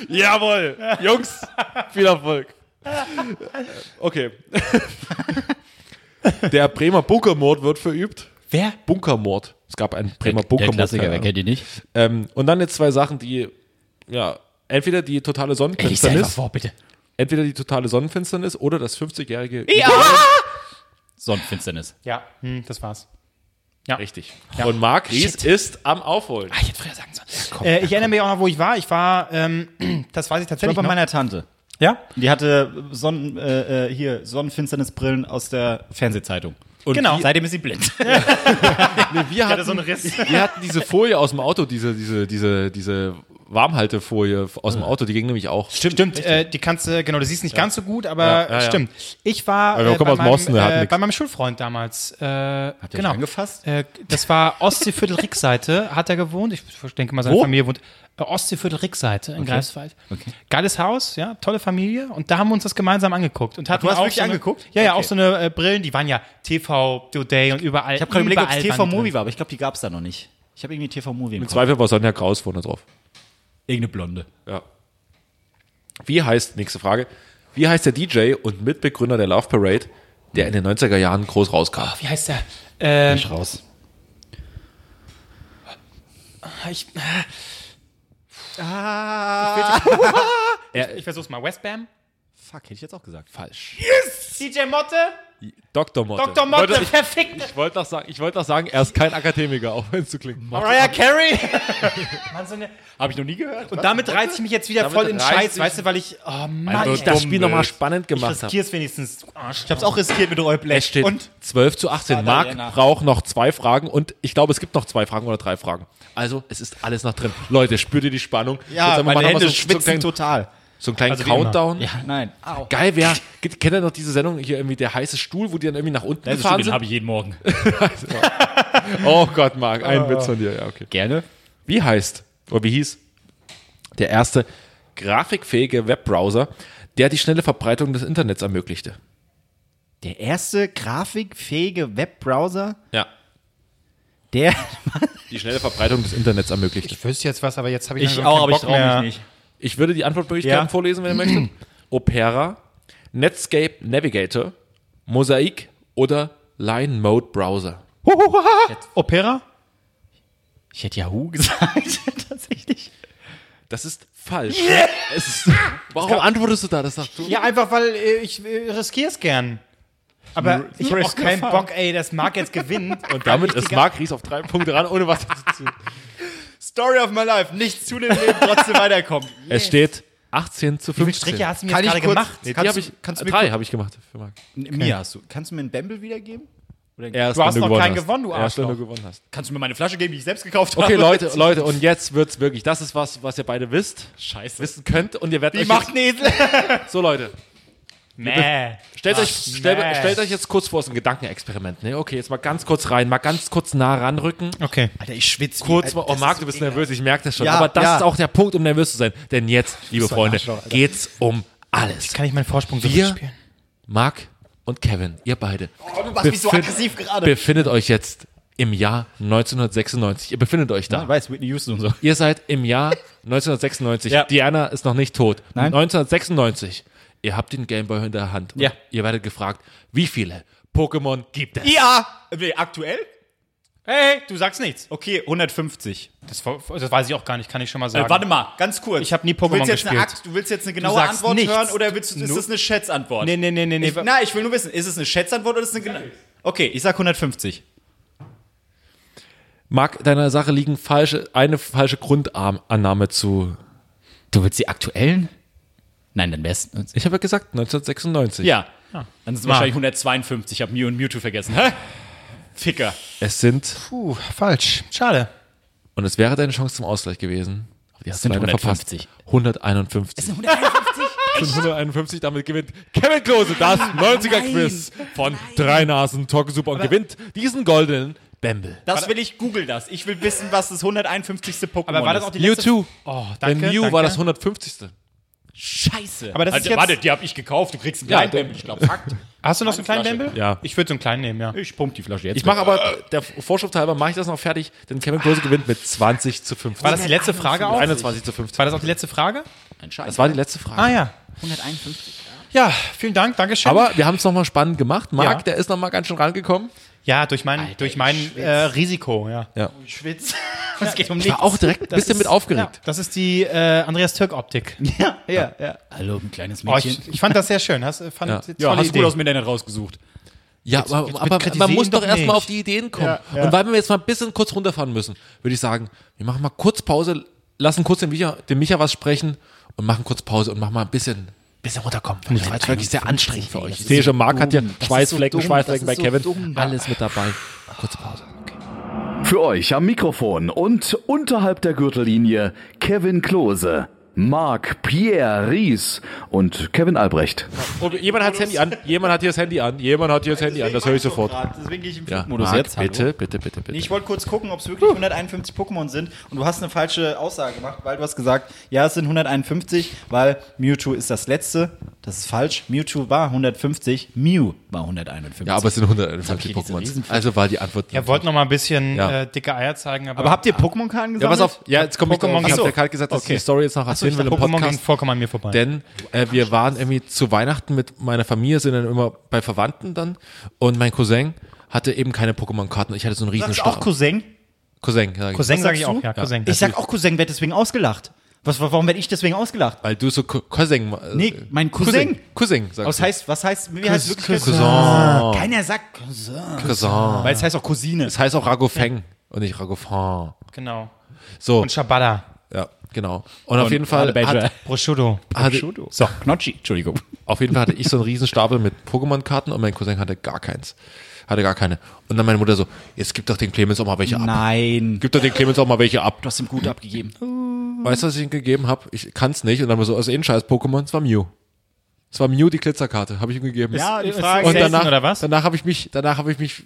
Jawohl, Jungs, viel Erfolg. Okay. Der Bremer Bunkermord wird verübt. Wer? Bunkermord. Es gab einen Bremer Bunkermord. keine Ahnung. die nicht? Ähm, und dann jetzt zwei Sachen, die, ja, entweder die totale Sonnenfinsternis, vor, bitte. entweder die totale Sonnenfinsternis oder das 50-jährige Sonnenfinsternis. Ja, hm, das war's. Richtig. Und Marc Ries ist am Aufholen. Ah, ich hätte früher sagen sollen. Äh, ich erinnere mich auch noch, wo ich war. Ich war, ähm, das weiß ich Ich war tatsächlich bei noch. meiner Tante. Ja? Die hatte Sonnen, äh, äh, hier Sonnenfinsternisbrillen aus der Fernsehzeitung. Und Genau. wir, Seitdem ist sie blind. wir, hatten, so einen Riss. wir hatten diese Folie aus dem Auto, diese, diese, diese, diese Warmhaltefolie aus dem Auto, die ging nämlich auch. Stimmt, stimmt äh, die kannst du, genau, du siehst nicht ganz so gut, aber Ja, ja, ja. stimmt. Ich war äh, bei, aus meinem, hat äh, bei meinem Schulfreund damals. Äh, ihr genau. euch angefasst? Äh, das war Ostseeviertel Rückseite, hat er gewohnt. Ich denke mal, seine Wo? Familie wohnt. Äh, Ostseeviertel Rückseite in Greifswald. Geiles Haus, ja, tolle Familie. Und da haben wir uns das gemeinsam angeguckt. Und hatten du hast auch wirklich so eine, angeguckt? Ja, ja, Okay. auch so eine äh, Brillen, die waren ja TV Today und überall. Ich habe gerade überlegt, ob es TV Movie war, aber ich glaube, die gab es da noch nicht. Ich habe irgendwie TV Movie im. Zweifel war Sonja Kraus vorne drauf. Irgendeine Blonde. Ja. Wie heißt, nächste Frage, wie heißt der DJ und Mitbegründer der Love Parade, der in den 90er Jahren groß rauskam? Wie heißt der? Ähm, Ich raus. ich, Er, ich versuch's mal. Westbam? Fuck, hätte ich jetzt auch gesagt. falsch. CJ Motte? Dr. Motte. Dr. Motte, Wollte- perfekt. Ich wollte noch, sagen, ich wollte noch sagen, er ist kein Akademiker, auch wenn es so klingt. Mariah Carey? Mann, so eine, Habe ich noch nie gehört. und damit reize ich mich jetzt wieder Damit voll in Scheiß, weißt du, weil ich, oh Mann, Weil ich, ich das Spiel nochmal spannend ich gemacht habe. riskier's wenigstens. du Arsch. Ich habe es auch riskiert mit Roy Black. Es steht Und 12 zu 18. Vater Marc braucht noch zwei Fragen und ich glaube, es gibt noch zwei Fragen oder drei Fragen. Also, es ist alles noch drin. Leute, spürt ihr die Spannung? Ja, meine Hände so, schwitzen total. So einen kleinen Also. Countdown. Ja, nein. Au. Geil wäre, kennt ihr noch diese Sendung hier irgendwie der heiße Stuhl, wo die dann irgendwie nach unten Das gefahren den sind? habe ich jeden Morgen. Oh Gott, Marc, ein Witz von dir. Ja, okay. Gerne. Wie heißt, oder wie hieß der erste grafikfähige Webbrowser, der die schnelle Verbreitung des Internets ermöglichte? Der erste grafikfähige Webbrowser, Ja. der. Die schnelle Verbreitung des Internets ermöglichte. Ich wüsste jetzt was, aber jetzt habe ich, Ich auch, aber ich traue mich nicht. Ich würde die Antwortmöglichkeiten Ja. vorlesen, wenn ihr möchtet. Opera, Netscape Navigator, Mosaic oder Line Mode Browser. Opera? Ich hätte Yahoo gesagt, tatsächlich. Das ist falsch. Es ist, warum antwortest du da? Das sagst du. Ja, einfach weil äh, ich äh, riskiere es gern. Aber ich habe auch risk keinen. Bock, ey, das mag jetzt gewinnen. Und damit ist Marc Ries auf drei Punkte ran, ohne was zu tun. Story of my life. Nichts zu dem Leben, trotzdem weiterkommen. Es steht 18 zu Wie viele 15. Striche hast du mir Kann jetzt ich gerade kurz- gemacht? Nee, die Kannst hab du- ich, kannst du mir drei kurz- habe ich gemacht für Marc. Mir hast du. Kannst du mir einen Bamble wiedergeben? Erst, Du hast wenn noch gewonnen keinen hast. gewonnen, du Erst, wenn du Arschloch. gewonnen hast. Kannst du mir meine Flasche geben, die ich selbst gekauft habe? Okay, Leute, Leute, und jetzt wird's wirklich. Das ist was, was ihr beide wisst, Scheiße. wissen könnt und ihr werdet Die euch macht einen Esel. jetzt, so Leute, Nee. stellt euch, stellt, nee. stellt euch jetzt kurz vor, es ist ein Gedankenexperiment, ne? Okay, jetzt mal ganz kurz rein, mal ganz kurz nah ranrücken. Okay. Alter, ich schwitze. Kurz mal, oh Marc, du bist nervös, ich merke das schon. Ja, aber das ja. ist auch der Punkt, um nervös zu sein. Denn jetzt, liebe so Freunde, Arschloch, geht's um alles. Kann ich meinen Vorsprung so Wir- spielen? Marc und Kevin, ihr beide, Oh, du machst mich so aggressiv gerade. befindet euch jetzt im Jahr 1996. Ihr befindet euch da. Ich weiß, Whitney Houston und so. Ihr seid im Jahr 1996. Ja. Diana ist noch nicht tot. Nein. 1996. Ihr habt den Gameboy in der Hand. Und Ja. Ihr werdet gefragt, wie viele Pokémon gibt es? Ja! Nee, aktuell? Hey, du sagst nichts. Okay, 150. Das, das weiß ich auch gar nicht, kann ich schon mal sagen. Äh, warte mal, ganz kurz. Ich hab nie Du willst Pokémon jetzt eine gespielt. Akt, du willst jetzt eine genaue Antwort nichts. hören oder willst, du- ist das eine Schätzantwort? Nee, nee, nee, nee, nee. Ich, na, ich will nur wissen, ist es eine Schätzantwort oder ist es eine genau? Okay, ich sag 150. Mag deiner Sache liegen falsche, eine falsche Grundannahme zu. Du willst die aktuellen? Nein, dann wär's. Ich habe ja gesagt 1996. Ja. Dann sind es wahrscheinlich 152. Ich habe Mew und Mewtwo vergessen. Hä? Ficker. Es sind, Puh, falsch. Schade. und es wäre deine Chance zum Ausgleich gewesen. Aber die hast du sind leider 150. verpasst. 151. 151? 151, damit gewinnt Kevin Klose das 90er-Quiz von Drei Nasen Talk Super und gewinnt diesen goldenen Bamble. Das will ich, google das. Ich will wissen, was das 151. Pokémon Aber war das ist. auch die letzte... Mewtwo. Oh, Denn danke, Mew danke. war das 150. Scheiße. Aber das ist Alter, jetzt- Warte, die habe ich gekauft. Du kriegst einen Ja, kleinen Bamble. Ich glaube, Fakt. Hast du noch so einen kleinen. Bämbel? Ja. Ich würde so einen kleinen nehmen, ja. Ich pump die Flasche jetzt. Ich mache aber, der Vorschrift halber, mache ich das noch fertig, denn Kevin Klose gewinnt mit 20 zu 15. War das die letzte Frage auch? 21 zu 15. War das auch die letzte Frage? Das war die letzte Frage. Ah ja. 151. Ja, vielen Dank, Dankeschön. Aber wir haben es nochmal spannend gemacht. Marc, Ja. der ist nochmal ganz schön rangekommen. Ja, durch mein, durch mein äh, Risiko, ja. Ich schwitze. Es geht um Ich war auch direkt ein bisschen mit Ja, aufgeregt. das ist die äh, Andreas Türk-Optik. Ja, ja, ja. Hallo, ein kleines Oh, Mädchen. ich, ich fand das sehr schön. Hast, fand Ja. tolle ja, hast Idee. gut aus dem Internet rausgesucht. Ja, jetzt aber, bitte aber man muss doch erstmal auf die Ideen kommen. Ja, ja. Und weil wir jetzt mal ein bisschen kurz runterfahren müssen, würde ich sagen, wir machen mal kurz Pause, lassen kurz den Micha, den Micha was sprechen und machen kurz Pause und machen mal ein bisschen, bisschen runterkommen. Das war jetzt wirklich sehr anstrengend für euch. Ich sehe schon, Marc hat ja Schweißflecken, so. Schweißflecken bei so Kevin. dumm. Alles mit dabei. Kurz Pause. Für euch am Mikrofon und unterhalb der Gürtellinie Kevin Klose, Marc Pierre Ries und Kevin Albrecht. Und jemand hat das Handy an. Jemand hat hier das Handy an. Jemand hat hier das Handy an. Das höre ich sofort. Deswegen gehe ich im Ja, Flugmodus Marc, jetzt. Hallo. bitte, bitte, bitte, bitte. Nee, ich wollte kurz gucken, ob es wirklich 151 Pokémon sind. Und du hast eine falsche Aussage gemacht, weil du hast gesagt, ja, es sind 151, weil Mewtwo ist das letzte. Das ist falsch. Mewtwo war 150, Mew war 151. ja, aber es sind 151 hab ich diese Pokémon. Also war die Antwort. Er wollte noch mal ein bisschen Ja. äh, dicke Eier zeigen, aber, aber habt ihr Pokémon-Karten gesammelt? ja, pass auf. Ja, jetzt kommt Pokémon- Pokémon. Ich habe gerade gesagt, dass ich Okay. die Story jetzt noch erzählen will im Pokémon Podcast. vollkommen an mir vorbei. Denn äh, wir waren irgendwie zu Weihnachten mit meiner Familie, sind dann immer bei Verwandten dann. Und mein Cousin hatte eben keine Pokémon-Karten. Ich hatte so einen riesen Sagst du auch. Cousin? Cousin, sag ich. Cousin sage ich auch, ja, Cousin. Ich sag auch Cousin, werd deswegen ausgelacht. Was, warum werde ich deswegen ausgelacht? Weil du so Cou- Cousin. äh, Nee, mein Cousin. Cousin, sagst Was du. heißt, was heißt, wie heißt wirklich Cousin. Keiner sagt Cousin. Cousin. Weil es heißt auch Cousine. Es heißt auch Ragofeng und nicht Ragofan. Genau. So, Und Shabada. ja, genau. Und, auf jeden Fall hat, Prosciutto. hatte, So, Knocchi, Entschuldigung. auf jeden Fall hatte ich so einen riesen Stapel mit Pokémon-Karten und mein Cousin hatte gar keins. Hatte gar keine. Und dann meine Mutter so, jetzt gib doch den Clemens auch mal welche ab. Nein. Gib doch den Clemens auch mal welche ab. Du hast ihm gut abgegeben. Weißt du, was ich ihm gegeben habe? Ich kann's nicht. Und dann war so, also eh ein scheiß Pokémon, es war Mew. Es war Mew die Glitzerkarte, habe ich ihm gegeben. Ja, die Frage und ist danach, oder was? danach habe ich mich, danach habe ich mich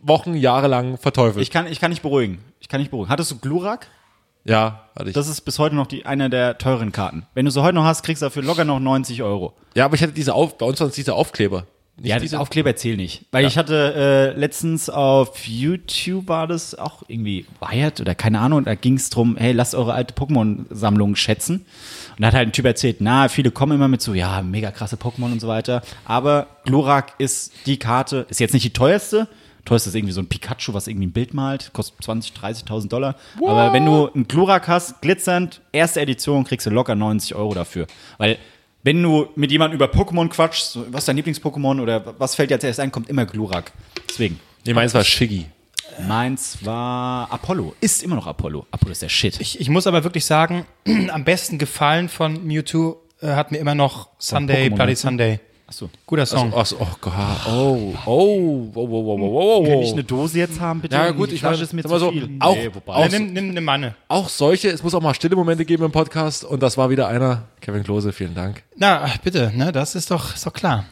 Wochen, Jahre lang verteufelt. Ich kann, ich kann nicht beruhigen. Ich kann nicht beruhigen. Hattest du Glurak? Ja, hatte ich. Das ist bis heute noch die, eine der teuren Karten. Wenn du sie heute noch hast, kriegst du dafür locker noch 90 Euro. ja, aber ich hatte diese Auf, bei uns waren es diese Aufkleber. Nicht Ja, diese Aufkleber zählen nicht. Weil ich hatte äh, letztens auf YouTube war das auch irgendwie Wired oder keine Ahnung, da ging es drum, hey, lasst eure alte Pokémon-Sammlung schätzen. Und da hat halt ein Typ erzählt, na, viele kommen immer mit so, ja, mega krasse Pokémon und so weiter. Aber Glurak ist die Karte, ist jetzt nicht die teuerste. Teuerste ist irgendwie so ein Pikachu, was irgendwie ein Bild malt, kostet 20, 30.000 Dollar. Aber wenn du einen Glurak hast, glitzernd, erste Edition, kriegst du locker 90 Euro dafür. Weil wenn du mit jemandem über Pokémon quatschst, was ist dein Lieblings-Pokémon oder was fällt dir als erstes ein, kommt immer Glurak. Deswegen. Nee, meins war Shiggy. Meins war Apollo. Ist immer noch Apollo. Apollo ist der Shit. Ich, ich muss aber wirklich sagen, am besten gefallen von Mewtwo äh, hat mir immer noch Sunday, Pokémon, Bloody du? Sunday. Achso. Guter Song. Ach so, oh Gott. Oh, oh, oh, oh, oh, oh, oh, Kann ich oh. eine Dose jetzt haben, bitte? Ja, gut, ich Flasche ist mir zu so, viel. auch- Nee, wobei. auch- nimm, nimm eine Manne. Auch solche, es muss auch mal stille Momente geben im Podcast und das war wieder einer. Kevin Klose, vielen Dank. Na, bitte, ne, das ist doch, ist doch klar.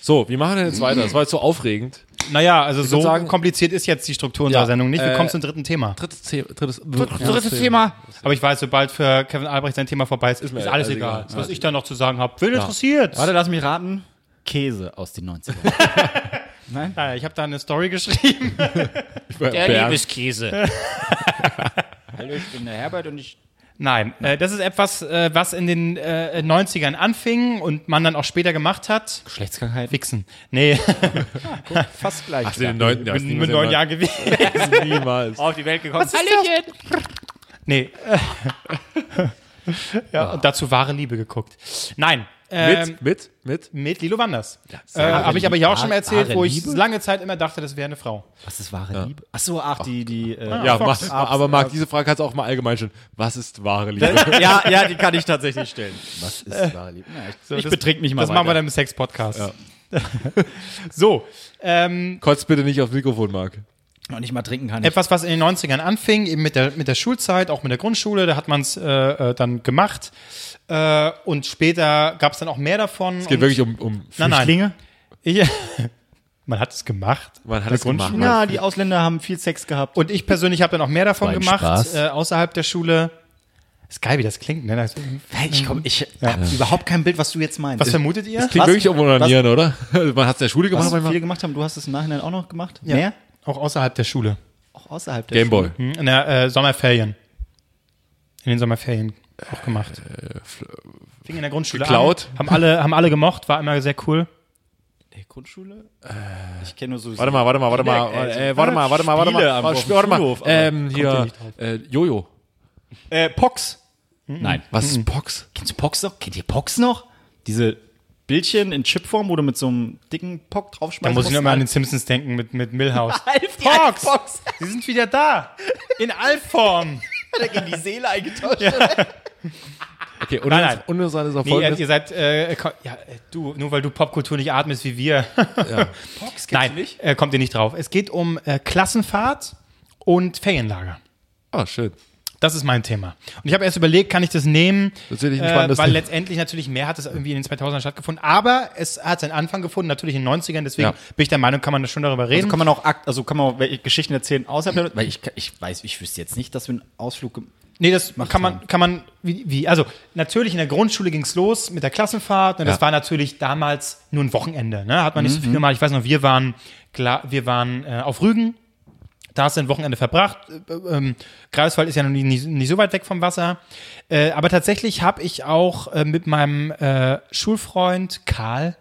So, wie machen wir denn jetzt weiter? Das war jetzt so aufregend. Naja, also so sagen- kompliziert ist jetzt die Struktur unserer Ja, Sendung nicht. Wir äh, kommen zum dritten Thema. Drittes, The drittes, Drittes Thema. Aber ich weiß, sobald für Kevin Albrecht sein Thema vorbei ist, ist, mir alles alles egal. egal. Was ich da noch zu sagen habe, wen interessiert. Warte, lass mich raten. Käse aus den 90ern. Nein? Ja, ich habe da eine Story geschrieben. Der Liebeskäse. Hallo, ich bin der Herbert und ich. Nein, äh, das ist etwas, äh, was in den äh, 90ern anfing und man dann auch später gemacht hat. Geschlechtskrankheit. Wichsen. Nee, Fast gleich. Ach, in den neunten Jahren. mit, mit neun Jahren gewesen. Niemals. auf die Welt gekommen. Nee. ja, und dazu wahre Liebe geguckt. Nein. Ähm, Mit, mit, mit. mit Lilo Wanders. äh, Habe ich aber ja auch schon mal erzählt, wo ich Liebe? lange Zeit immer dachte, das wäre eine Frau. Was ist wahre Liebe? Achso, ach, die, die. Äh, Ja, Fox. Marc, aber Marc, diese Frage kannst du auch mal allgemein stellen. Was ist wahre Liebe? ja, ja, die kann ich tatsächlich stellen. Was ist wahre Liebe? Na, ich So, ich das- betrink mich mal. Das machen wir weiter. dann im Sex-Podcast. so, ähm, Kotz bitte nicht aufs Mikrofon, Marc. noch nicht mal trinken kann. Ich. etwas, was in den 90ern anfing, eben mit der, mit der Schulzeit, auch mit der Grundschule, da hat man es äh, äh, dann gemacht. Äh, und später gab es dann auch mehr davon. Es geht wirklich um, um nein, nein. Flüchtlinge? Ich, man hat es gemacht. man hat es gemacht. Ja, die Ausländer haben viel Sex gehabt. Und ich persönlich habe dann auch mehr davon War ein gemacht, Spaß. äh, außerhalb der Schule. Ist geil, wie das klingt, ne? Das, ich komm, ich hab überhaupt kein Bild, was du jetzt meinst. was vermutet ihr? Klingt Was? wirklich um Onanieren, oder? Man hat es in der Schule gemacht was manchmal. viele gemacht haben, du hast es im Nachhinein auch noch gemacht? Ja. Mehr? Auch außerhalb der Schule. Auch außerhalb der Gameboy. Hm, In der äh, Sommerferien. In den Sommerferien auch gemacht. Fing in der Grundschule geklaut? an. Haben alle, haben alle gemocht, war immer sehr cool. Schule. Grundschule? Ich kenne nur so. Warte mal, warte mal, warte mal. Äh, Äh, warte mal, warte mal, warte mal. am- Warte, mal. Ähm, hier, äh, Jojo. Äh, Pox. Nein. Was ist Pox? Kennst du Pox noch? Kennt ihr Pox noch? Diese Bildchen in Chipform, wo du mit so einem dicken Pock Da draufschmeißt. muss ich nur mal an den Simpsons denken mit, mit Milhouse. Alf, die Fox! Fox. Sie sind wieder da! In Alform! Hat er gegen die Seele eingetauscht. Okay, und Nein, nein. uninteressant ist auch Nee, ihr, ihr seid, äh, ja, äh, du, nur weil du Popkultur nicht atmest wie wir. Nein, Äh, kommt ihr nicht drauf. Es geht um äh, Klassenfahrt und Ferienlager. Ah, schön. Das ist mein Thema. Und ich habe erst überlegt, kann ich das nehmen, Natürlich ein äh, spannendes weil Thema. letztendlich natürlich mehr hat es irgendwie in den 2000ern stattgefunden. Aber es hat seinen Anfang gefunden, natürlich in den 90ern. Deswegen Ja. bin ich der Meinung, kann man schon darüber reden. Also kann man auch also kann man auch Geschichten erzählen außerhalb der, weil ich, ich weiß, ich wüsste jetzt nicht, dass wir einen Ausflug Nee, das kann man, kann man, wie, wie, also natürlich in der Grundschule ging's los mit der Klassenfahrt. Ne, das Ja. war natürlich damals nur ein Wochenende. Ne? Hat man nicht so viel gemacht. Ich weiß noch, wir waren, klar, wir waren äh, auf Rügen. Da hast du ein Wochenende verbracht. Äh, ähm, Greifswald ist ja noch nie, nie, nicht so weit weg vom Wasser. Äh, aber tatsächlich habe ich auch äh, mit meinem äh, Schulfreund Karl,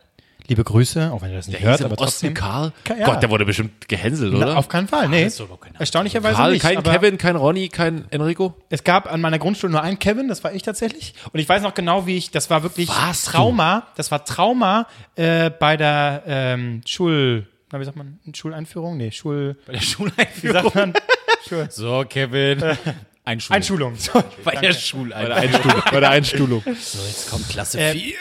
liebe Grüße, auch wenn er das nicht hört, Hieß aber im Osten trotzdem. Karl? Ja. Gott, der wurde bestimmt gehänselt, Na, oder? auf keinen Fall, nee. Erstaunlicherweise Karl, nicht. kein Kevin, kein Ronny, kein Enrico? Es gab an meiner Grundschule nur einen Kevin, das war ich tatsächlich. Und ich weiß noch genau, wie ich, das war wirklich du? Trauma, das war Trauma äh, bei der ähm, Schul, na, wie sagt man, Schuleinführung? Nee, Schul, bei der wie Schuleinführung. sagt man? Schul, So, Kevin. Einschulung. Einschulung. Bei der Bei der Schuleinführung. Einstulung. bei der Einstulung. Jetzt kommt Klasse Äh, 4.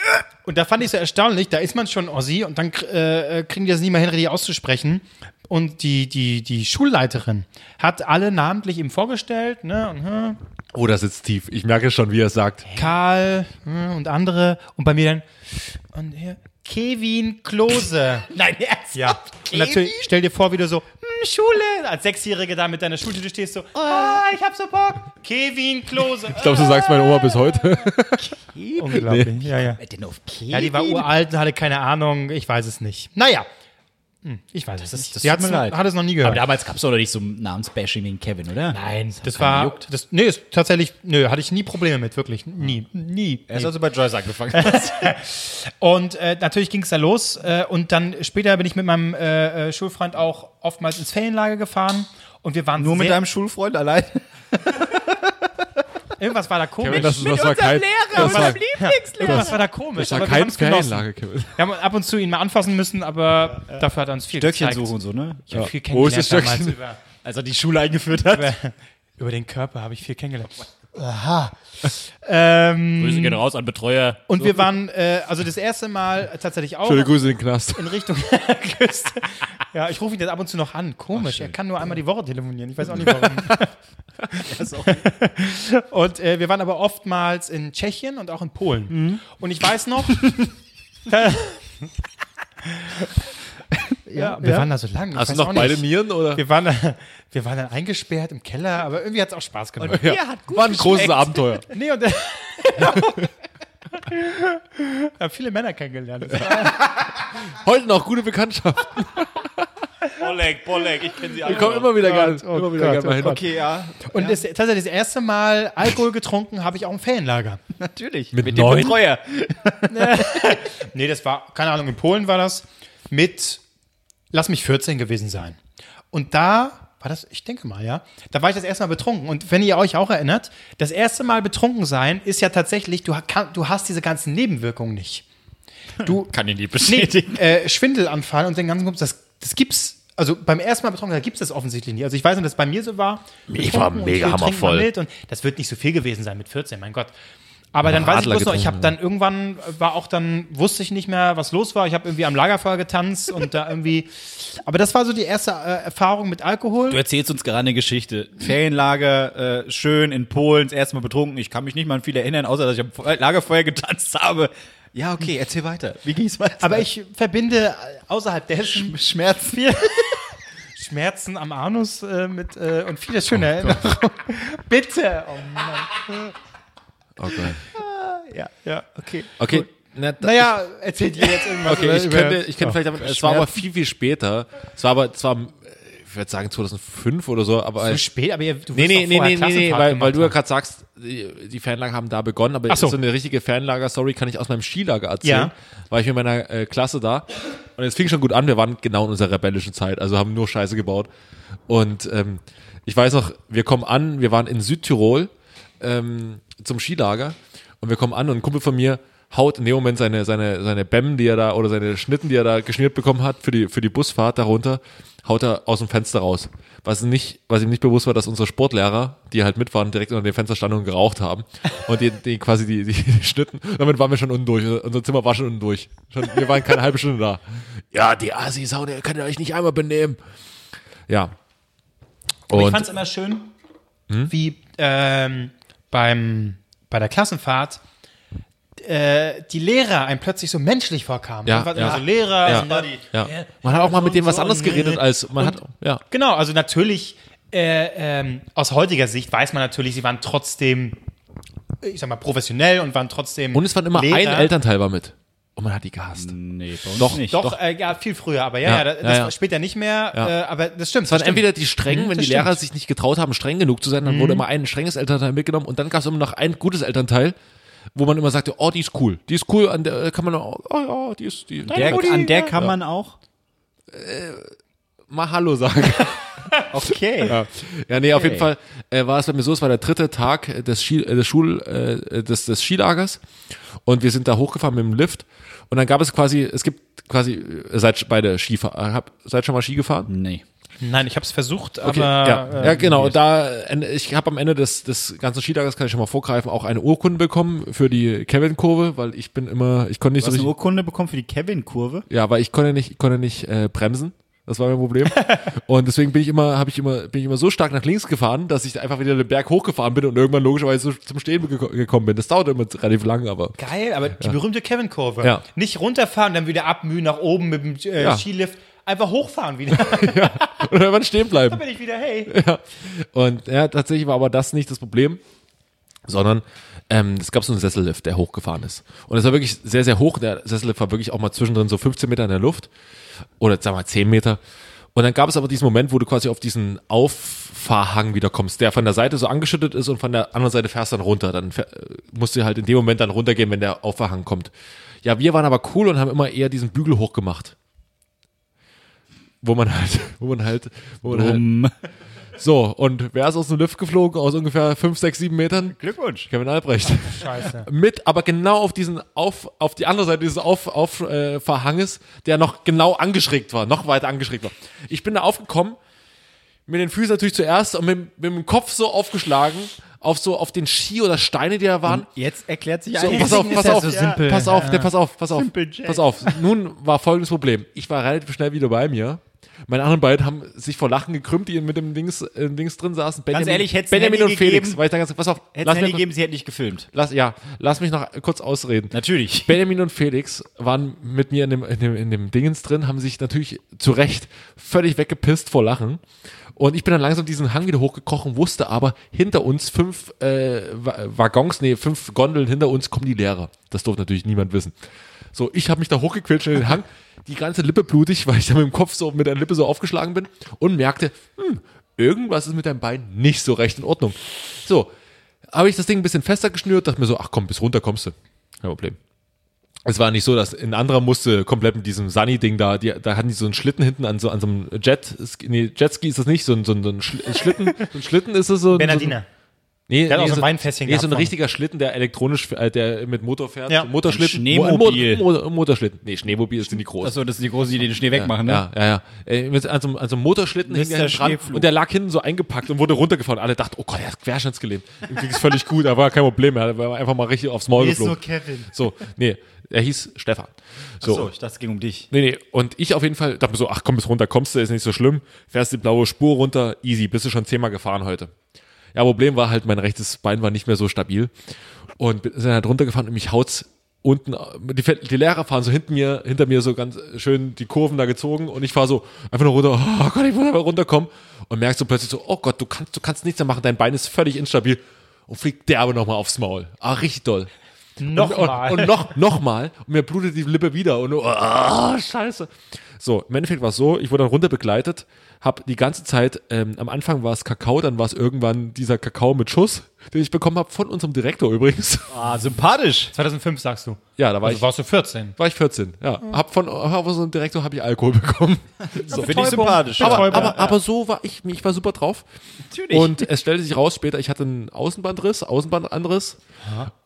Und da fand ich so erstaunlich, da ist man schon Ossi und dann äh, kriegen die das nie mehr hin, richtig auszusprechen. Und die, die, die Schulleiterin hat alle namentlich ihm vorgestellt, ne, und, hm, Oh, das sitzt tief. Ich merke schon, wie er es sagt. Karl hm, und andere. Und bei mir dann, und hier, Kevin Klose. Nein, ernsthaft? Ja. Und natürlich, stell dir vor, wie du so, hm, Schule, als Sechsjährige da mit deiner Schultüte stehst, so, ah, ich hab so Bock. Kevin Klose. Ich glaube, so sagst meine Oma bis heute. Unglaublich. Ja, ja. Denn auf Kevin? Ja, die war uralt und hatte keine Ahnung, ich weiß es nicht. Naja. Hm, Ich weiß es nicht. das Sie leid. hat es noch nie Aber gehört. damals gab es doch noch nicht so ein Namensbashing wegen Kevin, oder? Nein, das keinen war, gejuckt. das, nee, ist tatsächlich, nö, hatte ich nie Probleme mit, wirklich, nie, nie. Er ist also bei Joyce angefangen. Und äh, natürlich ging es da los. Äh, und dann später bin ich mit meinem äh, äh, Schulfreund auch oftmals ins Ferienlager gefahren. Und wir waren Nur mit deinem Schulfreund allein? Irgendwas war da komisch. Kevin, das, das war kein, das war, Irgendwas war da komisch. das war kein. Ferienlager, Kevin. Wir haben ab und zu ihn mal anfassen müssen, aber dafür hat er uns viel Stöckchen gezeigt. suchen und so, ne? Ich habe viel Wo ist das kennengelernt damals Stöckchen? über, Als er die Schule eingeführt hat. über, über den Körper habe ich viel kennengelernt. Aha. ähm, Grüße gehen raus an Betreuer. und wir waren, äh, also das erste Mal tatsächlich auch Schöne Grüße in den Knast. in Richtung Küste. Ja, ich rufe ihn jetzt ab und zu noch an. Komisch, er kann nur einmal die Woche telefonieren. Ich weiß auch nicht warum. und äh, wir waren aber oftmals in Tschechien und auch in Polen. Mhm. Und ich weiß noch. ja, wir waren da so lang. Hast du noch beide nicht. Nieren oder? Wir waren, da- wir waren dann eingesperrt im Keller, aber irgendwie hat es auch Spaß gemacht. Ja, war ein großes Abenteuer. Nee, und Ich habe viele Männer kennengelernt. Heute noch gute Bekanntschaft. Bolek, Bolek, ich kenne sie Wir kommen immer wieder gerne oh immer wieder Gott, gerne mal oh hin. Okay, ja. Und das, tatsächlich das erste Mal Alkohol getrunken habe ich auch im Ferienlager. Natürlich. Mit dem neun? Betreuer. Nee, das war, keine Ahnung, in Polen war das mit, lass mich 14 gewesen sein. Und da war das, ich denke mal, ja, da war ich das erste Mal betrunken. Und wenn ihr euch auch erinnert, das erste Mal betrunken sein ist ja tatsächlich, du, kann, du hast diese ganzen Nebenwirkungen nicht. Du, Kann ihn nicht nee, bestätigen. äh, Schwindelanfall und den ganzen Bums, das, das gibt's. Also beim ersten Mal betrunken, da gibt's das offensichtlich nicht. Also ich weiß nicht, dass es bei mir so war. Ich war mega hammervoll. und das wird nicht so viel gewesen sein mit 14, mein Gott. Aber dann weiß ich bloß noch, ich habe dann irgendwann war auch dann wusste ich nicht mehr, was los war. Ich habe irgendwie am Lagerfeuer getanzt und da irgendwie. Aber das war so die erste äh, Erfahrung mit Alkohol. Du erzählst uns gerade eine Geschichte. Ferienlager, äh, schön in Polen, das erste Mal betrunken. Ich kann mich nicht mal an viel erinnern, außer dass ich am Fe- Lagerfeuer getanzt habe. Ja, okay, erzähl weiter. Wie ging's weiter? Aber ich verbinde äh, außerhalb dessen Schmerzen. viel Schmerzen am Anus äh, mit äh, und viele schöne Erinnerungen. Bitte. Oh Mann. Okay. Ja, ja, okay. Okay. Na, da- Naja, erzählt ihr jetzt irgendwas Okay, ich könnte, ich könnte vielleicht damit, es war aber viel, viel später. Es war aber, es war, ich würde sagen 2005 oder so, aber. so spät, aber ihr, du Nee, nee, nee, nee, nee, nee, weil, weil du ja gerade sagst, die, die Fernlager haben da begonnen, aber Ach so. so eine richtige Fernlager-Story kann ich aus meinem Skilager erzählen. Ja. War ich mit meiner äh, Klasse da und es fing schon gut an, wir waren genau in unserer rebellischen Zeit, also haben nur Scheiße gebaut. Und ähm, ich weiß noch, wir kommen an, wir waren in Südtirol ähm, zum Skilager und wir kommen an und ein Kumpel von mir haut in dem Moment seine, seine, seine Bämmen, die er da, oder seine Schnitten, die er da geschmiert bekommen hat für die, für die Busfahrt darunter, haut er aus dem Fenster raus. Was, nicht, was ihm nicht bewusst war, dass unsere Sportlehrer, die halt mit waren, direkt unter dem Fenster standen und geraucht haben. Und die, die quasi die, die, die Schnitten, damit waren wir schon unten durch. Unser Zimmer war schon unten durch. Schon, wir waren keine halbe Stunde da. Ja, die Assi-Sau, ihr könnt ihr euch nicht einmal benehmen. Ja. Aber ich Und fand es immer schön, Hm? wie ähm, beim, bei der Klassenfahrt äh, die Lehrer einem plötzlich so menschlich vorkamen. Ja, Man war ja. immer so Lehrer, Ja. die, ja. Man hat auch mal mit denen was anderes geredet, als man hat, ja. Genau, also natürlich, äh, ähm, aus heutiger Sicht weiß man natürlich, sie waren trotzdem, ich sag mal, professionell und waren trotzdem. Und es war immer Lehrer. ein Elternteil war mit. Und man hat die gehasst. Nee, bei uns Doch, nicht. Doch, Äh, ja, viel früher, aber ja, Ja, ja, das, ja, ja. später nicht mehr, Ja. äh, aber das stimmt. Es waren entweder die strengen, Mhm, wenn das die Lehrer stimmt. sich nicht getraut haben, streng genug zu sein, dann wurde immer ein strenges Elternteil mitgenommen und dann gab es immer noch ein gutes Elternteil, wo man immer sagte, oh, die ist cool, die ist cool, an der kann man, oh, oh ja, die ist, die, Der, an der kann man auch. mal Hallo sagen. Okay. ja. ja, nee, auf jeden Fall äh, war es bei mir so, es war der dritte Tag des, Ski, äh, des Schul, äh, des, des Skilagers und wir sind da hochgefahren mit dem Lift und dann gab es quasi, es gibt quasi, seid beide Skifahr, äh, hab, seid schon mal Ski gefahren? Nee. Nein, ich habe es versucht, Okay, aber. ja, äh, ja, genau. Da, äh, ich habe am Ende des, des ganzen Skilagers, kann ich schon mal vorgreifen, auch eine Urkunde bekommen für die Kevin-Kurve, weil ich bin immer, ich konnte nicht Du so hast eine Urkunde bekommen für die Kevin-Kurve. ja, weil ich konnte nicht, ich konnte nicht äh, bremsen. Das war mein Problem. Und deswegen bin ich immer, habe ich immer, bin ich immer so stark nach links gefahren, dass ich einfach wieder den Berg hochgefahren bin und irgendwann logischerweise zum Stehen geko- gekommen bin. Das dauerte immer relativ lang, aber Geil, aber die berühmte Kevin-Kurve. Ja. Nicht runterfahren, dann wieder abmühen nach oben mit dem äh, Ja. Skilift. Einfach hochfahren wieder. und irgendwann stehen bleiben. da bin ich wieder, hey. Und ja, tatsächlich war aber das nicht das Problem, sondern ähm, es gab so einen Sessellift, der hochgefahren ist. Und es war wirklich sehr, sehr hoch. Der Sessellift war wirklich auch mal zwischendrin so 15 Meter in der Luft oder sagen wir mal 10 Meter. Und dann gab es aber diesen Moment, wo du quasi auf diesen Auffahrhang wieder kommst, der von der Seite so angeschüttet ist und von der anderen Seite fährst dann runter. Dann musst du halt in dem Moment dann runtergehen, wenn der Auffahrhang kommt. Ja, wir waren aber cool und haben immer eher diesen Bügel hochgemacht. Wo man halt, wo man halt, wo man halt. So, und wer ist aus dem Lift geflogen? Aus ungefähr 5, 6, 7 Metern? Glückwunsch. Kevin Albrecht. Scheiße. Mit, aber genau auf diesen, auf, auf die andere Seite dieses Auf, auf, äh, Verhanges, der noch genau angeschrägt war, noch weiter angeschrägt war. Ich bin da aufgekommen, mit den Füßen natürlich zuerst und mit, mit dem Kopf so aufgeschlagen, auf so, auf den Ski oder Steine, die da waren. Jetzt erklärt sich So, alles. pass auf, ist pass ja auf, so simpel. pass auf, der, pass auf, pass auf, Simple Jack. pass auf. Nun war folgendes Problem. Ich war relativ schnell wieder bei mir. Meine anderen beiden haben sich vor Lachen gekrümmt, die mit dem Dings, äh, Dings drin saßen. Benjamin, ehrlich, hätt's ein Benjamin Handy und Felix. gegeben? Weil ich dann ganz, pass auf, lass Handy gegeben, sie hätte nicht gefilmt. lass, ja, lass mich noch kurz ausreden. Natürlich. Benjamin und Felix waren mit mir in dem, in dem, in dem Dingens drin, haben sich natürlich zu Recht völlig weggepisst vor Lachen. Und ich bin dann langsam diesen Hang wieder hochgekrochen, wusste aber, hinter uns fünf äh, Wa- Waggons, nee, fünf Gondeln hinter uns kommen die Lehrer. Das durfte natürlich niemand wissen. So, ich habe mich da hochgequetscht in den Hang, die ganze Lippe blutig, weil ich da mit dem Kopf so mit der Lippe so aufgeschlagen bin und merkte, hm, irgendwas ist mit deinem Bein nicht so recht in Ordnung. So, habe ich das Ding ein bisschen fester geschnürt, dachte mir so, ach komm, bis runter kommst du. Kein Problem. Es war nicht so, dass ein anderer musste komplett mit diesem Sunny-Ding da, die, da hatten die so einen Schlitten hinten an so, an so einem Jet, nee, Jetski ist das nicht, so ein, so ein, so ein Schl- Schlitten, so ein Schlitten ist es so. Bernardiner. So, nee, Der hat nee, auch so ein Weinfässchen nee, so ein richtiger Schlitten, der elektronisch, äh, der mit Motor fährt, Ja. Motorschlitten. Ein Schneemobil. Mo- Mo- Mo- Motorschlitten. Nee, Schneemobil sind die groß. Achso, das sind die großen, die den Schnee wegmachen, ne? Ja, ja, ja. Äh, mit, an, so, einem- an so einem Motorschlitten hing er hinten dran und der lag hinten so eingepackt und wurde runtergefahren. Alle dachten, oh Gott, er hat querschnittsgelähmt. Ihm ging es völlig gut, da war kein Problem. Er war einfach mal richtig aufs Maul geflogen. Kevin. So, nee, er hieß Stefan. So, So, ich dachte, es ging um dich. nee, nee, und ich auf jeden Fall dachte mir so, ach komm, bis runter kommst du, ist nicht so schlimm. Fährst die blaue Spur runter, easy, bist du schon zehnmal gefahren heute. Ja, Problem war halt, mein rechtes Bein war nicht mehr so stabil und bin sind halt runtergefahren und mich haut's unten, die, die Lehrer fahren so hinter mir, hinter mir so ganz schön die Kurven da gezogen und ich fahr so einfach nur runter, oh Gott, ich muss aber runterkommen und merkst so plötzlich so, oh Gott, du kannst, du kannst nichts mehr machen, dein Bein ist völlig instabil und fliegt derbe nochmal aufs Maul. Ah, richtig doll. Nochmal. Und, und noch, noch mal. Und mir blutet die Lippe wieder. Und oh, scheiße. So, im Endeffekt war es so, ich wurde dann runter begleitet, habe die ganze Zeit, ähm, am Anfang war es Kakao, dann war es irgendwann dieser Kakao mit Schuss, den ich bekommen habe von unserem Direktor übrigens. Ah, sympathisch. 2005 sagst du. Ja, da war Also ich, warst du 14. war ich 14. Ja, hab von, von unserem Direktor habe ich Alkohol bekommen. So. Finde ich sympathisch. Aber, aber, aber so war ich, ich war super drauf. Natürlich. Und es stellte sich raus später, ich hatte einen Außenbandriss, Außenbandanriss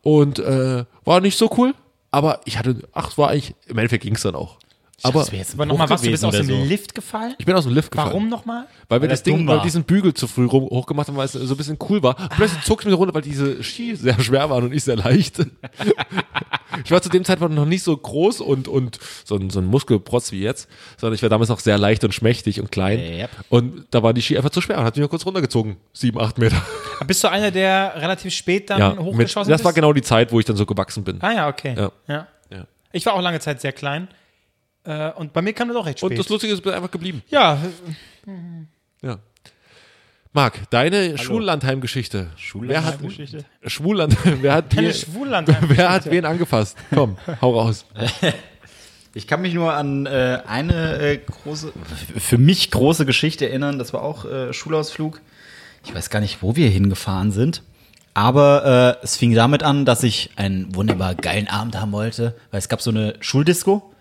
und äh, war nicht so cool. aber ich hatte, ach, es war eigentlich, im Endeffekt ging es dann auch. Aber das jetzt Aber nochmal, was, du bist aus dem so. Lift gefallen? ich bin aus dem Lift gefallen. Warum nochmal? Weil wir Weil das dumm Ding, weil war. diesen Bügel zu früh rum, hochgemacht haben, weil es so ein bisschen cool war. Und plötzlich zog ich mir runter, weil diese Ski sehr schwer waren und ich sehr leicht. ich war zu dem Zeitpunkt noch nicht so groß und, und so ein, so ein Muskelprotz wie jetzt, sondern ich war damals noch sehr leicht und schmächtig und klein. Yep. Und da waren die Ski einfach zu schwer und hat mich nur kurz runtergezogen. Sieben, acht Meter. Bist du einer, der relativ spät dann Ja, mit, hochgeschossen das war genau die Zeit, wo ich dann so gewachsen bin. Ah ja, okay. Ja. Ja. Ja. Ich war auch lange Zeit sehr klein. Äh, und bei mir kam das auch recht spät. Und das Lustige ist, ich bin einfach geblieben. ja, Ja. Marc, deine Schullandheim-Geschichte. Wer hat, Geschichte. Schwulland, wer hat, dir, Schwulland. wer hat wen angefasst? Komm, hau raus. Ich kann mich nur an äh, eine äh, große, für mich große Geschichte erinnern. Das war auch äh, Schulausflug. Ich weiß gar nicht, wo wir hingefahren sind. Aber äh, es fing damit an, dass ich einen wunderbar geilen Abend haben wollte, weil es gab so eine Schuldisco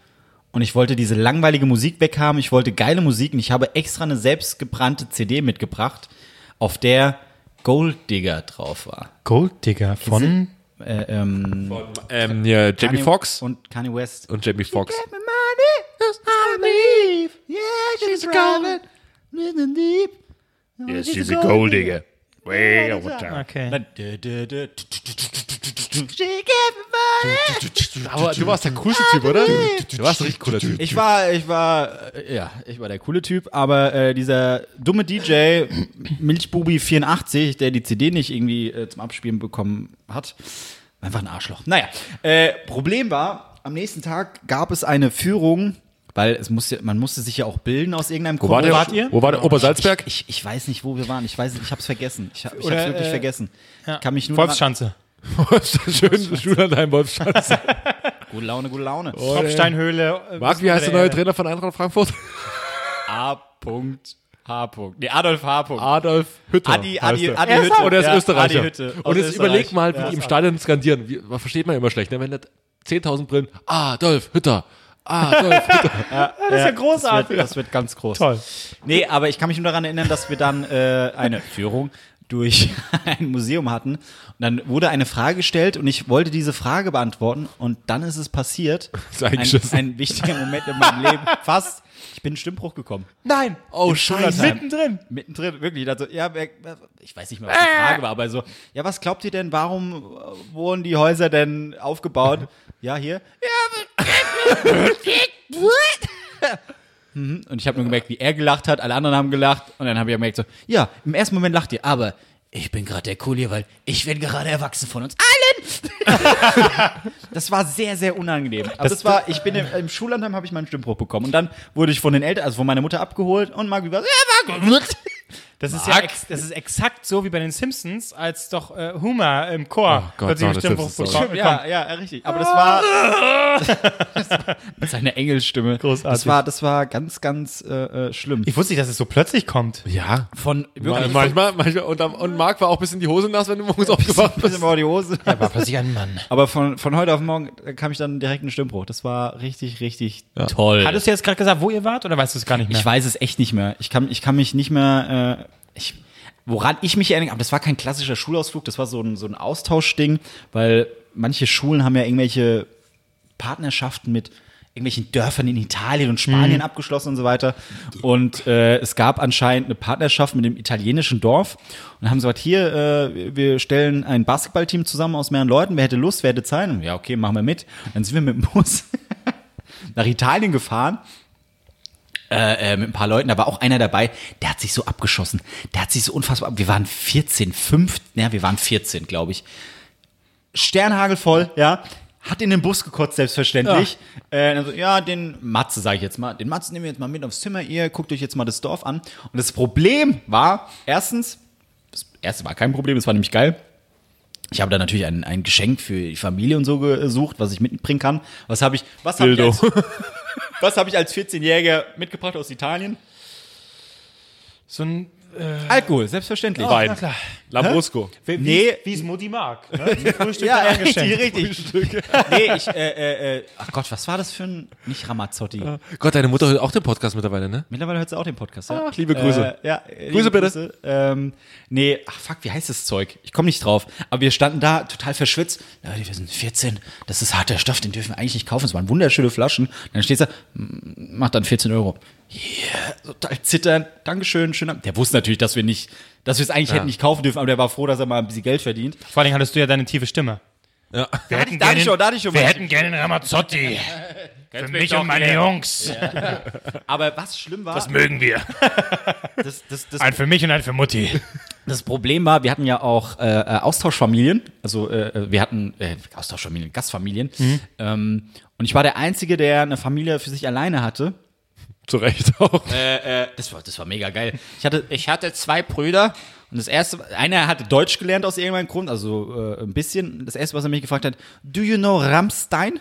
und ich wollte diese langweilige Musik weghaben. Ich wollte geile Musik und ich habe extra eine selbstgebrannte CD mitgebracht, auf der Gold Digger drauf war. Golddigger von. Äh, ähm, Ähm, ja, Jamie Foxx und, und Kanye West. Jamie Foxx. Yes, she's a gold digger. Okay. Aber du warst der coolste Typ, oder? Du warst ein richtig cooler Typ. Ich war, ich war, äh, ja, ich war der coole Typ, aber äh, dieser dumme DJ, Milchbubi 84, der die CD nicht irgendwie äh, zum Abspielen bekommen hat, war einfach ein Arschloch. Naja, äh, Problem war, am nächsten Tag gab es eine Führung, weil es musste, man musste sich ja auch bilden aus irgendeinem Wo war der? wart ihr? Wo war der? Obersalzberg? Ich, ich weiß nicht, wo wir waren. Ich weiß, nicht, ich habe es vergessen. Ich, hab- ich habe wirklich äh, vergessen. ja. Ich kann mich nur Wolfschanze. Schön, Schullandheim, Wolfschanze. Gute Laune, gute Laune. Tropfsteinhöhle. äh, Marc, wie heißt der neue Trainer von Eintracht Frankfurt? A. H. Nee, Adolf H. Adolf Hütter. Adi, Adi. Adi Hütte. Und er ist Ja, Österreicher. Adi Hütte. Und jetzt Österreich. überleg mal, wie die im Stadion skandieren. Wie, man versteht man immer schlecht, ne? wenn da 10.000 Brillen, Adolf Hütter, Adolf Hütter. Das ist ja großartig. Das wird, das wird ganz groß. Toll. Nee, aber ich kann mich nur daran erinnern, dass wir dann äh, eine Führung durch ein Museum hatten. Und dann wurde eine Frage gestellt und ich wollte diese Frage beantworten und dann ist es passiert. Ein, ein wichtiger Moment in meinem Leben. Fast. Ich bin in Stimmbruch gekommen. Nein. Oh, scheiße. Mittendrin. Mittendrin, wirklich. Also, ja, ich weiß nicht mehr, was die Frage war, aber so, ja, was glaubt ihr denn, warum äh, wurden die Häuser denn aufgebaut? Ja, hier. Mhm, Und ich habe nur gemerkt, wie er gelacht hat, alle anderen haben gelacht. Und dann habe ich gemerkt so, ja, im ersten Moment lacht ihr, aber ich bin gerade der Cool hier, weil ich werde gerade erwachsen von uns allen. das war sehr, sehr unangenehm. Aber das, war, ich bin im, im Schullandheim habe ich meinen Stimmbruch bekommen. Und dann wurde ich von den Eltern, also von meiner Mutter abgeholt. Und Marc war so, ja, war Das ist ja ex, das ist exakt so wie bei den Simpsons, als doch äh, Homer im Chor Oh Gott, plötzlich einen no, das Stimmbruch bekommen. Ja, ja, richtig. Aber das war, das war mit seiner Engelsstimme. Großartig. Das war, das war ganz, ganz äh, äh, schlimm. Ich wusste nicht, dass es so plötzlich kommt. Ja. Von Ma- wirklich Manchmal, manchmal, und, und Marc war auch ein bisschen die Hose nass, wenn du morgens aufgewacht bist. bisschen die Hose. War plötzlich ein Mann. Aber von, von heute auf morgen kam ich dann direkt einen Stimmbruch. Das war richtig, richtig toll. Hattest du jetzt gerade gesagt, wo ihr wart oder weißt du es gar nicht mehr? Ich weiß es echt nicht mehr. Ich kann, ich kann mich nicht mehr. Äh, ich, woran ich mich erinnere, aber das war kein klassischer Schulausflug, das war so ein, so ein Austauschding, weil manche Schulen haben ja irgendwelche Partnerschaften mit irgendwelchen Dörfern in Italien und Spanien abgeschlossen und so weiter. Und äh, es gab anscheinend eine Partnerschaft mit dem italienischen Dorf und haben gesagt, hier, äh, wir stellen ein Basketballteam zusammen aus mehreren Leuten, wer hätte Lust, wer hätte Zeit? Und ja, okay, machen wir mit. Und dann sind wir mit dem Bus nach Italien gefahren äh, äh, mit ein paar Leuten, da war auch einer dabei, der hat sich so abgeschossen. Der hat sich so unfassbar, ab- wir waren 14, 5, ja, wir waren 14, glaube ich. Sternhagelvoll, ja. Hat in den Bus gekotzt, selbstverständlich. Ja, äh, also, ja den Matze, sage ich jetzt mal. Den Matze nehmen wir jetzt mal mit aufs Zimmer. Ihr guckt euch jetzt mal das Dorf an. Und das Problem war, erstens, das erste war kein Problem, das war nämlich geil. Ich habe da natürlich ein, ein Geschenk für die Familie und so gesucht, was ich mitbringen kann. Was habe ich, was habe ich, Dildo. was habe ich als 14-Jähriger mitgebracht aus Italien? so ein Alkohol, selbstverständlich. Wein. Lambrusco. Wie, Nee. wie es Mutti mag. Ne? Frühstück Ja, ja, richtig, richtig. nee, ich, äh, äh, äh, ach Gott, was war das für ein, nicht Ramazzotti. Gott, deine Mutter hört auch den Podcast mittlerweile, ne? Mittlerweile hört sie auch den Podcast, ja. Ach, liebe Grüße. Äh, ja, äh, Grüße liebe bitte. Ähm, nee, ach fuck, wie heißt das Zeug? Ich komme nicht drauf. Aber wir standen da total verschwitzt. Leute, wir sind 14, das ist harter Stoff, den dürfen wir eigentlich nicht kaufen. Es waren wunderschöne Flaschen. Dann steht da, "Mm, macht dann 14 Euro. Yeah, total zitternd. Dankeschön, schön. Der wusste natürlich, dass wir nicht, dass wir es eigentlich hätten nicht kaufen dürfen, aber der war froh, dass er mal ein bisschen Geld verdient. Vor allem hattest du ja deine tiefe Stimme. Ja. Wir da hatte ich schon, da hatte ich schon Wir hätten gerne einen Ramazzotti. Für mich und meine Jungs. Aber was schlimm war, Das mögen wir. das, das, das, Ein für mich und ein für Mutti. Das Problem war, wir hatten ja auch äh, äh, Austauschfamilien, also äh, wir hatten äh, Austauschfamilien, Gastfamilien. Ähm, und ich war der Einzige, der eine Familie für sich alleine hatte. Zu Recht auch. Äh, äh, das, war, das war mega geil. Ich hatte, ich hatte zwei Brüder und das erste, einer hatte Deutsch gelernt aus irgendeinem Grund, also äh, ein bisschen. Das erste, was er mich gefragt hat, do you know Rammstein?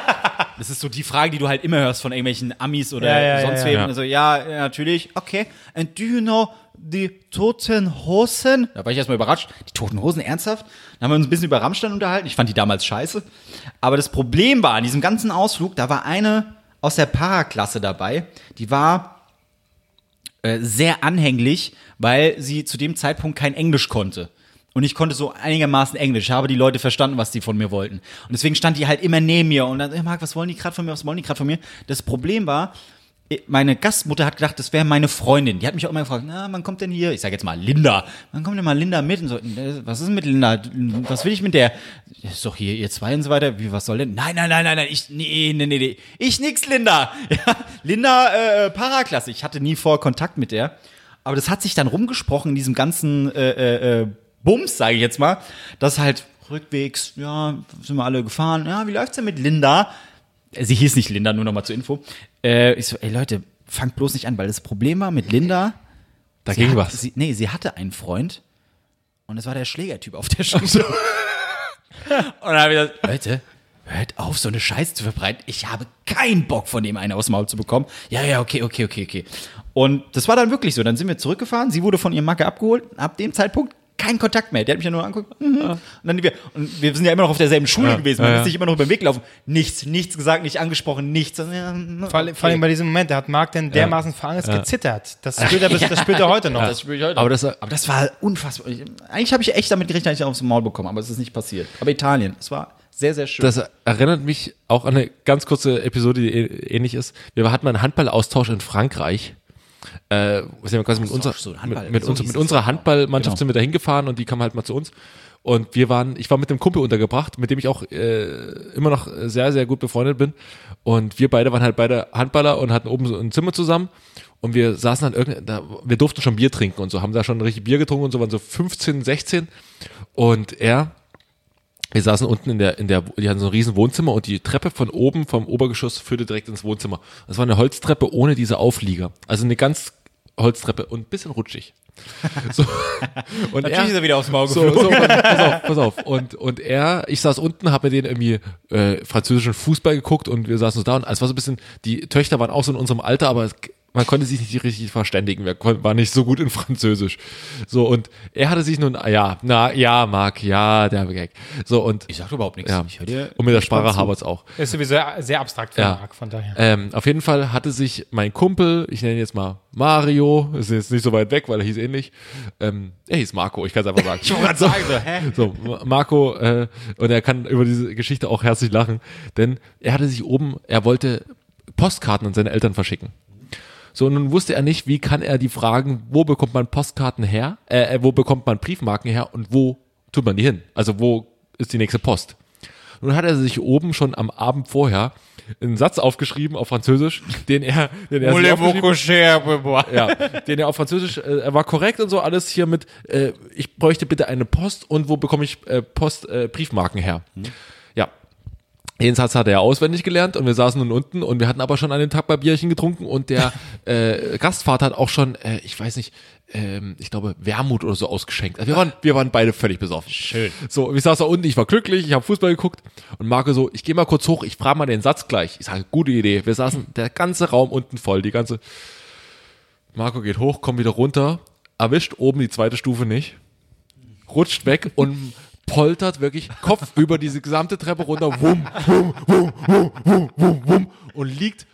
das ist so die Frage, die du halt immer hörst von irgendwelchen Amis oder Ja, ja, sonst ja, wem. Also ja, ja, natürlich. Okay. And do you know die Toten Hosen? Da war ich erstmal überrascht. Die Toten Hosen, ernsthaft? Dann haben wir uns ein bisschen über Rammstein unterhalten. Ich fand die damals scheiße. Aber das Problem war, an diesem ganzen Ausflug, da war eine aus der Paraklasse dabei, die war äh, sehr anhänglich, weil sie zu dem Zeitpunkt kein Englisch konnte. Und ich konnte so einigermaßen Englisch, Ich habe die Leute verstanden, was die von mir wollten. Und deswegen stand die halt immer neben mir und dann, hey Marc, was wollen die gerade von mir, was wollen die gerade von mir? Das Problem war, meine Gastmutter hat gedacht, das wäre meine Freundin. Die hat mich auch immer gefragt, na, wann kommt denn hier? Ich sage jetzt mal Linda. Wann kommt denn mal Linda mit? Und so, äh, was ist denn mit Linda? Was will ich mit der? Ist doch hier ihr zwei und so weiter. Wie, was soll denn? Nein, nein, nein, nein, nein. Ich, nee, nee, nee, nee. Ich nix, Linda. Ja, Linda, äh, Paraklasse. Ich hatte nie vor Kontakt mit der. Aber das hat sich dann rumgesprochen in diesem ganzen, äh, äh, äh, Bums, sage ich jetzt mal, dass halt rückwegs, ja, sind wir alle gefahren. Ja, wie läuft's denn mit Linda? Sie hieß nicht Linda, nur noch mal zur Info. Äh, ich so, ey Leute, fangt bloß nicht an, weil das Problem war mit Linda. Da ging hat, was. Sie, nee, sie hatte einen Freund und es war der Schlägertyp auf der Schule. und dann habe ich gesagt, Leute, hört auf, so eine Scheiße zu verbreiten. Ich habe keinen Bock, von dem einen aus dem Maul zu bekommen. Ja, ja, okay, okay, okay, okay. Und das war dann wirklich so. Dann sind wir zurückgefahren. Sie wurde von ihrem Macke abgeholt. Ab dem Zeitpunkt kein Kontakt mehr. Der hat mich ja nur angeguckt. Mhm. Und dann wir, und wir sind ja immer noch auf derselben Schule gewesen. Man ja, ist ja. nicht immer noch über den Weg gelaufen. Nichts, nichts gesagt, nicht angesprochen, nichts. Ja, Vor, allem- vor allem bei diesem Moment, da hat Marc denn dermaßen Angst gezittert. Das spürt er, bis, das spürt er heute noch. Das spüre ich heute. Aber das, Aber das war unfassbar. Ich- Eigentlich habe ich echt damit gerechnet, dass ich aufs Maul bekomme, aber es ist nicht passiert. Aber Italien, es war sehr, sehr schön. das erinnert mich auch an eine ganz kurze Episode, die ä- ähnlich ist. Wir hatten mal einen Handballaustausch in Frankreich. Äh, sind wir quasi mit, unserer, so mit, mit, so unser, hieß mit unserer. Handballmannschaft Genau. sind wir da hingefahren und die kamen halt mal zu uns. Und wir waren, ich war mit einem Kumpel untergebracht, mit dem ich auch äh, immer noch sehr, sehr gut befreundet bin. Und wir beide waren halt beide Handballer und hatten oben so ein Zimmer zusammen. Und wir saßen dann irgendwie, da, wir durften schon Bier trinken und so, haben da schon richtig Bier getrunken und so, waren so 15, 16. Und er, wir saßen unten in der, in der, die hatten so ein riesen Wohnzimmer und die Treppe von oben vom Obergeschoss führte direkt ins Wohnzimmer. Das war eine Holztreppe ohne diese Auflieger. Also eine ganz Holztreppe und ein bisschen rutschig. So. Und Natürlich ist er wieder aufs Maul so, so, pass auf, pass auf. Und, und er, ich saß unten, habe mir den irgendwie äh, französischen Fußball geguckt und wir saßen so da und es war so ein bisschen, die Töchter waren auch so in unserem Alter, aber es, man konnte sich nicht richtig verständigen. Wir war nicht so gut in Französisch. So, und er hatte sich nun, ja, na, ja, Marc, ja, der Gag. So, und, ich sag überhaupt nichts. ja, Ich hör dir und mit der Sprache habert's auch. Ist sowieso sehr abstrakt für Ja. Marc, von daher. Ähm, auf jeden Fall hatte sich mein Kumpel, ich nenne ihn jetzt mal Mario, ist jetzt nicht so weit weg, weil er hieß ähnlich. Ähm, er hieß Marco, ich kann es einfach sagen. Ich wollte gerade sagen, so, hä? So, Ma- Marco, äh, und er kann über diese Geschichte auch herzlich lachen, denn er hatte sich oben, er wollte Postkarten an seine Eltern verschicken. So, und nun wusste er nicht, wie kann er die fragen, wo bekommt man Postkarten her, äh, äh, wo bekommt man Briefmarken her und wo tut man die hin? Also wo ist die nächste Post? Nun hat er sich oben schon am Abend vorher einen Satz aufgeschrieben auf Französisch, den er, den er ja, den er auf Französisch, äh, er war korrekt und so alles hier mit, äh, ich bräuchte bitte eine Post und wo bekomme ich äh, Post, äh, Briefmarken her? Ja. Den Satz hat er auswendig gelernt und wir saßen nun unten und wir hatten aber schon an dem Tag bei Bierchen getrunken und der äh, Gastvater hat auch schon, äh, ich weiß nicht, ähm, ich glaube Wermut oder so ausgeschenkt. Also wir waren, wir waren beide völlig besoffen. Schön. So, ich saß da unten, ich war glücklich, ich habe Fußball geguckt und Marco so, ich gehe mal kurz hoch, ich frage mal den Satz gleich. Ich sage, gute Idee. Wir saßen der ganze Raum unten voll, die ganze Marco geht hoch, kommt wieder runter, erwischt oben die zweite Stufe nicht, rutscht weg und poltert wirklich Kopf über diese gesamte Treppe runter, wum, wum, wum, wum, wum, wum, wum, und liegt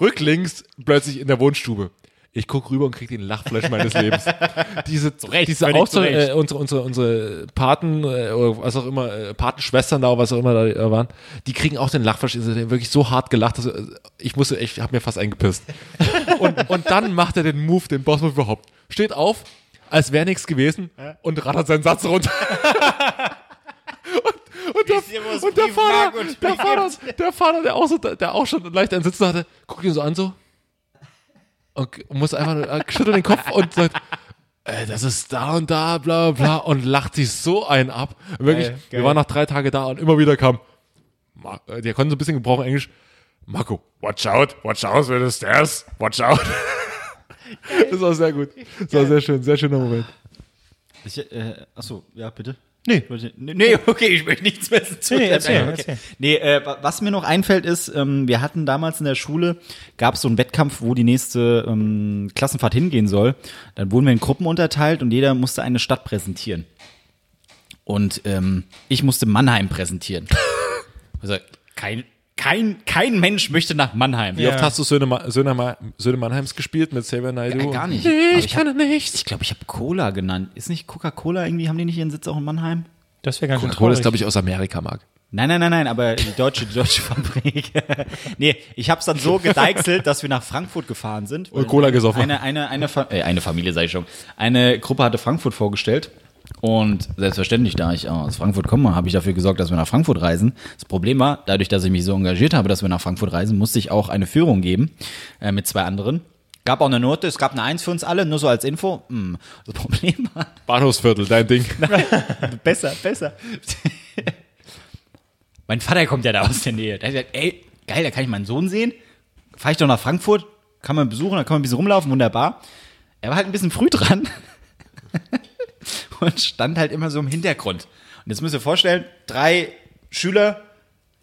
rücklings plötzlich in der Wohnstube. Ich guck rüber und krieg den Lachflash meines Lebens. Diese, diese völlig Auszeit, zu Recht. äh, unsere, unsere, unsere Paten, äh, oder was auch immer, äh, Patenschwestern da, was auch immer da äh, waren, die kriegen auch den Lachflash. Die haben wirklich so hart gelacht, dass äh, ich musste, ich habe mir fast eingepisst. und, und dann macht er den Move, den Boss-Move überhaupt. Steht auf, als wäre nichts gewesen und rattert seinen Satz runter. und, und, der, und der Vater, der Vater, der Vater, der auch, so, der auch schon leicht einen Sitzen hatte, guckt ihn so an so und muss einfach nur, äh, schüttelt den Kopf und sagt, äh, das ist da und da, bla bla, und lacht sich so einen ab. Wirklich, Geil, wir geil. waren nach drei Tage da und immer wieder kam, äh, der konnte so ein bisschen gebrochen Englisch, Marco, watch out, watch out with the stairs, watch out. Das war sehr gut. Das war sehr schön, sehr schöner Moment. Ich, äh, achso, ja, bitte. Nee. Nee, okay, ich möchte nichts mehr zu Nee, erzähl, okay. erzähl. Nee, äh, wa- was mir noch einfällt ist, ähm, wir hatten damals in der Schule, gab es so einen Wettkampf, wo die nächste ähm, Klassenfahrt hingehen soll. Dann wurden wir in Gruppen unterteilt und jeder musste eine Stadt präsentieren. Und ähm, ich musste Mannheim präsentieren. Also kein, kein, kein Mensch möchte nach Mannheim. Wie oft hast du Söhne, Söhne, Söhne Mannheims gespielt mit Xavier Naidoo? Ja, gar nicht. Nee, Aber ich, kann nichts. Ich glaube, ich habe Cola genannt. Ist nicht Coca-Cola irgendwie, haben die nicht ihren Sitz auch in Mannheim? Das wäre ganz Coca-Cola ist, glaube ich, aus Amerika, Marc. Nein, nein, nein, nein, aber die deutsche, die deutsche Fabrik. nee, ich hab's dann so gedeichselt, dass wir nach Frankfurt gefahren sind. Und Cola gesoffen. Eine, eine, eine, Fa äh, eine Familie, sag ich schon. Eine Gruppe hatte Frankfurt vorgestellt. Und selbstverständlich, da ich aus Frankfurt komme, habe ich dafür gesorgt, dass wir nach Frankfurt reisen. Das Problem war, dadurch, dass ich mich so engagiert habe, dass wir nach Frankfurt reisen, musste ich auch eine Führung geben äh, mit zwei anderen. Gab auch eine Note, es gab eine Eins für uns alle, nur so als Info. Hm. Das Problem war, Bahnhofsviertel, dein Ding. besser, besser. mein Vater kommt ja da aus der Nähe. Der hat gesagt, ey, geil, da kann ich meinen Sohn sehen. Fahre ich doch nach Frankfurt, kann man besuchen, da kann man ein bisschen rumlaufen, wunderbar. Er war halt ein bisschen früh dran und stand halt immer so im Hintergrund. Und jetzt müsst ihr vorstellen, drei Schüler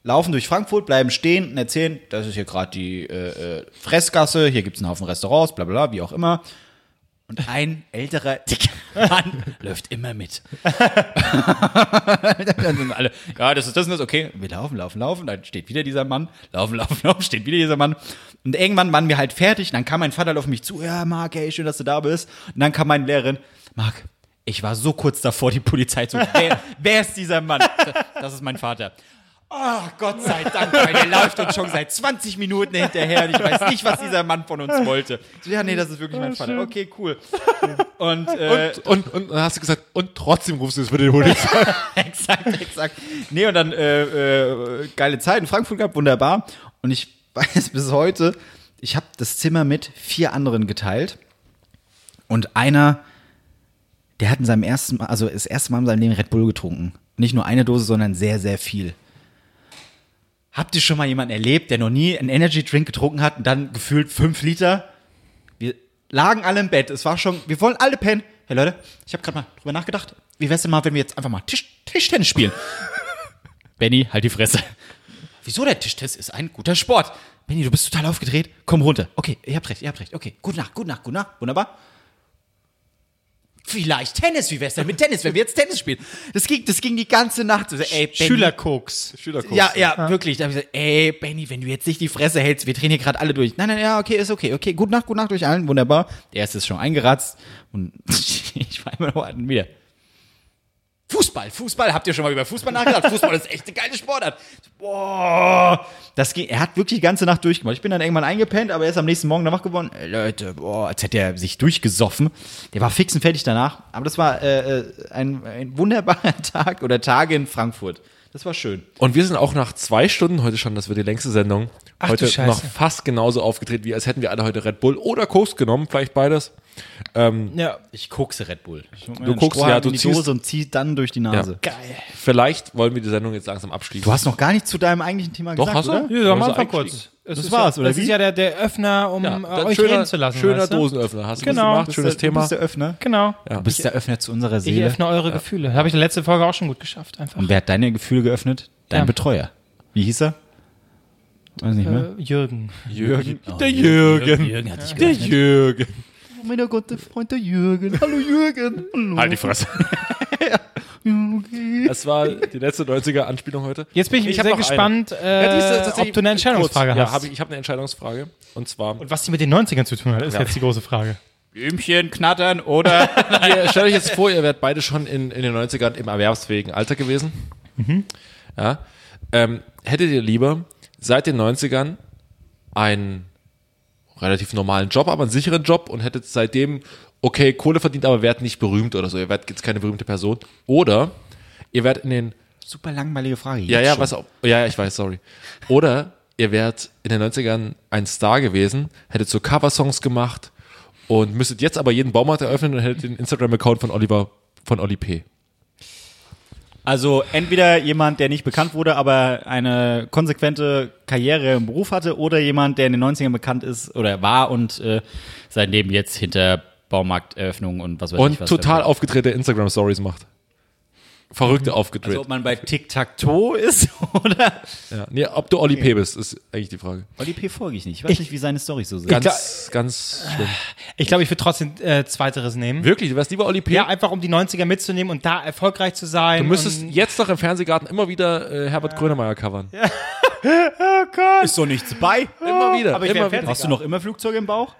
laufen durch Frankfurt, bleiben stehen und erzählen, das ist hier gerade die äh, äh, Fressgasse, hier gibt es einen Haufen Restaurants, bla bla bla, wie auch immer. Und ein älterer dicker Mann läuft immer mit. dann sind alle, ja, das ist das und das, okay. Wir laufen, laufen, laufen, dann steht wieder dieser Mann, laufen, laufen, laufen, steht wieder dieser Mann. Und irgendwann waren wir halt fertig, dann kam mein Vater auf mich zu, ja, Marc, ey, schön, dass du da bist. Und dann kam meine Lehrerin, Marc, ich war so kurz davor, die Polizei zu wer, wer ist dieser Mann? Das ist mein Vater. Oh, Gott sei Dank, weil der läuft uns schon seit 20 Minuten hinterher und ich weiß nicht, was dieser Mann von uns wollte. So, ja, nee, das ist wirklich mein Vater. Okay, cool. Und, äh, Und, und dann hast du gesagt, und trotzdem rufst du es für den Polizei. exakt, exakt. Nee, und dann äh, äh, geile Zeit in Frankfurt gehabt, wunderbar. Und ich weiß bis heute, ich habe das Zimmer mit vier anderen geteilt. Und einer, der hat in seinem ersten Mal, also das erste Mal in seinem Leben Red Bull getrunken. Nicht nur eine Dose, sondern sehr, sehr viel. Habt ihr schon mal jemanden erlebt, der noch nie einen Energy Drink getrunken hat und dann gefühlt fünf Liter? Wir lagen alle im Bett. Es war schon, wir wollen alle pennen. Hey Leute, ich habe gerade mal drüber nachgedacht. Wie wär's denn mal, wenn wir jetzt einfach mal Tisch, Tischtennis spielen? Benny, halt die Fresse. Wieso der Tischtennis ist ein guter Sport? Benny, du bist total aufgedreht. Komm runter. Okay, ihr habt recht, ihr habt recht. Okay, gute Nacht, gute Nacht, gute Nacht. Wunderbar. Vielleicht Tennis. Wie wär's denn mit Tennis, wenn wir jetzt Tennis spielen? Das ging, das ging die ganze Nacht. So, ey, Benny, Schülerkoks. ja, ja, wirklich. Da hab ich gesagt, ey, Benny, wenn du jetzt nicht die Fresse hältst, wir drehen hier gerade alle durch. Nein, nein, ja, okay, ist okay, okay. Gute Nacht, gute Nacht durch allen, wunderbar. Der erste ist schon eingeratzt und ich war immer noch an wieder. Fußball, Fußball, habt ihr schon mal über Fußball nachgedacht? Fußball ist echt eine geile Sportart. Boah, das ging, er hat wirklich die ganze Nacht durchgemacht. Ich bin dann irgendwann eingepennt, aber er ist am nächsten Morgen dann wach geworden. Ey, Leute, boah, als hätte er sich durchgesoffen. Der war fix und fertig danach. Aber das war äh, äh, ein, ein wunderbarer Tag oder Tage in Frankfurt. Das war schön. Und wir sind auch nach zwei Stunden heute schon, das wird die längste Sendung, Ach heute du Scheiße. noch fast genauso aufgedreht, wie als hätten wir alle heute Red Bull oder Coast genommen, vielleicht beides. Ja. Ich kokse Red Bull. Ich Du guckst, ja, du in die ziehst- Dose und zieh dann durch die Nase. Ja. Vielleicht wollen wir die Sendung jetzt langsam abschließen. Du hast noch gar nichts zu deinem eigentlichen Thema Doch, gesagt, hast du? oder? Ja, am Anfang kurz. Es Das ist war's, ja, oder Das wie? ist ja der, der Öffner, um ja, äh, euch schöner, reden zu lassen. Schöner weißt du? Dosenöffner. Hast du Genau. gut gemacht, Das schönes Du Thema. bist der Öffner. Genau. Du bist der Öffner zu unserer Ich Seele. öffne eure Gefühle. Habe ich in der letzten Folge auch schon gut geschafft. Einfach. Und wer hat deine Gefühle geöffnet? Dein Ja. Betreuer. Wie hieß er? Weiß nicht mehr. Äh, Jürgen. Jürgen. Der Jürgen. Jürgen hat dich Der. Jürgen. Mein Gott, der Freund der Jürgen. Hallo Jürgen. Hallo. Halt die Fresse. Das war die letzte 90er-Anspielung heute. Jetzt bin ich, Ich sehr gespannt, äh, Ja, ist tatsächlich ob du eine Entscheidungsfrage kurz. hast. Ja, hab ich, ich habe eine Entscheidungsfrage. Und zwar, Und was die mit den 90ern zu tun hat, ist Ja. jetzt die große Frage. Blümchen knattern oder ihr stellt euch jetzt vor, ihr werdet beide schon in, in den 90ern im erwerbsfähigen Alter gewesen. Ja. Ähm, hättet ihr lieber seit den 90ern einen relativ normalen Job, aber einen sicheren Job und hättet seitdem, okay, Kohle verdient, aber werdet nicht berühmt oder so. Ihr werdet jetzt keine berühmte Person. Oder ihr werdet in den super langweilige Frage. Ja, ja, was auch. Ja, ja, ich weiß, sorry. Oder ihr wärt in den 90ern ein Star gewesen, hättet so Coversongs gemacht und müsstet jetzt aber jeden Baumarkt eröffnen und hättet den Instagram-Account von Oliver, von Oli P. Also entweder jemand, der nicht bekannt wurde, aber eine konsequente Karriere im Beruf hatte, oder jemand, der in den 90ern bekannt ist oder war und äh, sein Leben jetzt hinter Baumarkteröffnungen und was weiß ich Und was. total verbringt. aufgedrehte Instagram-Stories macht. Verrückte aufgedreht. Also ob man bei Tic-Tac-Toe ist oder ja. nee, ob du Oli P. bist, ist eigentlich die Frage. Oli P. folge ich nicht. Ich weiß nicht, wie seine Storys so sind. Ganz, ganz schlimm. Ich glaube, ich würde trotzdem äh, Zweiteres nehmen. Wirklich, du wärst lieber Oli P. Ja, einfach um die 90er mitzunehmen und da erfolgreich zu sein. du müsstest und, jetzt doch im Fernsehgarten immer wieder äh, Herbert Grönemeyer covern. ist so nichts bei. Immer wieder. Aber ich immer wieder. Hast du noch immer Flugzeuge im Bauch?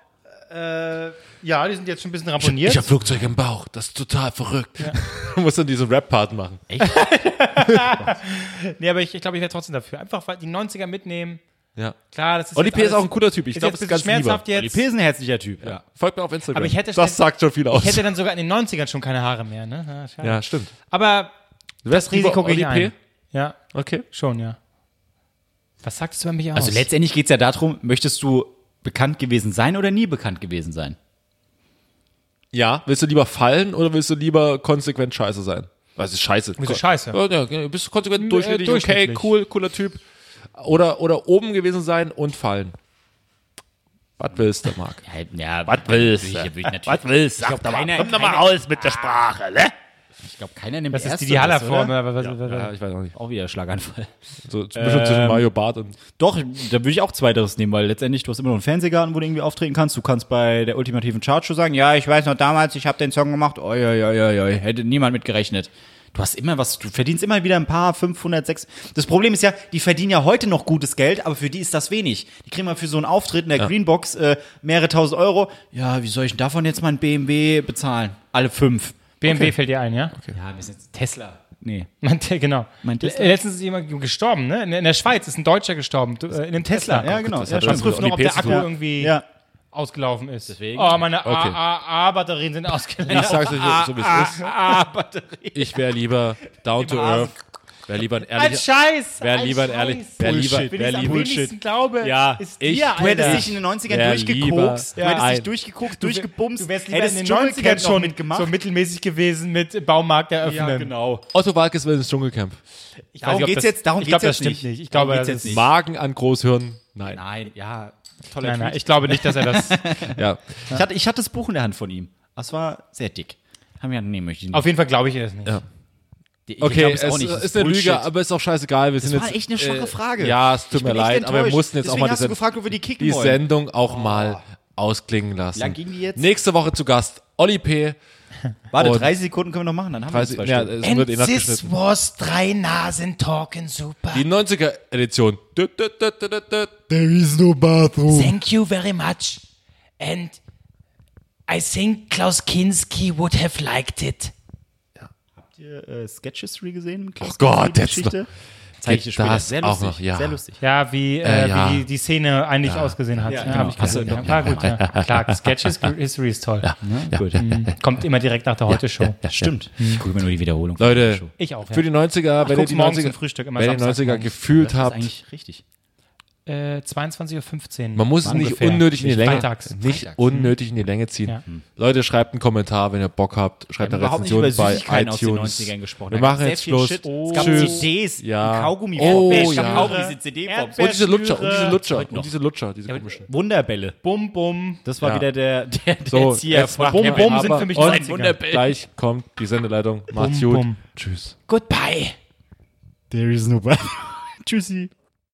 Äh, ja, die sind jetzt schon ein bisschen ramponiert. Ich habe Flugzeug im Bauch, das ist total verrückt. du musst dann diesen Rap-Part machen. nee, aber ich, ich glaube, ich wäre trotzdem dafür. Einfach die 90er mitnehmen. Ja. Klar, das ist Oli P. ist auch ein cooler Typ. Ich glaube, das ist ganz lieber. schmerzhaft jetzt. Oli P. ist ein herzlicher Typ. Ja. Folgt mir auf Instagram. Aber ich hätte das sagt schon viel aus. Ich hätte dann sogar in den 90ern schon keine Haare mehr, ne? Ja, ja, stimmt. Aber Du wärst Risiko lieber ich Oli P. ein. Ja, Okay. schon, ja. Was sagst du über mich aus? Also letztendlich geht es ja darum, möchtest du bekannt gewesen sein oder nie bekannt gewesen sein? Ja. Willst du lieber fallen oder willst du lieber konsequent scheiße sein? Was ist scheiße? Wieso scheiße? Ja, ja, bist du konsequent Äh, durchschnittlich, okay, durchschnittlich. cool, cooler Typ. Oder, oder oben gewesen sein und fallen. Was willst du, Marc? Ja, Was willst ich, du? Was willst ich glaube, keiner, Komm doch mal raus mit der Sprache, ne? Ich glaube, keiner nimmt das ist die Ersteres, Diala-Form. oder? aber was- was- was- Ja, ich weiß auch nicht. Auch wieder Schlaganfall. So bestimmt zwischen Mario Bart und. Doch, da würde ich auch Zweiteres nehmen, weil letztendlich, du hast immer noch einen Fernsehgarten, wo du irgendwie auftreten kannst. Du kannst bei der ultimativen Chartshow sagen, ja, ich weiß noch damals, ich habe den Song gemacht, oi, oi, oi, oi, oi, hätte niemand mit gerechnet. Du hast immer was, du verdienst immer wieder ein paar, 500, 6. Das Problem ist ja, die verdienen ja heute noch gutes Geld, aber für die ist das wenig. Die kriegen mal für so einen Auftritt in der Greenbox äh, mehrere tausend Euro. Ja, wie soll ich denn davon jetzt mal ein BMW bezahlen? Alle fünf. BMW fällt dir ein, ja? Ja, wir sind jetzt Tesla. Nee. Mein, Te- genau. Mein Tesla? Letztens ist jemand gestorben, ne? In, in der Schweiz ist ein Deutscher gestorben, du, äh, in einem Tesla. Ja, genau. das Ja, hat schon das Prüft noch, ob der Akku irgendwie Ja. ausgelaufen ist. Deswegen? Oh, meine Okay. AA-Batterien sind ausgelaufen. Ich sag's euch so, wie es ist. Ah-Batterie. Ich wäre lieber down to earth. Wäre lieber ein Ein ehrlicher. Scheiß! Wäre ein lieber ein Scheiß. ehrlich. Wäre lieber. Es am lieber. wenigsten glaube, Ja, ist ich- dir, Du hättest dich in den 90ern Wär durchgekokst, du hättest dich ein- durchgeguckt, Du wär- durchgebumst, Du wärst lieber hättest in den Dschungelcamp 90ern noch schon mitgemacht. so mittelmäßig gewesen mit Baumarkt eröffnen. ja, genau. Otto Walkes will ins Dschungelcamp. Ich Darum geht's das- jetzt- darum ich glaube, geht's das jetzt stimmt nicht. nicht. Ich glaube, das ist. Magen an Großhirn. Nein. Nein, ja, toller Nein, nein, ich glaube nicht, dass er das. Ja. Ich hatte, ich hatte das Buch in der Hand von ihm. Das war sehr dick. Haben wir nee, möchte ich nicht. Auf jeden Fall glaube ich das nicht. Ja. Ich Okay, glaub es auch nicht. Das ist eine Bullshit. Lüge, aber ist auch scheißegal. Wir sind Das war jetzt, echt eine schwache äh, Frage. Ja, es tut Ich mir leid, aber wir mussten jetzt auch Deswegen mal hast du diese, gefragt, ob wir die kicken die wollen. Sendung auch mal ausklingen lassen. lang ging die jetzt? Nächste Woche zu Gast Olli P. Warte, Und- 30 Sekunden können wir noch machen, dann haben wir 30, zwei ja, Stunden. es wird eh this was drei Nasen talking super. Die 90er-Edition. There is no bathroom. Thank you very much. And I think Klaus Kinski would have liked it. Habt ihr äh, Sketch History gesehen? Oh Gott, jetzt Geschichte? Zeig ich dir später. das Sehr lustig. noch? Ja. Sehr lustig. Ja, wie, äh, Äh, ja. wie die Szene eigentlich ausgesehen hat. Ja, Ja, genau. hab ich gesehen. Ja, war gut, ja. Klar, Sketch History ist toll. Gut. Kommt immer direkt nach der Heute-Show. Stimmt. Ich gucke mir nur die Wiederholung. Leute, Ich auch, ja. für die 90er, wenn ihr die morgens 90er, zum Frühstück, immer wenn ihr die Samstag 90er morgens. gefühlt Das ist habt, eigentlich richtig. Äh, 22.15 Uhr. man muss es nicht unnötig in die Länge, Freitags. nicht unnötig in die Länge ziehen. Ja. Leute, schreibt einen Kommentar, wenn ihr Bock habt. Schreibt eine Rezension bei Süßigkeiten aus den iTunes. 90ern gesprochen. Wir machen sehr jetzt viel Schluss. Shit. Es gab Tschüss. CDs, Ja. ein Kaugummi. Oh, gab ja. Kaugummi, diese CD-Form. Und diese Lutscher, und diese. Lutscher, und noch. diese Lutscher, diese komischen. Wunderbälle. Bum, bum. Das war Ja. wieder der, der, der So, Erzieher Bum, bum sind für mich 90er. Wunderbälle. Gleich kommt die Sendeleitung. Macht's gut. Tschüss. Goodbye. There is no Tschüssi.